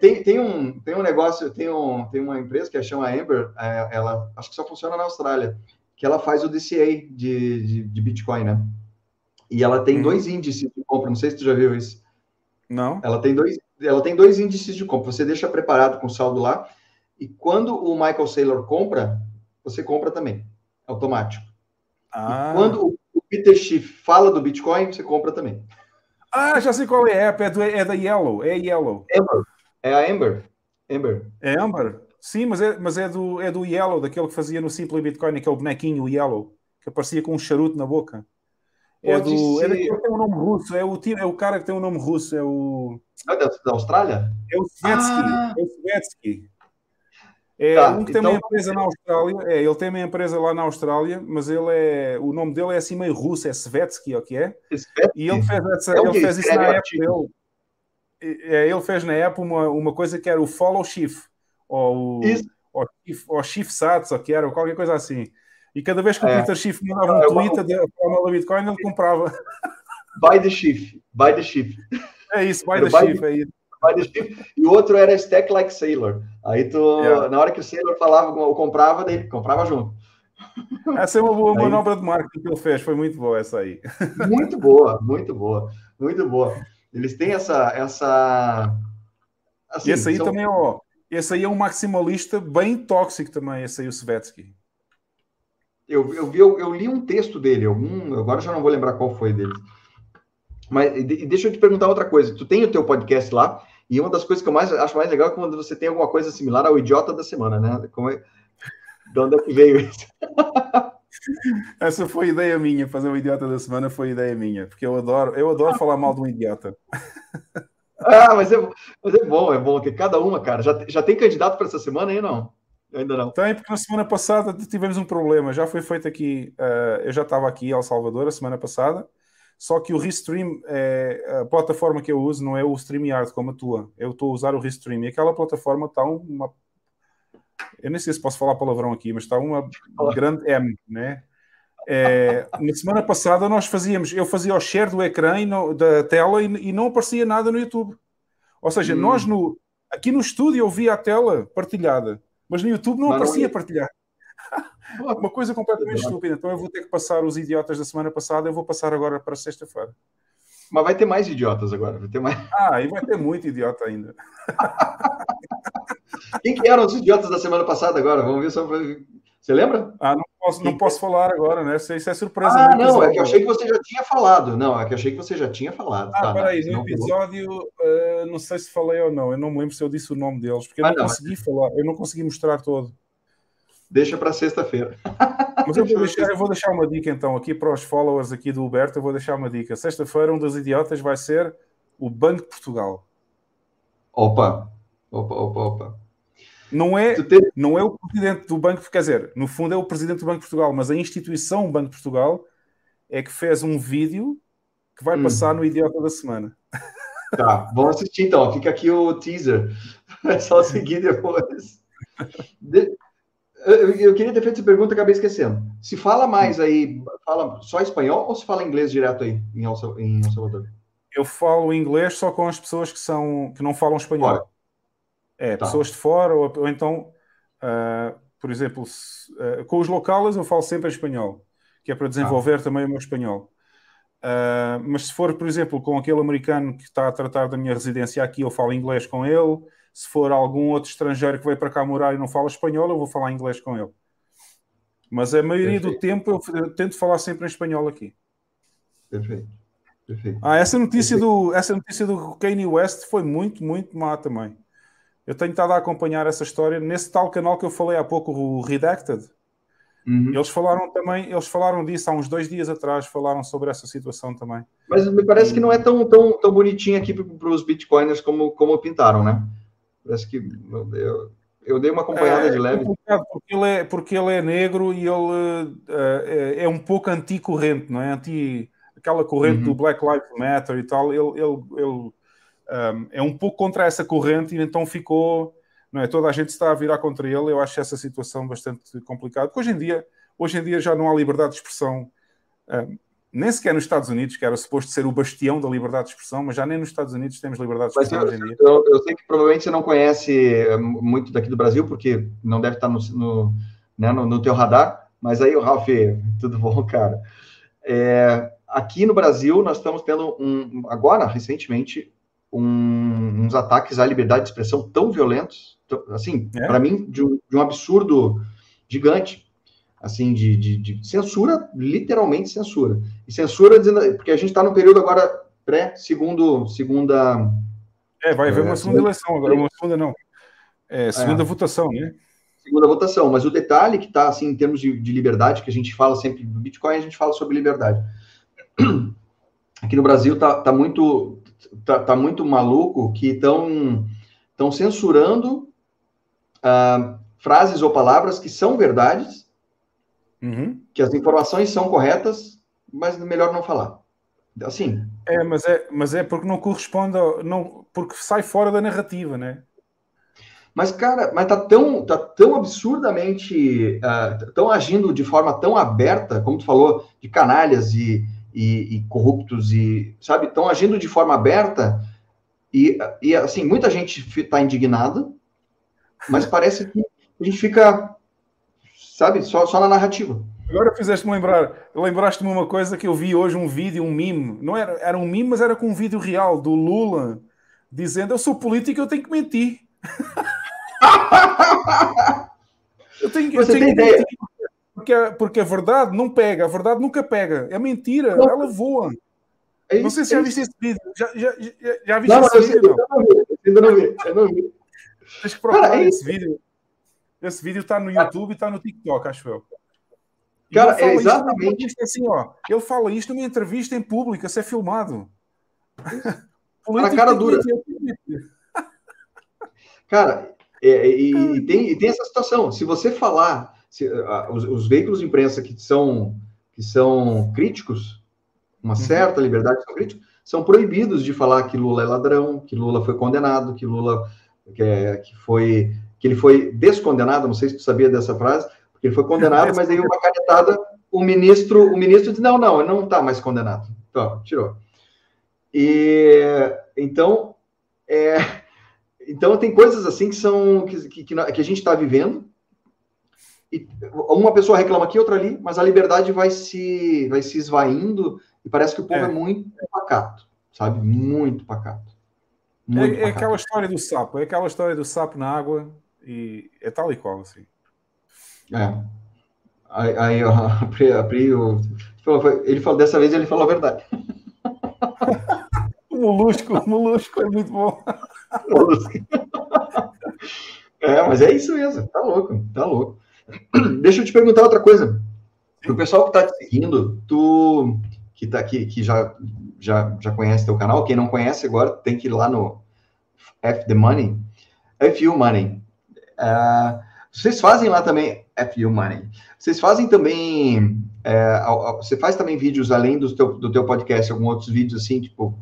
Tem, tem, um, tem um negócio, tem, um, tem uma empresa que chama Amber, é, ela acho que só funciona na Austrália, que ela faz o DCA de, de, de Bitcoin, né? E ela tem hum. dois índices de compra, não sei se tu já viu isso. Não. Ela tem dois, ela tem dois índices de compra. Você deixa preparado com o saldo lá e quando o Michael Saylor compra, você compra também, automático. Ah. E quando o Peter Schiff fala do Bitcoin, você compra também. Ah, já sei qual é a app, é, do, é da Yellow, é Yellow. Amber. É a Amber. Amber. É Amber? Sim, mas é, mas é, do, é do Yellow, daquele que fazia no Simple Bitcoin, que é o bonequinho Yellow, que aparecia com um charuto na boca. É do. É daquele que tem um nome russo, é o, é o cara que tem um nome russo, é o. É da, da Austrália? É o Svetsky. Ah. É o Svetsky. É tá, um que tem então... uma empresa na Austrália, é, ele tem uma empresa lá na Austrália, mas ele é, o nome dele é assim meio russo, é Svetsky, o que é? Svetsky? E ele fez, essa, é ele fez isso na época dele. É, ele fez na época uma, uma coisa que era o follow shift, ou o ou shift, ou shift sats, ou que era, ou qualquer coisa assim. E cada vez que o é. Peter Schiff mandava um é, Twitter de forma Bitcoin, ele comprava. Buy the shift, buy the shift. É isso, buy the shift, é isso. E o outro era Stack Like Sailor. Aí tu, yeah. na hora que o Sailor falava, eu comprava, daí comprava junto. Essa é uma boa aí, manobra de marketing que ele fez, foi muito boa essa aí. Muito boa, muito boa, muito boa. Eles têm essa. essa assim, esse aí são... também, ó. Esse aí é um maximalista bem tóxico também, esse aí, o Svetsky. Eu, eu, vi, eu, eu, li um texto dele, algum, agora já não vou lembrar qual foi dele. Mas deixa eu te perguntar outra coisa. Tu tem o teu podcast lá, e uma das coisas que eu mais acho mais legal é quando você tem alguma coisa similar ao idiota da semana, né? Como é, de onde é que veio isso? Essa foi ideia minha, fazer o idiota da semana foi ideia minha, porque eu adoro, eu adoro falar mal de um idiota. Ah, mas é, mas é bom, é bom, que cada uma, cara. Já, já tem candidato para essa semana aí, não? Ainda não. Tem, porque na semana passada tivemos um problema. Já foi feito aqui, uh, eu já estava aqui em El Salvador a semana passada, só que o Restream, é, a plataforma que eu uso não é o StreamYard como a tua. Eu estou a usar o Restream e aquela plataforma está uma. Eu nem sei se posso falar palavrão aqui, mas está uma grande M, né? É, na semana passada nós fazíamos, eu fazia o share do ecrã no, da tela e, e, não aparecia nada no YouTube. Ou seja, hum. nós no, aqui no estúdio eu via a tela partilhada, mas no YouTube não mas aparecia não... partilhar. Uma coisa completamente estúpida. Então eu vou ter que passar os idiotas da semana passada, eu vou passar agora para sexta-feira. Mas vai ter mais idiotas agora, vai ter mais. Ah, e vai ter muito idiota ainda. Quem que eram os idiotas da semana passada agora? Vamos ver só você lembra? Ah, não posso, não posso falar agora, né? Isso, isso é surpresa. Ah, não, é que eu achei que você já tinha falado. Não, é que eu achei que você já tinha falado. Ah, tá, peraí, no episódio, uh, não sei se falei ou não, eu não me lembro se eu disse o nome deles, porque eu ah, não, não, consegui falar, eu não consegui mostrar todo. Deixa para sexta-feira. Mas eu vou, deixar, eu vou deixar uma dica então aqui para os followers aqui do Huberto, eu vou deixar uma dica. Sexta-feira, um dos idiotas vai ser o Banco de Portugal. Opa, opa, opa, opa. Não é, não é o presidente do Banco, quer dizer, no fundo é o presidente do Banco de Portugal, mas a instituição Banco de Portugal é que fez um vídeo que vai hum. passar no Idiota da Semana. Tá, vamos assistir então. Fica aqui o teaser. É só seguir depois. De... Eu queria ter feito essa pergunta, acabei esquecendo. Se fala mais aí, fala só espanhol ou se fala inglês direto aí em El Salvador? Eu falo inglês só com as pessoas que são que não falam espanhol. Olha. É, tá. pessoas de fora, ou, ou então, uh, por exemplo, se, uh, com os locais eu falo sempre em espanhol, que é para desenvolver ah. também o meu espanhol. Uh, mas se for, por exemplo, com aquele americano que está a tratar da minha residência aqui, eu falo inglês com ele. Se for algum outro estrangeiro que veio para cá morar e não fala espanhol, eu vou falar inglês com ele. Mas a maioria Perfeito. do tempo eu, eu, tento falar sempre em espanhol aqui. Perfeito. Perfeito. Ah, essa notícia Perfeito. do essa notícia do Kanye West foi muito, muito má também. Eu tenho estado a acompanhar essa história nesse tal canal que eu falei há pouco, o Redacted. Uhum. Eles falaram também, eles falaram disso há uns dois dias atrás, falaram sobre essa situação também. Mas me parece que não é tão, tão, tão bonitinho aqui para os bitcoiners como, como pintaram, né? Parece que eu, eu dei uma acompanhada é, de leve. Porque ele, é, porque ele é negro e ele uh, é, é, um pouco anticorrente, não é? Anti, aquela corrente uhum. do Black Lives Matter e tal. Ele, ele, ele um, é um pouco contra essa corrente e então ficou, não é? Toda a gente está a virar contra ele. Eu acho essa situação bastante complicada. Porque hoje em dia, hoje em dia já não há liberdade de expressão, um, nem sequer nos Estados Unidos, que era suposto ser o bastião da liberdade de expressão, mas já nem nos Estados Unidos temos liberdade de expressão eu, hoje em dia. Eu, eu, sei que provavelmente você não conhece muito daqui do Brasil, porque não deve estar no, no, né, no, no teu radar, mas aí, o Ralf, tudo bom, cara? É, aqui no Brasil, nós estamos tendo um, agora, recentemente, um, uns ataques à liberdade de expressão tão violentos, assim, é. para mim, de um, de um, absurdo gigante, assim, de, de, de, censura, literalmente censura. E censura, dizendo, porque a gente está no período agora pré, segundo, segunda... É, vai haver é, uma segunda eleição agora, uma segunda não, é, segunda é. votação, né? Segunda votação, mas o detalhe que está, assim, em termos de, de liberdade, que a gente fala sempre do Bitcoin, a gente fala sobre liberdade. Aqui no Brasil está tá muito tá, tá muito maluco que estão estão censurando uh, frases ou palavras que são verdades, uhum. que as informações são corretas, mas melhor não falar. Assim. É, mas é, mas é porque não corresponde, ao, não, porque sai fora da narrativa, né? Mas, cara, mas tá tão, tá tão absurdamente, uh, tão agindo de forma tão aberta, como tu falou, de canalhas e, e, e corruptos e, sabe, estão agindo de forma aberta E, e assim, muita gente está indignada, mas parece que a gente fica, sabe, só, só na narrativa. Agora fizeste-me lembrar, lembraste-me uma coisa que eu vi hoje, um vídeo, um meme, não era, era um meme, mas era com um vídeo real do Lula dizendo eu sou político, eu tenho que mentir. eu tenho, eu tenho que mentir. Porque, porque a verdade não pega, a verdade nunca pega. É mentira, não. ela voa. É não sei se já viste esse vídeo. Já, já, já, já viste não, esse vídeo? Não, ainda não vi. Ainda não vi. Tens que procurar Cara, é esse vídeo. Esse vídeo está no YouTube e está no TikTok, acho eu. Cara, é exatamente. assim, ó, ele fala isto numa entrevista em público, isso é filmado. A cara dura. Cara, é, é, e, e, tem, e tem essa situação. Se você falar, se, uh, os, os, veículos de imprensa que são, que são críticos, uma uhum. certa liberdade são críticos, são proibidos de falar que Lula é ladrão, que Lula foi condenado, que Lula que, é, que foi que ele foi descondenado. Não sei se tu sabia dessa frase, porque ele foi condenado, mas aí uma canetada, o ministro, o ministro disse, não, não, ele não está mais condenado. Então, tirou. E então, é, então tem coisas assim que são que, que, que a gente está vivendo. E uma pessoa reclama aqui, outra ali, mas a liberdade vai se vai se esvaindo e parece que o povo é, é muito pacato, sabe? Muito pacato. Muito é, é aquela história do sapo, é aquela história do sapo na água e é tal e qual assim. É. Aí, aí ó, a Pri, a Pri o, ele falou dessa vez ele falou a verdade. molusco, o molusco é muito bom. é, mas é isso mesmo, tá louco, tá louco. Deixa eu te perguntar outra coisa. O pessoal que tá te seguindo, tu que tá aqui, que já, já, já conhece teu canal, quem não conhece agora tem que ir lá no F the Money, FU Money. Uh, vocês fazem lá também FU Money. Vocês fazem também. É, você faz também vídeos além do teu, do teu podcast, alguns outros vídeos assim, tipo,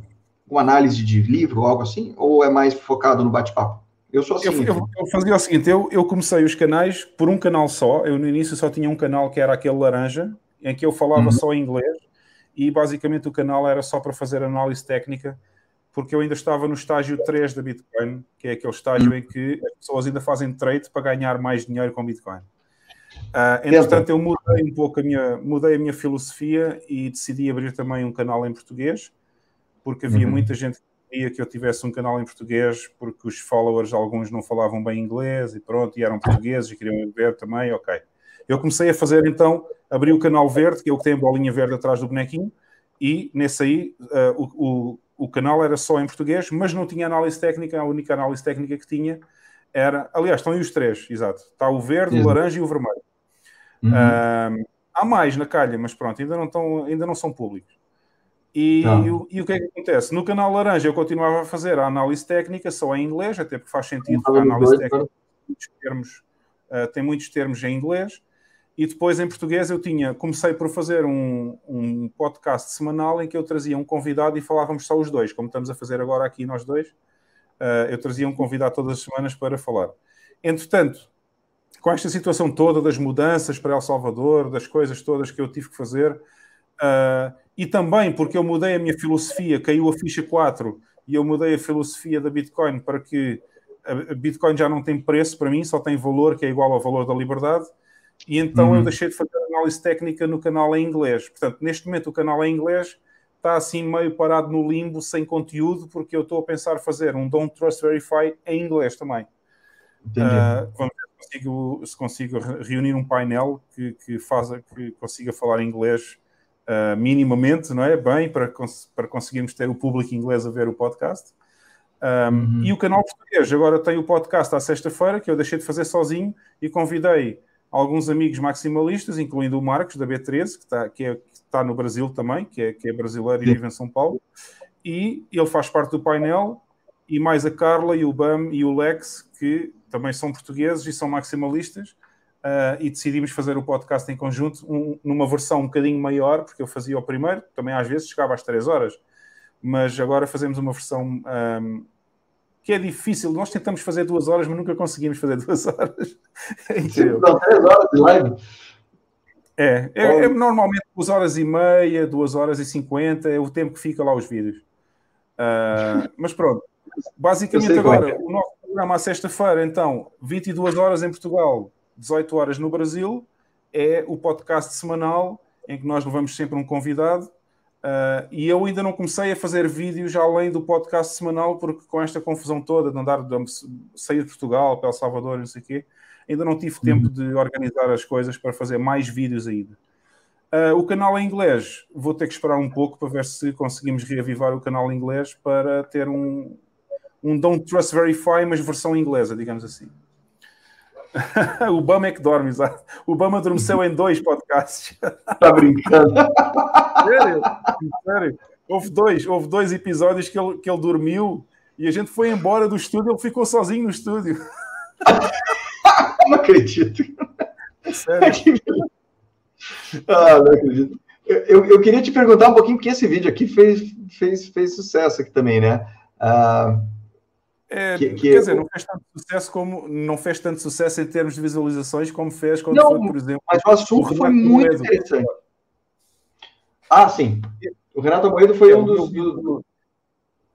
com análise de livro, algo assim? Ou é mais focado no bate-papo? Eu sou assim. Eu, eu, eu, fazia o seguinte: eu, eu comecei os canais por um canal só. Eu no início só tinha um canal que era aquele laranja, em que eu falava uhum. só inglês, e basicamente o canal era só para fazer análise técnica porque eu ainda estava no estágio 3 da Bitcoin, que é aquele estágio em que as pessoas ainda fazem trade para ganhar mais dinheiro com Bitcoin. Uh, entretanto, eu mudei um pouco a minha, mudei a minha filosofia e decidi abrir também um canal em português, porque havia uhum. muita gente que queria que eu tivesse um canal em português, porque os followers, alguns não falavam bem inglês e pronto, e eram portugueses e queriam ver também, ok. Eu comecei a fazer então, abri o canal verde, que é o que tem a bolinha verde atrás do bonequinho, e nesse aí uh, o, o canal era só em português, mas não tinha análise técnica, a única análise técnica que tinha era. Aliás, estão aí os três, exato. Está o verde, o laranja e o vermelho. Uhum. Uh, há mais na calha, mas pronto, ainda não, estão, ainda não são públicos. E, tá. e, e, o que é que acontece? No canal laranja eu continuava a fazer a análise técnica só em inglês, até porque faz sentido, a análise técnica tem muitos termos, uh, tem muitos termos em inglês. E depois em português eu tinha, comecei por fazer um, um podcast semanal em que eu trazia um convidado e falávamos só os dois, como estamos a fazer agora aqui nós dois. Uh, eu trazia um convidado todas as semanas para falar. Entretanto, com esta situação toda das mudanças para El Salvador, das coisas todas que eu tive que fazer, uh, e também porque eu mudei a minha filosofia, caiu a ficha 4 e eu mudei a filosofia da Bitcoin para que a Bitcoin já não tem preço para mim, só tem valor que é igual ao valor da liberdade e então uhum. eu deixei de fazer análise técnica no canal em inglês. Portanto, neste momento o canal em inglês está assim meio parado no limbo, sem conteúdo, porque eu estou a pensar fazer um Don't Trust Verify em inglês também. Uh, vamos ver se consigo, se consigo reunir um painel que, que, faça, que consiga falar inglês uh, minimamente, não é? Bem, para, para conseguirmos ter o público inglês a ver o podcast. Um, uhum. E o canal português agora tem o podcast à sexta-feira, que eu deixei de fazer sozinho e convidei alguns amigos maximalistas, incluindo o Marcos, da B13, que está, que é, que está no Brasil também, que é, que é brasileiro e vive em São Paulo, e ele faz parte do painel, e mais a Carla e o Bam e o Lex, que também são portugueses e são maximalistas, uh, e decidimos fazer o podcast em conjunto, um, numa versão um bocadinho maior, porque eu fazia o primeiro, também às vezes chegava às 3 horas, mas agora fazemos uma versão um, ah, que é difícil. Nós tentamos fazer duas horas, mas nunca conseguimos fazer duas horas. Então, três horas de live. É, é, é, normalmente duas horas e meia, duas horas e cinquenta, é o tempo que fica lá os vídeos. Uh, mas pronto, basicamente agora, é. o nosso programa à sexta-feira, então, 22 horas em Portugal, 18 horas no Brasil, é o podcast semanal em que nós levamos sempre um convidado. Uh, e eu ainda não comecei a fazer vídeos além do podcast semanal, porque com esta confusão toda de andar de sair de Portugal para El Salvador, não sei o quê, ainda não tive tempo uhum. de organizar as coisas para fazer mais vídeos ainda. Uh, o canal em inglês, vou ter que esperar um pouco para ver se conseguimos reavivar o canal em inglês para ter um, um Don't Trust Verify, mas versão inglesa, digamos assim. o Bama é que dorme, exato. O Bama adormeceu em dois podcasts. Tá brincando? sério? Sério? Houve dois, houve dois episódios que ele, que ele dormiu e a gente foi embora do estúdio, ele ficou sozinho no estúdio. não acredito. Sério. ah, não acredito. Eu, eu, queria te perguntar um pouquinho, porque esse vídeo aqui fez, fez, fez sucesso aqui também, né? Ah, é, que, que quer dizer, não fez tanto sucesso como não fez tanto sucesso em termos de visualizações como fez quando não, foi, por exemplo. Mas o assunto o foi muito Moedo. interessante. Ah, sim. O Renato Moedo foi é, um dos, do...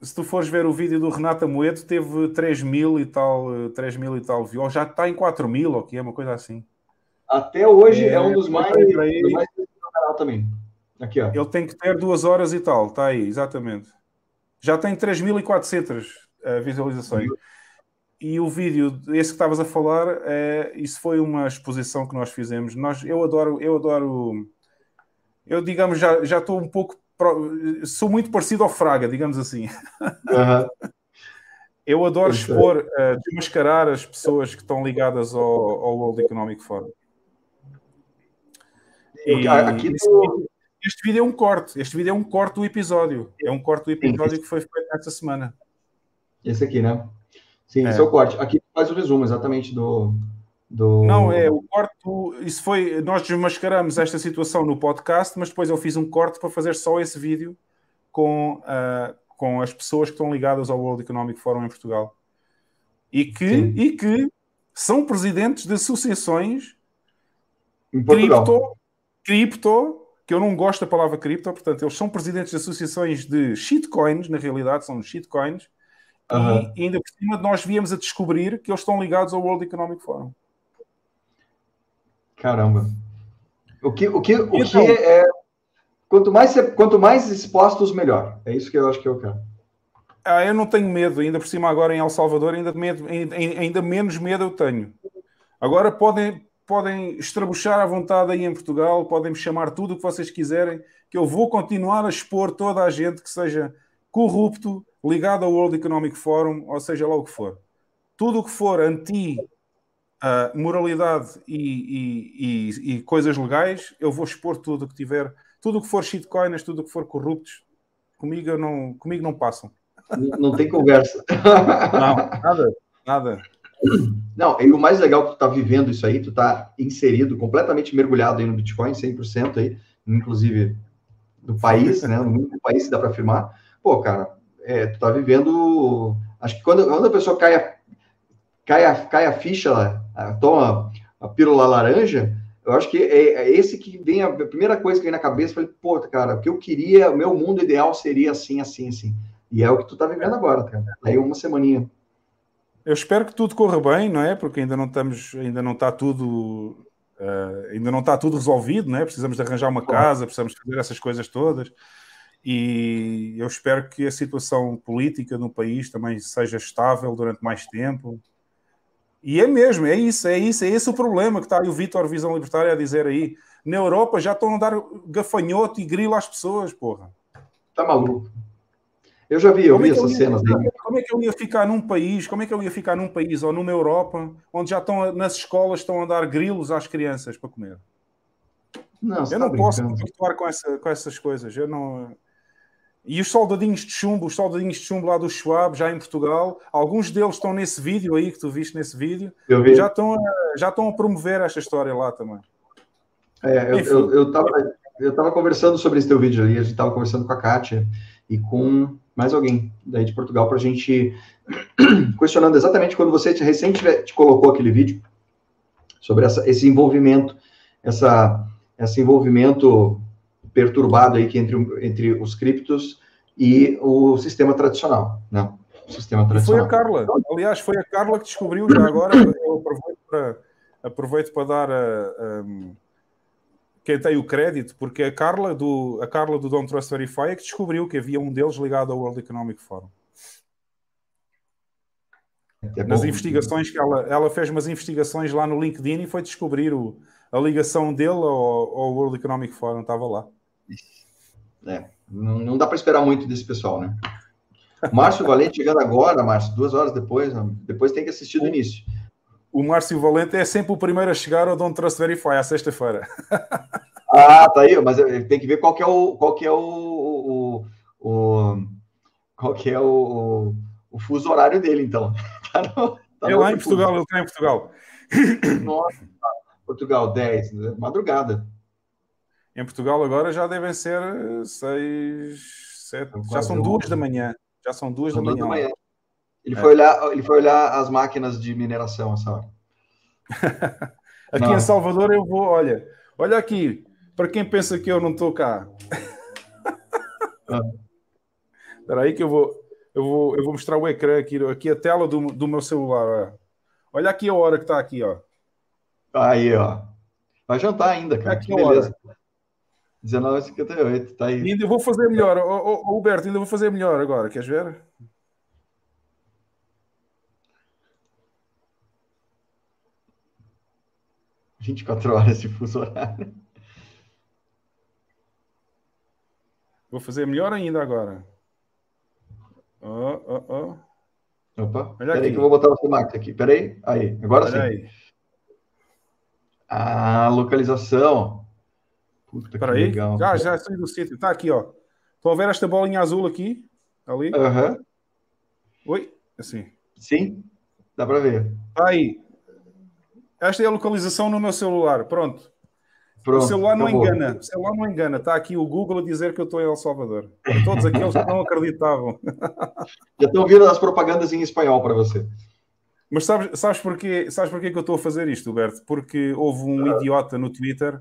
Se tu fores ver o vídeo do Renato Moedo, teve 3 mil e tal, 3 mil e tal views, já está em 4 mil, ok? É uma coisa assim. Até hoje é, é um dos mais, do mais canal também. Aqui, ó. Ele tem que ter duas horas e tal, está aí, exatamente. Já tem 3.400 uh, visualizações. E o vídeo, esse que estavas a falar, é, isso foi uma exposição que nós fizemos. Nós, eu adoro, eu adoro, eu digamos já já estou um pouco, sou muito parecido ao Fraga, digamos assim. Uhum. Eu adoro expor, uh, desmascarar as pessoas que estão ligadas ao, ao World Economic Forum. E, aqui esse, este vídeo é um corte. Este vídeo é um corte do episódio. É um corte do episódio que foi feito esta semana. Esse aqui, né? Sim, é. esse é o corte. Aqui faz o resumo exatamente do, do... Não, é o corte. Isso foi. Nós desmascaramos esta situação no podcast, mas depois eu fiz um corte para fazer só esse vídeo com, uh, com as pessoas que estão ligadas ao World Economic Forum em Portugal e que, e que são presidentes de associações cripto, cripto, que eu não gosto da palavra cripto, portanto, eles são presidentes de associações de shitcoins, na realidade, são shitcoins Uhum. E ainda por cima nós viemos a descobrir que eles estão ligados ao World Economic Forum. Caramba. O que, o que, o então, que é. Quanto mais, quanto mais expostos, melhor. É isso que eu acho que eu quero. Ah, eu não tenho medo, ainda por cima agora em El Salvador, ainda, medo, ainda, ainda menos medo eu tenho. Agora podem, podem estrabuchar à vontade aí em Portugal, podem me chamar tudo o que vocês quiserem, que eu vou continuar a expor toda a gente que seja corrupto, ligado ao World Economic Forum, ou seja lá o que for. Tudo o que for anti-moralidade uh, e, e, e, e, coisas legais, eu vou expor tudo o que tiver. Tudo o que for shitcoins, tudo o que for corruptos, comigo não, comigo não passam. Não, não tem conversa. Não, nada, nada. Não, e o mais legal que tu tá vivendo isso aí, tu tá inserido, completamente mergulhado aí no Bitcoin, 100% aí, inclusive do país, né, no único país que dá para afirmar. Pô, cara, é, tu tá vivendo. Acho que quando, quando a pessoa cai a, cai a, cai a ficha lá, toma a pílula laranja, eu acho que é, é, esse que vem a, a, primeira coisa que vem na cabeça. Falei, pô, cara, o que eu queria, o meu mundo ideal seria assim, assim, assim. E é o que tu tá vivendo agora, cara. Aí uma semaninha. Eu espero que tudo corra bem, não é? Porque ainda não estamos, ainda não está tudo, uh, ainda não está tudo resolvido, não é? Precisamos de arranjar uma casa, precisamos fazer essas coisas todas e eu espero que a situação política no país também seja estável durante mais tempo. E é mesmo, é isso, é isso, é esse o problema que está aí o Vitor Visão Libertária a dizer aí. Na Europa já estão a dar gafanhoto e grilo às pessoas, porra. Tá maluco. Eu já vi, eu como vi é essas cenas. Como é que eu ia ficar num país, como é que eu ia ficar num país ou numa Europa onde já estão nas escolas estão a dar grilos às crianças para comer? Não, eu tá não posso compactuar com, essa, com essas coisas. Eu não e os soldadinhos de chumbo, os soldadinhos de chumbo lá do Schwab, já em Portugal, alguns deles estão nesse vídeo aí que tu viste nesse vídeo, já estão, a, já estão a promover esta história lá também. É, eu estava eu, eu conversando sobre esse teu vídeo ali, a gente estava conversando com a Kátia e com mais alguém daí de Portugal para a gente questionando exatamente quando você recente te colocou aquele vídeo sobre essa, esse envolvimento, essa, esse envolvimento perturbado aí que entre, entre os criptos e o sistema tradicional, né? sistema tradicional. E foi a Carla, aliás, foi a Carla que descobriu já agora. Eu aproveito para, aproveito para dar a, a, quem tem o crédito, porque a Carla do, a Carla do Don't Trust Verify é que descobriu que havia um deles ligado ao World Economic Forum. É Nas investigações que ela, ela fez umas investigações lá no LinkedIn e foi descobrir o, a ligação dele ao, ao World Economic Forum, estava lá. É, não, não dá para esperar muito desse pessoal, né? Márcio Valente chegando agora, Márcio, duas horas depois, depois tem que assistir do início. O Márcio Valente é sempre o primeiro a chegar ao Don't Trust Verify, à sexta-feira. ah, tá aí, mas tem que ver qual que é o, qual que é o, o, o qual que é o, o, fuso horário dele, então. Tá no, tá é lá em Portugal, ele está em Portugal. Nossa, Portugal, 10, né? madrugada. Em Portugal agora já devem ser seis, sete, já são duas da manhã. Já são duas da manhã. Da manhã. Ele, é. foi olhar, ele foi olhar as máquinas de mineração essa hora. aqui não. em Salvador eu vou, olha, olha aqui, para quem pensa que eu não estou cá. Ah. Espera aí que eu vou, eu vou, eu vou mostrar o ecrã aqui, aqui a tela do, do meu celular. Olha aqui a hora que está aqui, ó. Aí, ó. Vai jantar ainda, cara. Aqui que beleza. 19h58, tá aí. Ainda vou fazer melhor. Ô, Huberto, ainda vou fazer melhor agora. Queres ver? 24 horas de fuso horário. Vou fazer melhor ainda agora. Oh, oh, oh. Opa, Olha peraí que eu vou botar o máquina aqui. Peraí, aí, agora Olha sim. Aí. A localização. Puta Espera aí. Legal, já, já saí do sítio. Tá aqui, ó. Estão a ver esta bolinha azul aqui? Ali? Aham. Uhum. Oi? Assim. Sim, dá para ver. Tá aí. Esta é a localização no meu celular. Pronto. Pronto o celular não acabou. engana. O celular não engana. Está aqui o Google a dizer que eu estou em El Salvador. Para todos aqueles que não acreditavam. Já estão ouvindo as propagandas em espanhol para você. Mas sabes, sabes, porquê, sabes porquê que eu estou a fazer isto, Huberto? Porque houve um idiota no Twitter,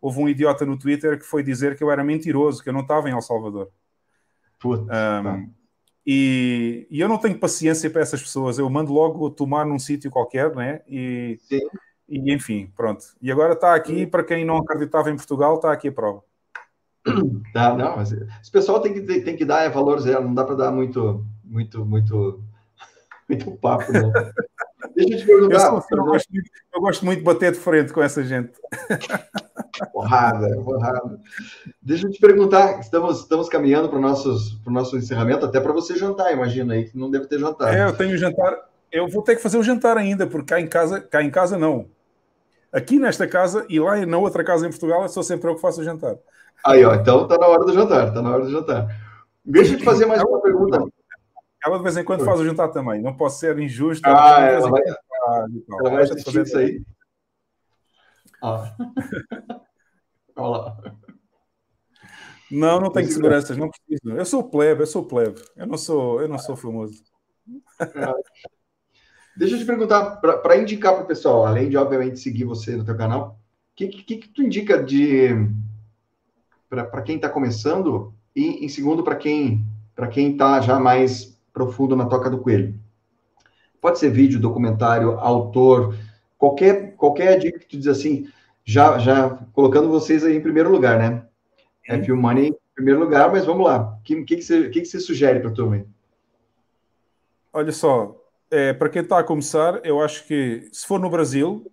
houve um idiota no Twitter que foi dizer que eu era mentiroso, que eu não estava em El Salvador. Putz, um. E, e, eu não tenho paciência para essas pessoas. Eu mando logo tomar num sítio qualquer, né? E, e enfim, pronto. E agora está aqui, para quem não acreditava em Portugal, está aqui a prova. Tá, não, mas esse pessoal tem que, tem que dar é, valor zero, não dá para dar muito, muito, muito, muito papo, não. Deixa eu te perguntar. Eu, sou, eu, gosto eu, gosto muito, de bater de frente com essa gente. Porrada, porrada. Deixa eu te perguntar, estamos, estamos caminhando para o nosso encerramento, até para você jantar, imagina aí, que não deve ter jantar. É, eu tenho jantar, eu vou ter que fazer o jantar ainda, porque cá em casa, cá em casa não. Aqui nesta casa e lá na outra casa em Portugal, sou sempre eu que faço o jantar. Aí, ó, então está na hora do jantar, está na hora do jantar. Deixa eu te fazer mais uma pergunta. Ela de vez em quando faz o jantar também, não posso ser injusto. Ah, ela vai, ela vai assistir isso aí. Ah. Olha lá. Não, não tenho seguranças, não preciso. Eu sou plebe, eu sou plebe. Eu não sou, eu não sou famoso. Deixa eu te perguntar, para indicar para o pessoal, além de, obviamente, seguir você no teu canal, o que, que, que, tu indica de para quem está começando e, em segundo, para quem para quem está já mais profundo na toca do coelho? Pode ser vídeo, documentário, autor, qualquer, qualquer dica que tu diz assim, já, já colocando vocês aí em primeiro lugar, né? É Fio Money em primeiro lugar, mas vamos lá. O que, que, que, você, que, que você sugere para a turma? Olha só, é, para quem está a começar, eu acho que se for no Brasil,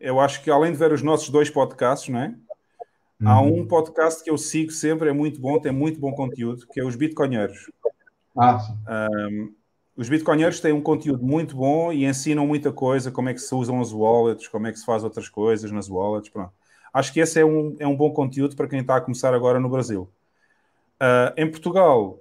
eu acho que além de ver os nossos dois podcasts, não é? Uhum. Há um podcast que eu sigo sempre, é muito bom, tem muito bom conteúdo, que é os Bitcoinheiros. Ah, um, os bitcoinheiros têm um conteúdo muito bom e ensinam muita coisa, como é que se usam as wallets, como é que se faz outras coisas nas wallets. Pronto. Acho que esse é um, é um bom conteúdo para quem está a começar agora no Brasil. Uh, em Portugal,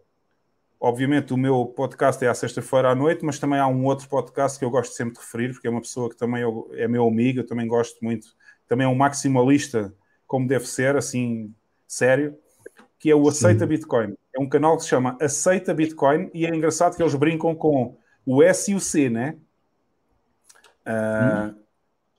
obviamente, o meu podcast é à sexta-feira à noite, mas também há um outro podcast que eu gosto sempre de referir, porque é uma pessoa que também é meu amigo, eu também gosto muito, também é um maximalista, como deve ser, assim, sério, que é o Aceita Sim. Bitcoin. É um canal que se chama Aceita Bitcoin e é engraçado que eles brincam com o S e o C, né? Uh, hum.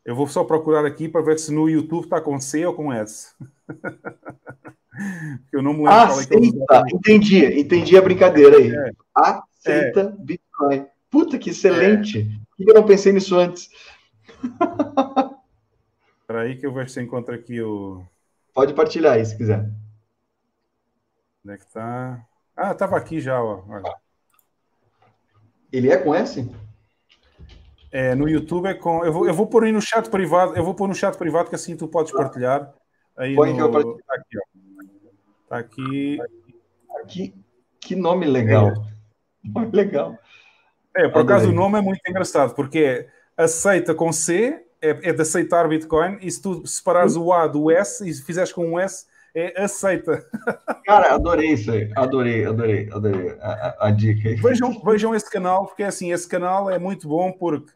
Eu vou só procurar aqui para ver se no YouTube está com C ou com S. eu não me lembro Aceita. qual é que é Entendi, entendi a brincadeira aí. É. aceita é. Bitcoin. Puta que excelente! É. Por que eu não pensei nisso antes? Espera aí que eu vejo se encontro aqui o. Pode partilhar aí, se quiser. Onde é que tá? Ah, estava aqui já, ó. Olha. Ele é com S? É, no YouTube é com. Eu vou, eu vou pôr aí no chat privado. Eu vou pôr no chat privado que assim tu podes partilhar. Aí Põe no... que eu Tá aqui, ó. Tá aqui. aqui. Que nome legal. É. Legal. É, por acaso o nome é muito engraçado, porque é aceita com C, é, é de aceitar Bitcoin, e se tu separares o A do S e fizeres com um S, é aceita. Cara, adorei isso aí. Adorei, adorei, adorei a, a, a dica. Vejam, vejam esse canal, porque assim, esse canal é muito bom porque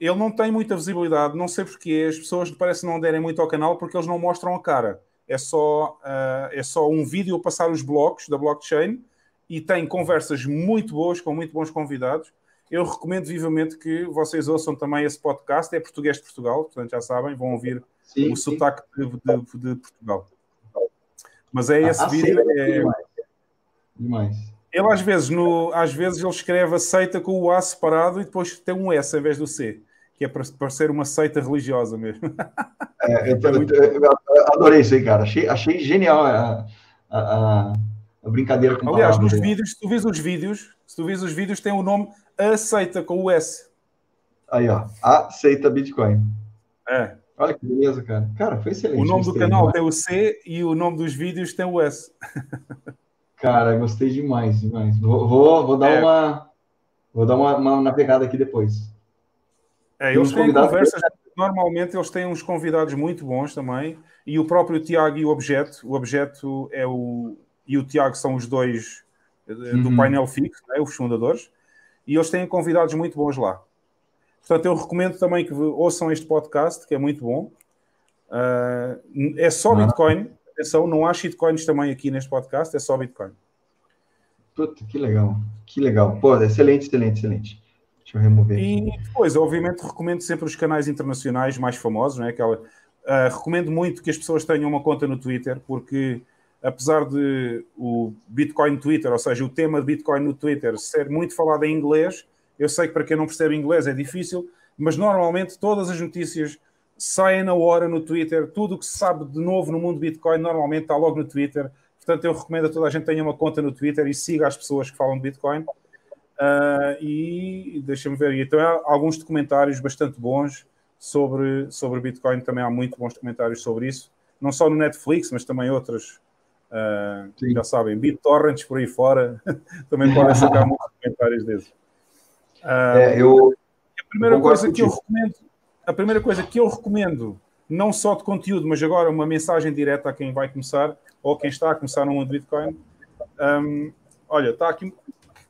ele não tem muita visibilidade. Não sei porque as pessoas parecem não derem muito ao canal porque eles não mostram a cara. É só, uh, é só um vídeo passar os blocos da blockchain e tem conversas muito boas com muito bons convidados. Eu recomendo vivamente que vocês ouçam também esse podcast. É português de Portugal, portanto já sabem, vão ouvir sim, o sim. sotaque de, de, de Portugal. Mas é esse vídeo. É... Demais. Ele às vezes, no, às vezes ele escreve aceita com o A separado e depois tem um S em vez do C, que é para parecer uma seita religiosa mesmo. É, eu, eu, eu, adorei isso aí, cara. Achei, achei genial a, a, a brincadeira com Aliás, nos vídeos, se tu vês os vídeos, se tu vês os vídeos, tem o nome aceita com o S. Aí, ó. Aceita Bitcoin. É. Olha que beleza, cara. Cara, foi excelente. O nome do canal demais. tem o C e o nome dos vídeos tem o S. Cara, gostei demais, demais. Vou, vou, vou dar é. uma. Vou dar uma, uma navegada aqui depois. É, eles têm conversas. Normalmente eles têm uns convidados muito bons também. E o próprio Tiago e o Objeto. O Objeto é o. E o Tiago são os dois eh, do uhum. painel fixo, né, os fundadores. E eles têm convidados muito bons lá. Portanto, eu recomendo também que ouçam este podcast, que é muito bom. Uh, é só Bitcoin. Atenção, não há shitcoins também aqui neste podcast, é só Bitcoin. Puta, que legal. Que legal. Pô, excelente, excelente, excelente. Deixa eu remover. E depois, obviamente, recomendo sempre os canais internacionais mais famosos, não é? Aquela, uh, recomendo muito que as pessoas tenham uma conta no Twitter, porque apesar de o Bitcoin Twitter, ou seja, o tema de Bitcoin no Twitter ser muito falado em inglês, eu sei que para quem não percebe inglês é difícil, mas normalmente todas as notícias saem na hora no Twitter. Tudo o que se sabe de novo no mundo Bitcoin normalmente está logo no Twitter. Portanto, eu recomendo a toda a gente tenha uma conta no Twitter e siga as pessoas que falam de Bitcoin. Uh, e deixa-me ver, então há alguns documentários bastante bons sobre, sobre Bitcoin. Também há muito bons documentários sobre isso, não só no Netflix, mas também outros. Uh, já sabem, BitTorrents por aí fora também podem sacar muitos documentários desses. É, eu, a primeira coisa que eu recomendo, a primeira coisa que eu recomendo, não só de conteúdo, mas agora uma mensagem direta a quem vai começar ou quem está a começar no mundo Bitcoin. Um, olha, está aqui,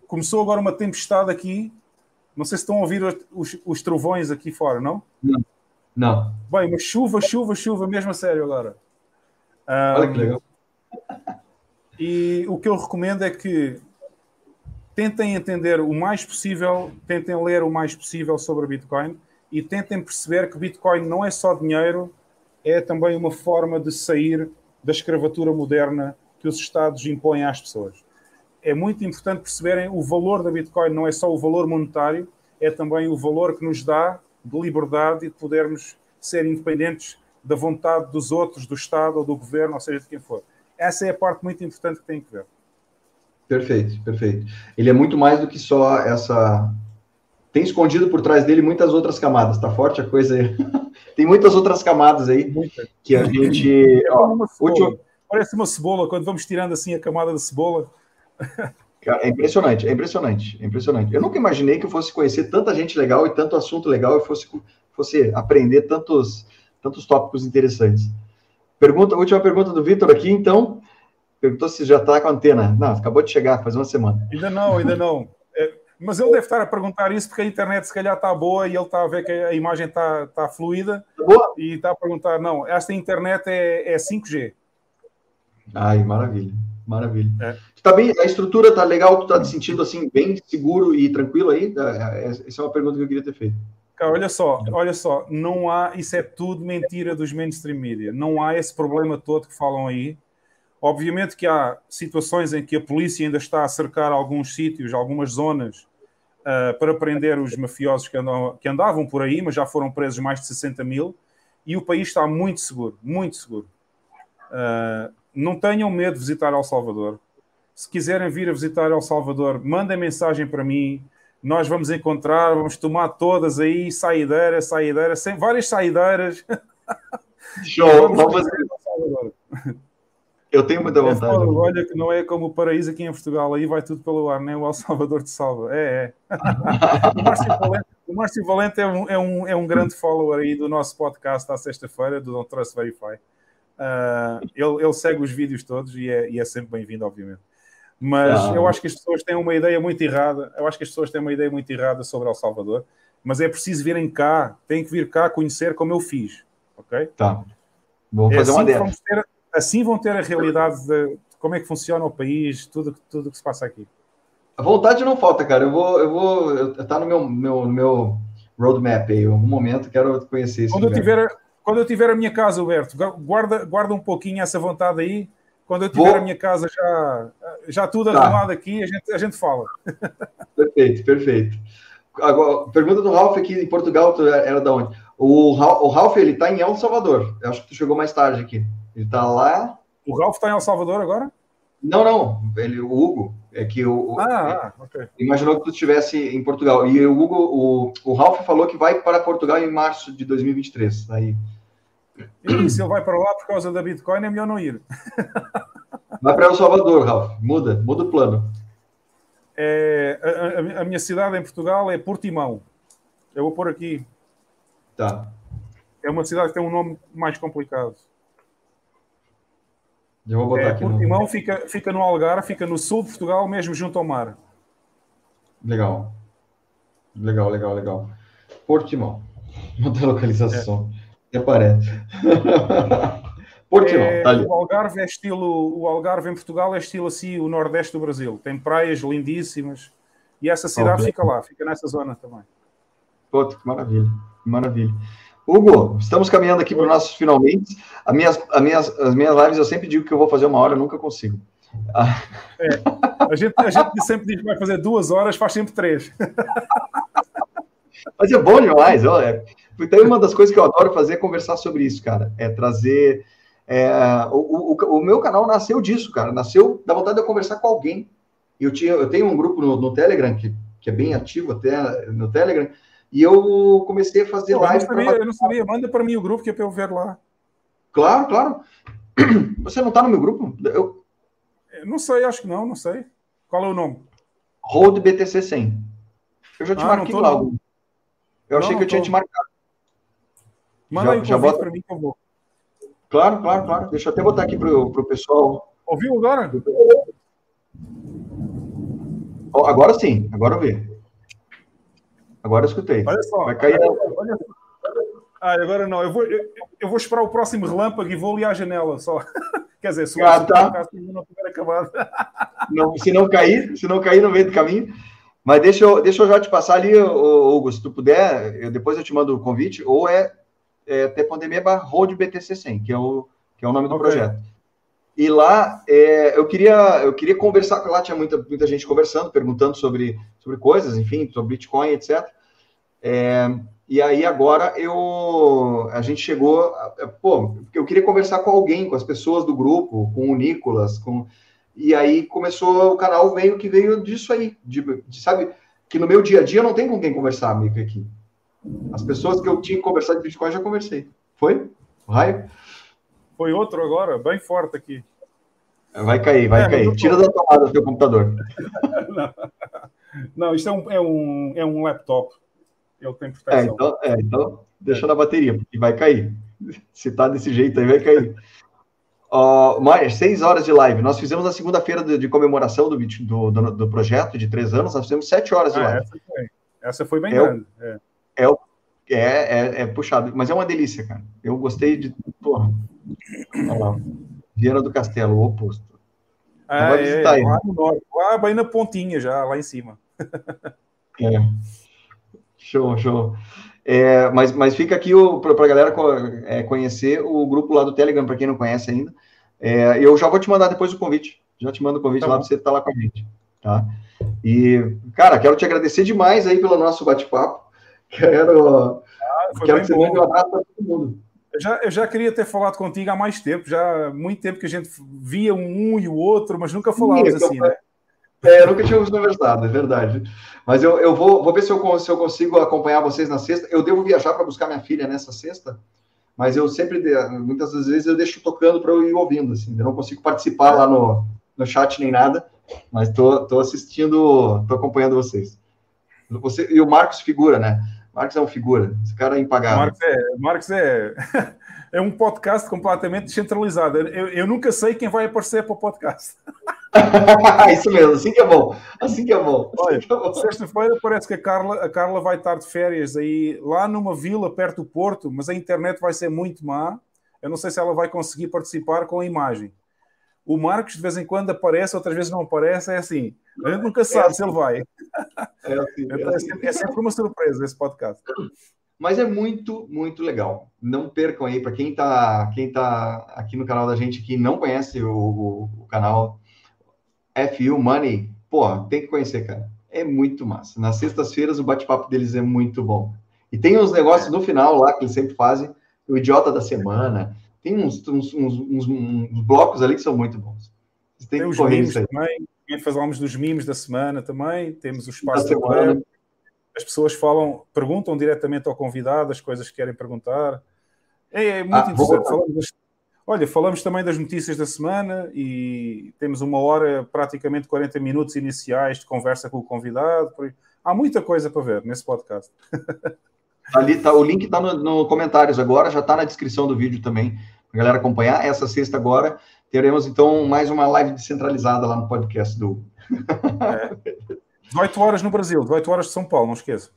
começou agora uma tempestade aqui. Não sei se estão a ouvir os, os trovões aqui fora, não? Não. Não. Bem, mas chuva, chuva, chuva, mesmo a sério agora. Um, Olha que legal. E o que eu recomendo é que tentem entender o mais possível, tentem ler o mais possível sobre Bitcoin e tentem perceber que Bitcoin não é só dinheiro, é também uma forma de sair da escravatura moderna que os Estados impõem às pessoas. É muito importante perceberem o valor da Bitcoin, não é só o valor monetário, é também o valor que nos dá de liberdade e de podermos ser independentes da vontade dos outros, do Estado ou do governo, ou seja, de quem for. Essa é a parte muito importante que tem que ver. Perfeito, perfeito. Ele é muito mais do que só essa. Tem escondido por trás dele muitas outras camadas. Tá forte a coisa aí. Tem muitas outras camadas aí Muita. que a gente. Ó, uma último... Parece uma cebola quando vamos tirando assim a camada de cebola. É impressionante, é impressionante, é impressionante. Eu nunca imaginei que eu fosse conhecer tanta gente legal e tanto assunto legal e fosse, fosse aprender tantos, tantos tópicos interessantes. Pergunta, última pergunta do Vitor aqui, então. Perguntou se já está com a antena. Não, acabou de chegar, faz uma semana. Ainda não, ainda não. É, mas ele deve estar a perguntar isso porque a internet se calhar está boa e ele está a ver que a imagem está, está fluida. Tá boa? E está a perguntar, não, esta internet é, é 5G. Ai, maravilha, maravilha. É. Tá bem, a estrutura está legal, tu está te sentindo assim, bem seguro e tranquilo aí? É, é, essa é uma pergunta que eu queria ter feito. Cara, olha só, olha só, não há, isso é tudo mentira dos mainstream media. Não há esse problema todo que falam aí Obviamente que há situações em que a polícia ainda está a cercar alguns sítios, algumas zonas, uh, para prender os mafiosos que, andam, que andavam por aí, mas já foram presos mais de 60 mil, e o país está muito seguro, muito seguro. Uh, não tenham medo de visitar El Salvador. Se quiserem vir a visitar El Salvador, mandem mensagem para mim. Nós vamos encontrar, vamos tomar todas aí, saideira, saideira, sem, várias saideiras. Show, vamos fazer. Eu tenho muita vontade. É, olha que não é como o paraíso aqui em Portugal, aí vai tudo pelo ar, nem o El Salvador te salva. É, é. o Márcio Valente, o Márcio Valente é, um, é, um, é um grande follower aí do nosso podcast à sexta-feira, do Don't Trust Verify. Uh, ele, ele, segue os vídeos todos e é, e é sempre bem-vindo, obviamente. Mas ah. eu acho que as pessoas têm uma ideia muito errada. Eu acho que as pessoas têm uma ideia muito errada sobre El Salvador. Mas é preciso virem cá, têm que vir cá conhecer como eu fiz. Ok? Tá. Vou é fazer assim uma delas assim vão ter a realidade de como é que funciona o país, tudo tudo que se passa aqui. A vontade não falta, cara. Eu vou, eu vou, tá no meu, meu, meu roadmap aí. Em algum momento quero conhecer isso. Quando eu tiver, quando eu tiver a minha casa, Alberto, guarda, guarda um pouquinho essa vontade aí. Quando eu tiver vou... a minha casa já, já tudo tá. arrumado aqui, a gente, a gente fala. Perfeito, perfeito. Agora, pergunta do Ralph aqui em Portugal, tu era da onde? O, Ralph, ele tá em El Salvador. Eu acho que tu chegou mais tarde aqui. Ele está lá. O Ralph está em El Salvador agora? Não, não. Ele, o Hugo. É que o. Ah, ah ok. Imaginou que tu estivesse em Portugal. E o Hugo, o, o Ralph falou que vai para Portugal em março de 2023. Aí. E se ele vai para lá por causa da Bitcoin, é melhor não ir. Vai para El Salvador, Ralph. Muda, muda o plano. É, a, a, a, minha cidade em Portugal é Portimão. Eu vou pôr aqui. Tá. É uma cidade que tem um nome mais complicado. Eu vou botar é, aqui Portimão no... fica, fica no Algarve, fica no sul de Portugal, mesmo junto ao mar. Legal. Legal, legal, legal. Portimão. Muda localização. É. Aparece. Portimão, é, tá ali. O Algarve é estilo. O Algarve em Portugal é estilo assim, o Nordeste do Brasil. Tem praias lindíssimas. E essa cidade okay. fica lá, fica nessa zona também. Pô, que maravilha, que maravilha. Hugo, estamos caminhando aqui para os nossos finalmente. As minhas, as, minhas, as minhas lives eu sempre digo que eu vou fazer uma hora, eu nunca consigo. É, a, gente, a gente sempre diz que vai fazer duas horas, faz sempre três. Mas é bom demais. Olha. Tem uma das coisas que eu adoro fazer é conversar sobre isso, cara. É trazer. É, o, o, o, meu canal nasceu disso, cara. Nasceu da vontade de eu conversar com alguém. Eu, tinha, eu tenho um grupo no, no Telegram, que, que é bem ativo até no Telegram, e eu comecei a fazer Pô, live. Eu não, sabia, eu não sabia, manda para mim o grupo que é para eu ver lá. Claro, claro. Você não está no meu grupo? Eu... Não sei, acho que não, não sei. Qual é o nome? Road BTC 100. Eu já te ah, marquei lá. Eu não, achei que eu tinha te marcado. Manda já, aí já bota para mim, por favor. Claro, claro, claro. Deixa eu até botar aqui para o pessoal. Ouviu agora? Agora sim, agora eu vi. Agora eu escutei. Olha só. Vai cair. Olha, Ah, agora não. Eu vou, eu, eu, vou esperar o próximo relâmpago e vou ali à janela só. Quer dizer, se o ah, tá. não tiver acabado. Não, se não cair, se não cair no meio do caminho. Mas deixa eu, deixa eu já te passar ali, Hugo, se tu puder, eu, depois eu te mando o convite, ou é, é t.me road BTC 100, que é o, que é o nome do okay. projeto. E lá é, eu queria eu queria conversar, lá tinha muita, muita gente conversando, perguntando sobre, sobre coisas, enfim, sobre Bitcoin, etc. É, e aí agora eu a gente chegou, pô, eu queria conversar com alguém, com as pessoas do grupo, com o Nicolas, com e aí começou o canal veio que veio disso aí, de, de sabe que no meu dia a dia eu não tenho com quem conversar, amigo aqui. As pessoas que eu tinha que conversar de Bitcoin já conversei. Foi? O raio? Foi outro agora, bem forte aqui. Vai cair, vai é, cair. Tira da tomada do teu computador. não. não, isso é um, é um, é um laptop ele tem proteção. É, então, é, então deixa na bateria, porque vai cair. Se tá desse jeito aí, vai cair. Uh, mais seis horas de live. Nós fizemos na segunda-feira de, de, comemoração do, do, do, do, projeto de três anos, nós fizemos sete horas de ah, live. Essa foi, essa foi bem é grande. É. É, é, é, é, puxado, mas é uma delícia, cara. Eu gostei de. Porra. Olha lá. Viana do Castelo, o oposto. Ah, é, visitar aí, lá no norte, lá na pontinha já, lá em cima. É. Show, show. É, mas, mas fica aqui para a galera é, conhecer o grupo lá do Telegram, para quem não conhece ainda. É, eu já vou te mandar depois o convite. Já te mando o convite tá lá para você estar lá com a gente. Tá? E, cara, quero te agradecer demais aí pelo nosso bate-papo. Quero, ah, quero que você mande um abraço para todo mundo. Eu já, eu já queria ter falado contigo há mais tempo, já há muito tempo que a gente via um e o outro, mas nunca falávamos Sim, assim, né? É, eu nunca tínhamos conversado, é verdade. Mas eu, eu vou, vou ver se eu, se eu consigo acompanhar vocês na sexta. Eu devo viajar para buscar minha filha nessa sexta, mas eu sempre, muitas vezes, eu deixo tocando para eu ir ouvindo, assim. Eu não consigo participar lá no, no chat nem nada, mas tô, tô assistindo, tô acompanhando vocês. Você, e o Marcos figura, né? Marcos é um figura, esse cara é impagável. Marcos é, Marcos é, é um podcast completamente descentralizado. Eu, eu nunca sei quem vai aparecer para o podcast. Isso mesmo, assim que é bom. Assim que é bom. Olha, é sexta-feira parece que a Carla, a Carla vai estar de férias aí lá numa vila perto do Porto, mas a internet vai ser muito má. Eu não sei se ela vai conseguir participar com a imagem. O Marcos de vez em quando aparece, outras vezes não aparece, é assim. A gente nunca sabe é se ele vai. É, assim, é, assim. é sempre uma surpresa esse podcast. Mas é muito, muito legal. Não percam aí, para quem está quem tá aqui no canal da gente que não conhece o, o, o canal FU Money, pô, tem que conhecer, cara. É muito massa. Nas sextas-feiras o bate-papo deles é muito bom. E tem uns negócios no final lá que eles sempre fazem, o idiota da semana. Tem uns, uns, uns, uns blocos ali que são muito bons. Você tem, tem que correr isso aí. Também falamos dos mimos da semana também, temos o espaço da web. As pessoas falam, perguntam diretamente ao convidado as coisas que querem perguntar. É, é muito ah, interessante. Falamos olha, falamos também das notícias da semana e temos uma hora, praticamente 40 minutos iniciais de conversa com o convidado. Há muita coisa para ver nesse podcast. Ali tá, o link está no, no, comentários agora, já está na descrição do vídeo também, para a galera acompanhar. Essa sexta agora teremos então mais uma live descentralizada lá no podcast do. É. 18 horas no Brasil, 18 horas de São Paulo, não esqueça.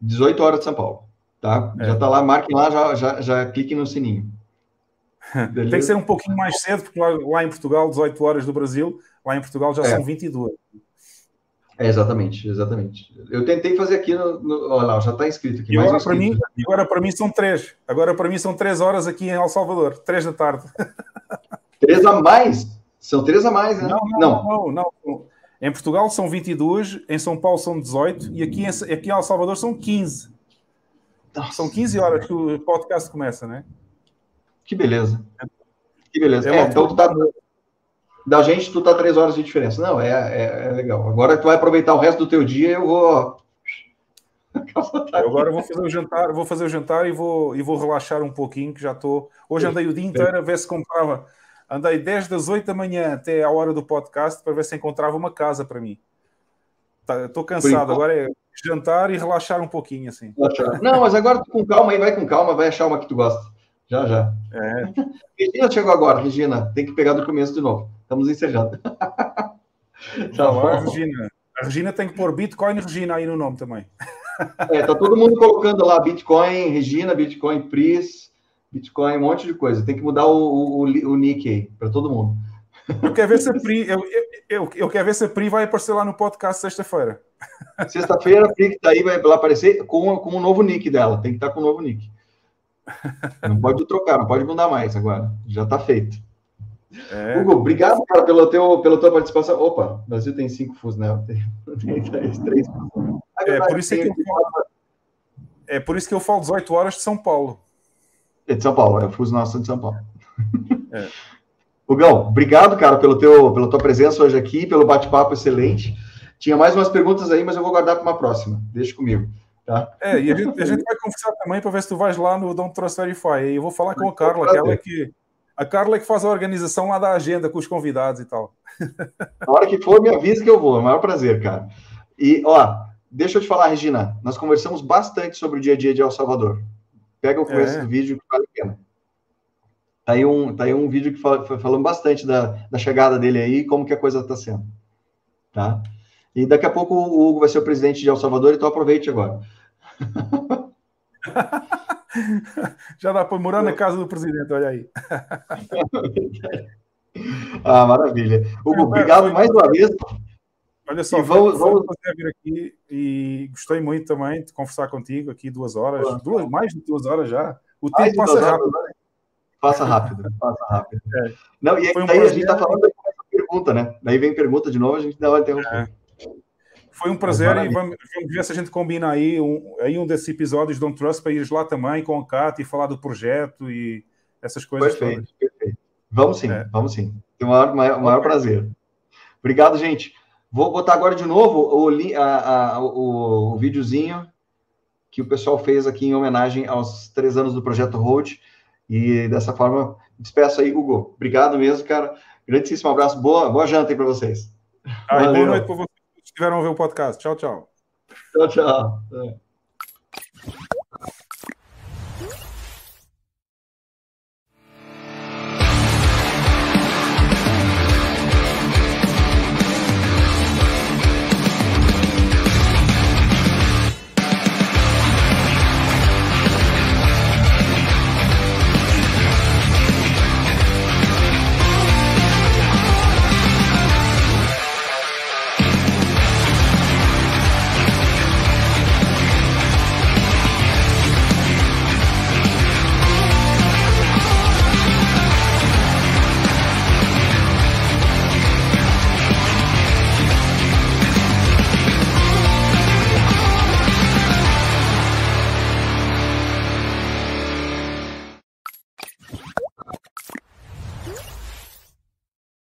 18 horas de São Paulo, tá? É. Já está lá, marquem lá, já, já, já cliquem no sininho. Tem que ser um pouquinho mais cedo, porque lá, lá, em Portugal, 18 horas do Brasil, lá em Portugal já é. são 22. É, exatamente, exatamente. Eu tentei fazer aqui no. no olha lá, já está inscrito aqui. E agora, para mim, agora para mim são três. Agora para mim são três horas aqui em El Salvador, três da tarde. Três a mais? São três a mais, né? Não, não, não. não, não. Em Portugal são 22, em São Paulo são 18 e aqui em, aqui em El Salvador são 15. Nossa. São 15 horas que o podcast começa, né? Que beleza. Que beleza. É, é então tu tá. Da gente, tu tá três horas de diferença. Não, é, é, é, legal. Agora tu vai aproveitar o resto do teu dia, eu vou. Eu agora vou fazer o jantar, vou fazer o jantar e vou, e vou relaxar um pouquinho, que já estou. Hoje andei o dia inteiro a ver se comprava Andei desde as 8 da manhã até a hora do podcast para ver se encontrava uma casa para mim. Estou tá, cansado, agora é jantar e relaxar um pouquinho assim. Não, mas agora com calma aí, vai com calma, vai achar uma que tu gosta. Já, já. É. Regina chegou agora, Regina. Tem que pegar do começo de novo. Estamos encerrando. tá Regina. A Regina tem que pôr Bitcoin Regina aí no nome também. É, tá todo mundo colocando lá Bitcoin, Regina, Bitcoin, Pris. Bitcoin, um monte de coisa. Tem que mudar o, o, o nick aí para todo mundo. Eu quero ver se a Pri, eu, eu, eu, quero ver se a Pri vai aparecer lá no podcast sexta-feira. Sexta-feira a Pri que tá aí vai lá aparecer com, com o novo nick dela. Tem que estar tá com o novo nick. Não pode trocar, não pode mudar mais agora. Já está feito. É. Hugo, obrigado, cara, pelo teu, pela tua participação. Opa, o Brasil tem cinco fusos, né? Tem, três, três. É, por isso é, que eu é por isso que eu falo 18 horas de São Paulo. É de São Paulo, é o Fuso Nosso de São Paulo. É. Hugão, obrigado, cara, pelo teu, pela tua presença hoje aqui, pelo bate-papo excelente. Tinha mais umas perguntas aí, mas eu vou guardar para uma próxima. Deixa comigo. Tá? É, e a gente, a gente vai conversar também para ver se tu vais lá no Don't Trust Verify. E eu vou falar com a Carla, que ela é que. A Carla é que faz a organização lá da agenda com os convidados e tal. Na hora que for, me avisa que eu vou. É o maior prazer, cara. E, ó, deixa eu te falar, Regina, nós conversamos bastante sobre o dia a dia de El Salvador. Pega o começo é. do vídeo que vale a pena. Tá aí um, tá aí um vídeo que fala, falando bastante da, da chegada dele aí, como que a coisa está sendo. Tá? E daqui a pouco o Hugo vai ser o presidente de El Salvador, então aproveite agora. Já dá para morar na casa do presidente, olha aí. ah, maravilha. Hugo, obrigado mais uma vez. Olha só, vamos, vamos fazer vir aqui e gostei muito também de conversar contigo aqui duas horas, duas, mais de duas horas já. O tempo passa rápido. Né? Faça rápido, faça rápido. É. Não, e um daí a gente está falando da pergunta, né? Daí vem pergunta de novo, a gente dá uma interrupção. É. Foi um prazer e vamos, vamos, ver se a gente combina aí um, aí um desses episódios de Don't Trust para ir lá também com a Kat e falar do projeto e essas coisas. Perfeito, todas. perfeito. Vamos sim, é. vamos sim. Tem o maior, maior, maior prazer. Obrigado, gente. Vou botar agora de novo o, a, a, o, o videozinho que o pessoal fez aqui em homenagem aos três anos do Projeto Road. E dessa forma, despeço aí, Hugo. Obrigado mesmo, cara. Grandíssimo abraço. Boa, boa janta aí para vocês. Ah, boa noite para vocês que estiveram a ver o podcast. Tchau, tchau. Tchau, tchau. É.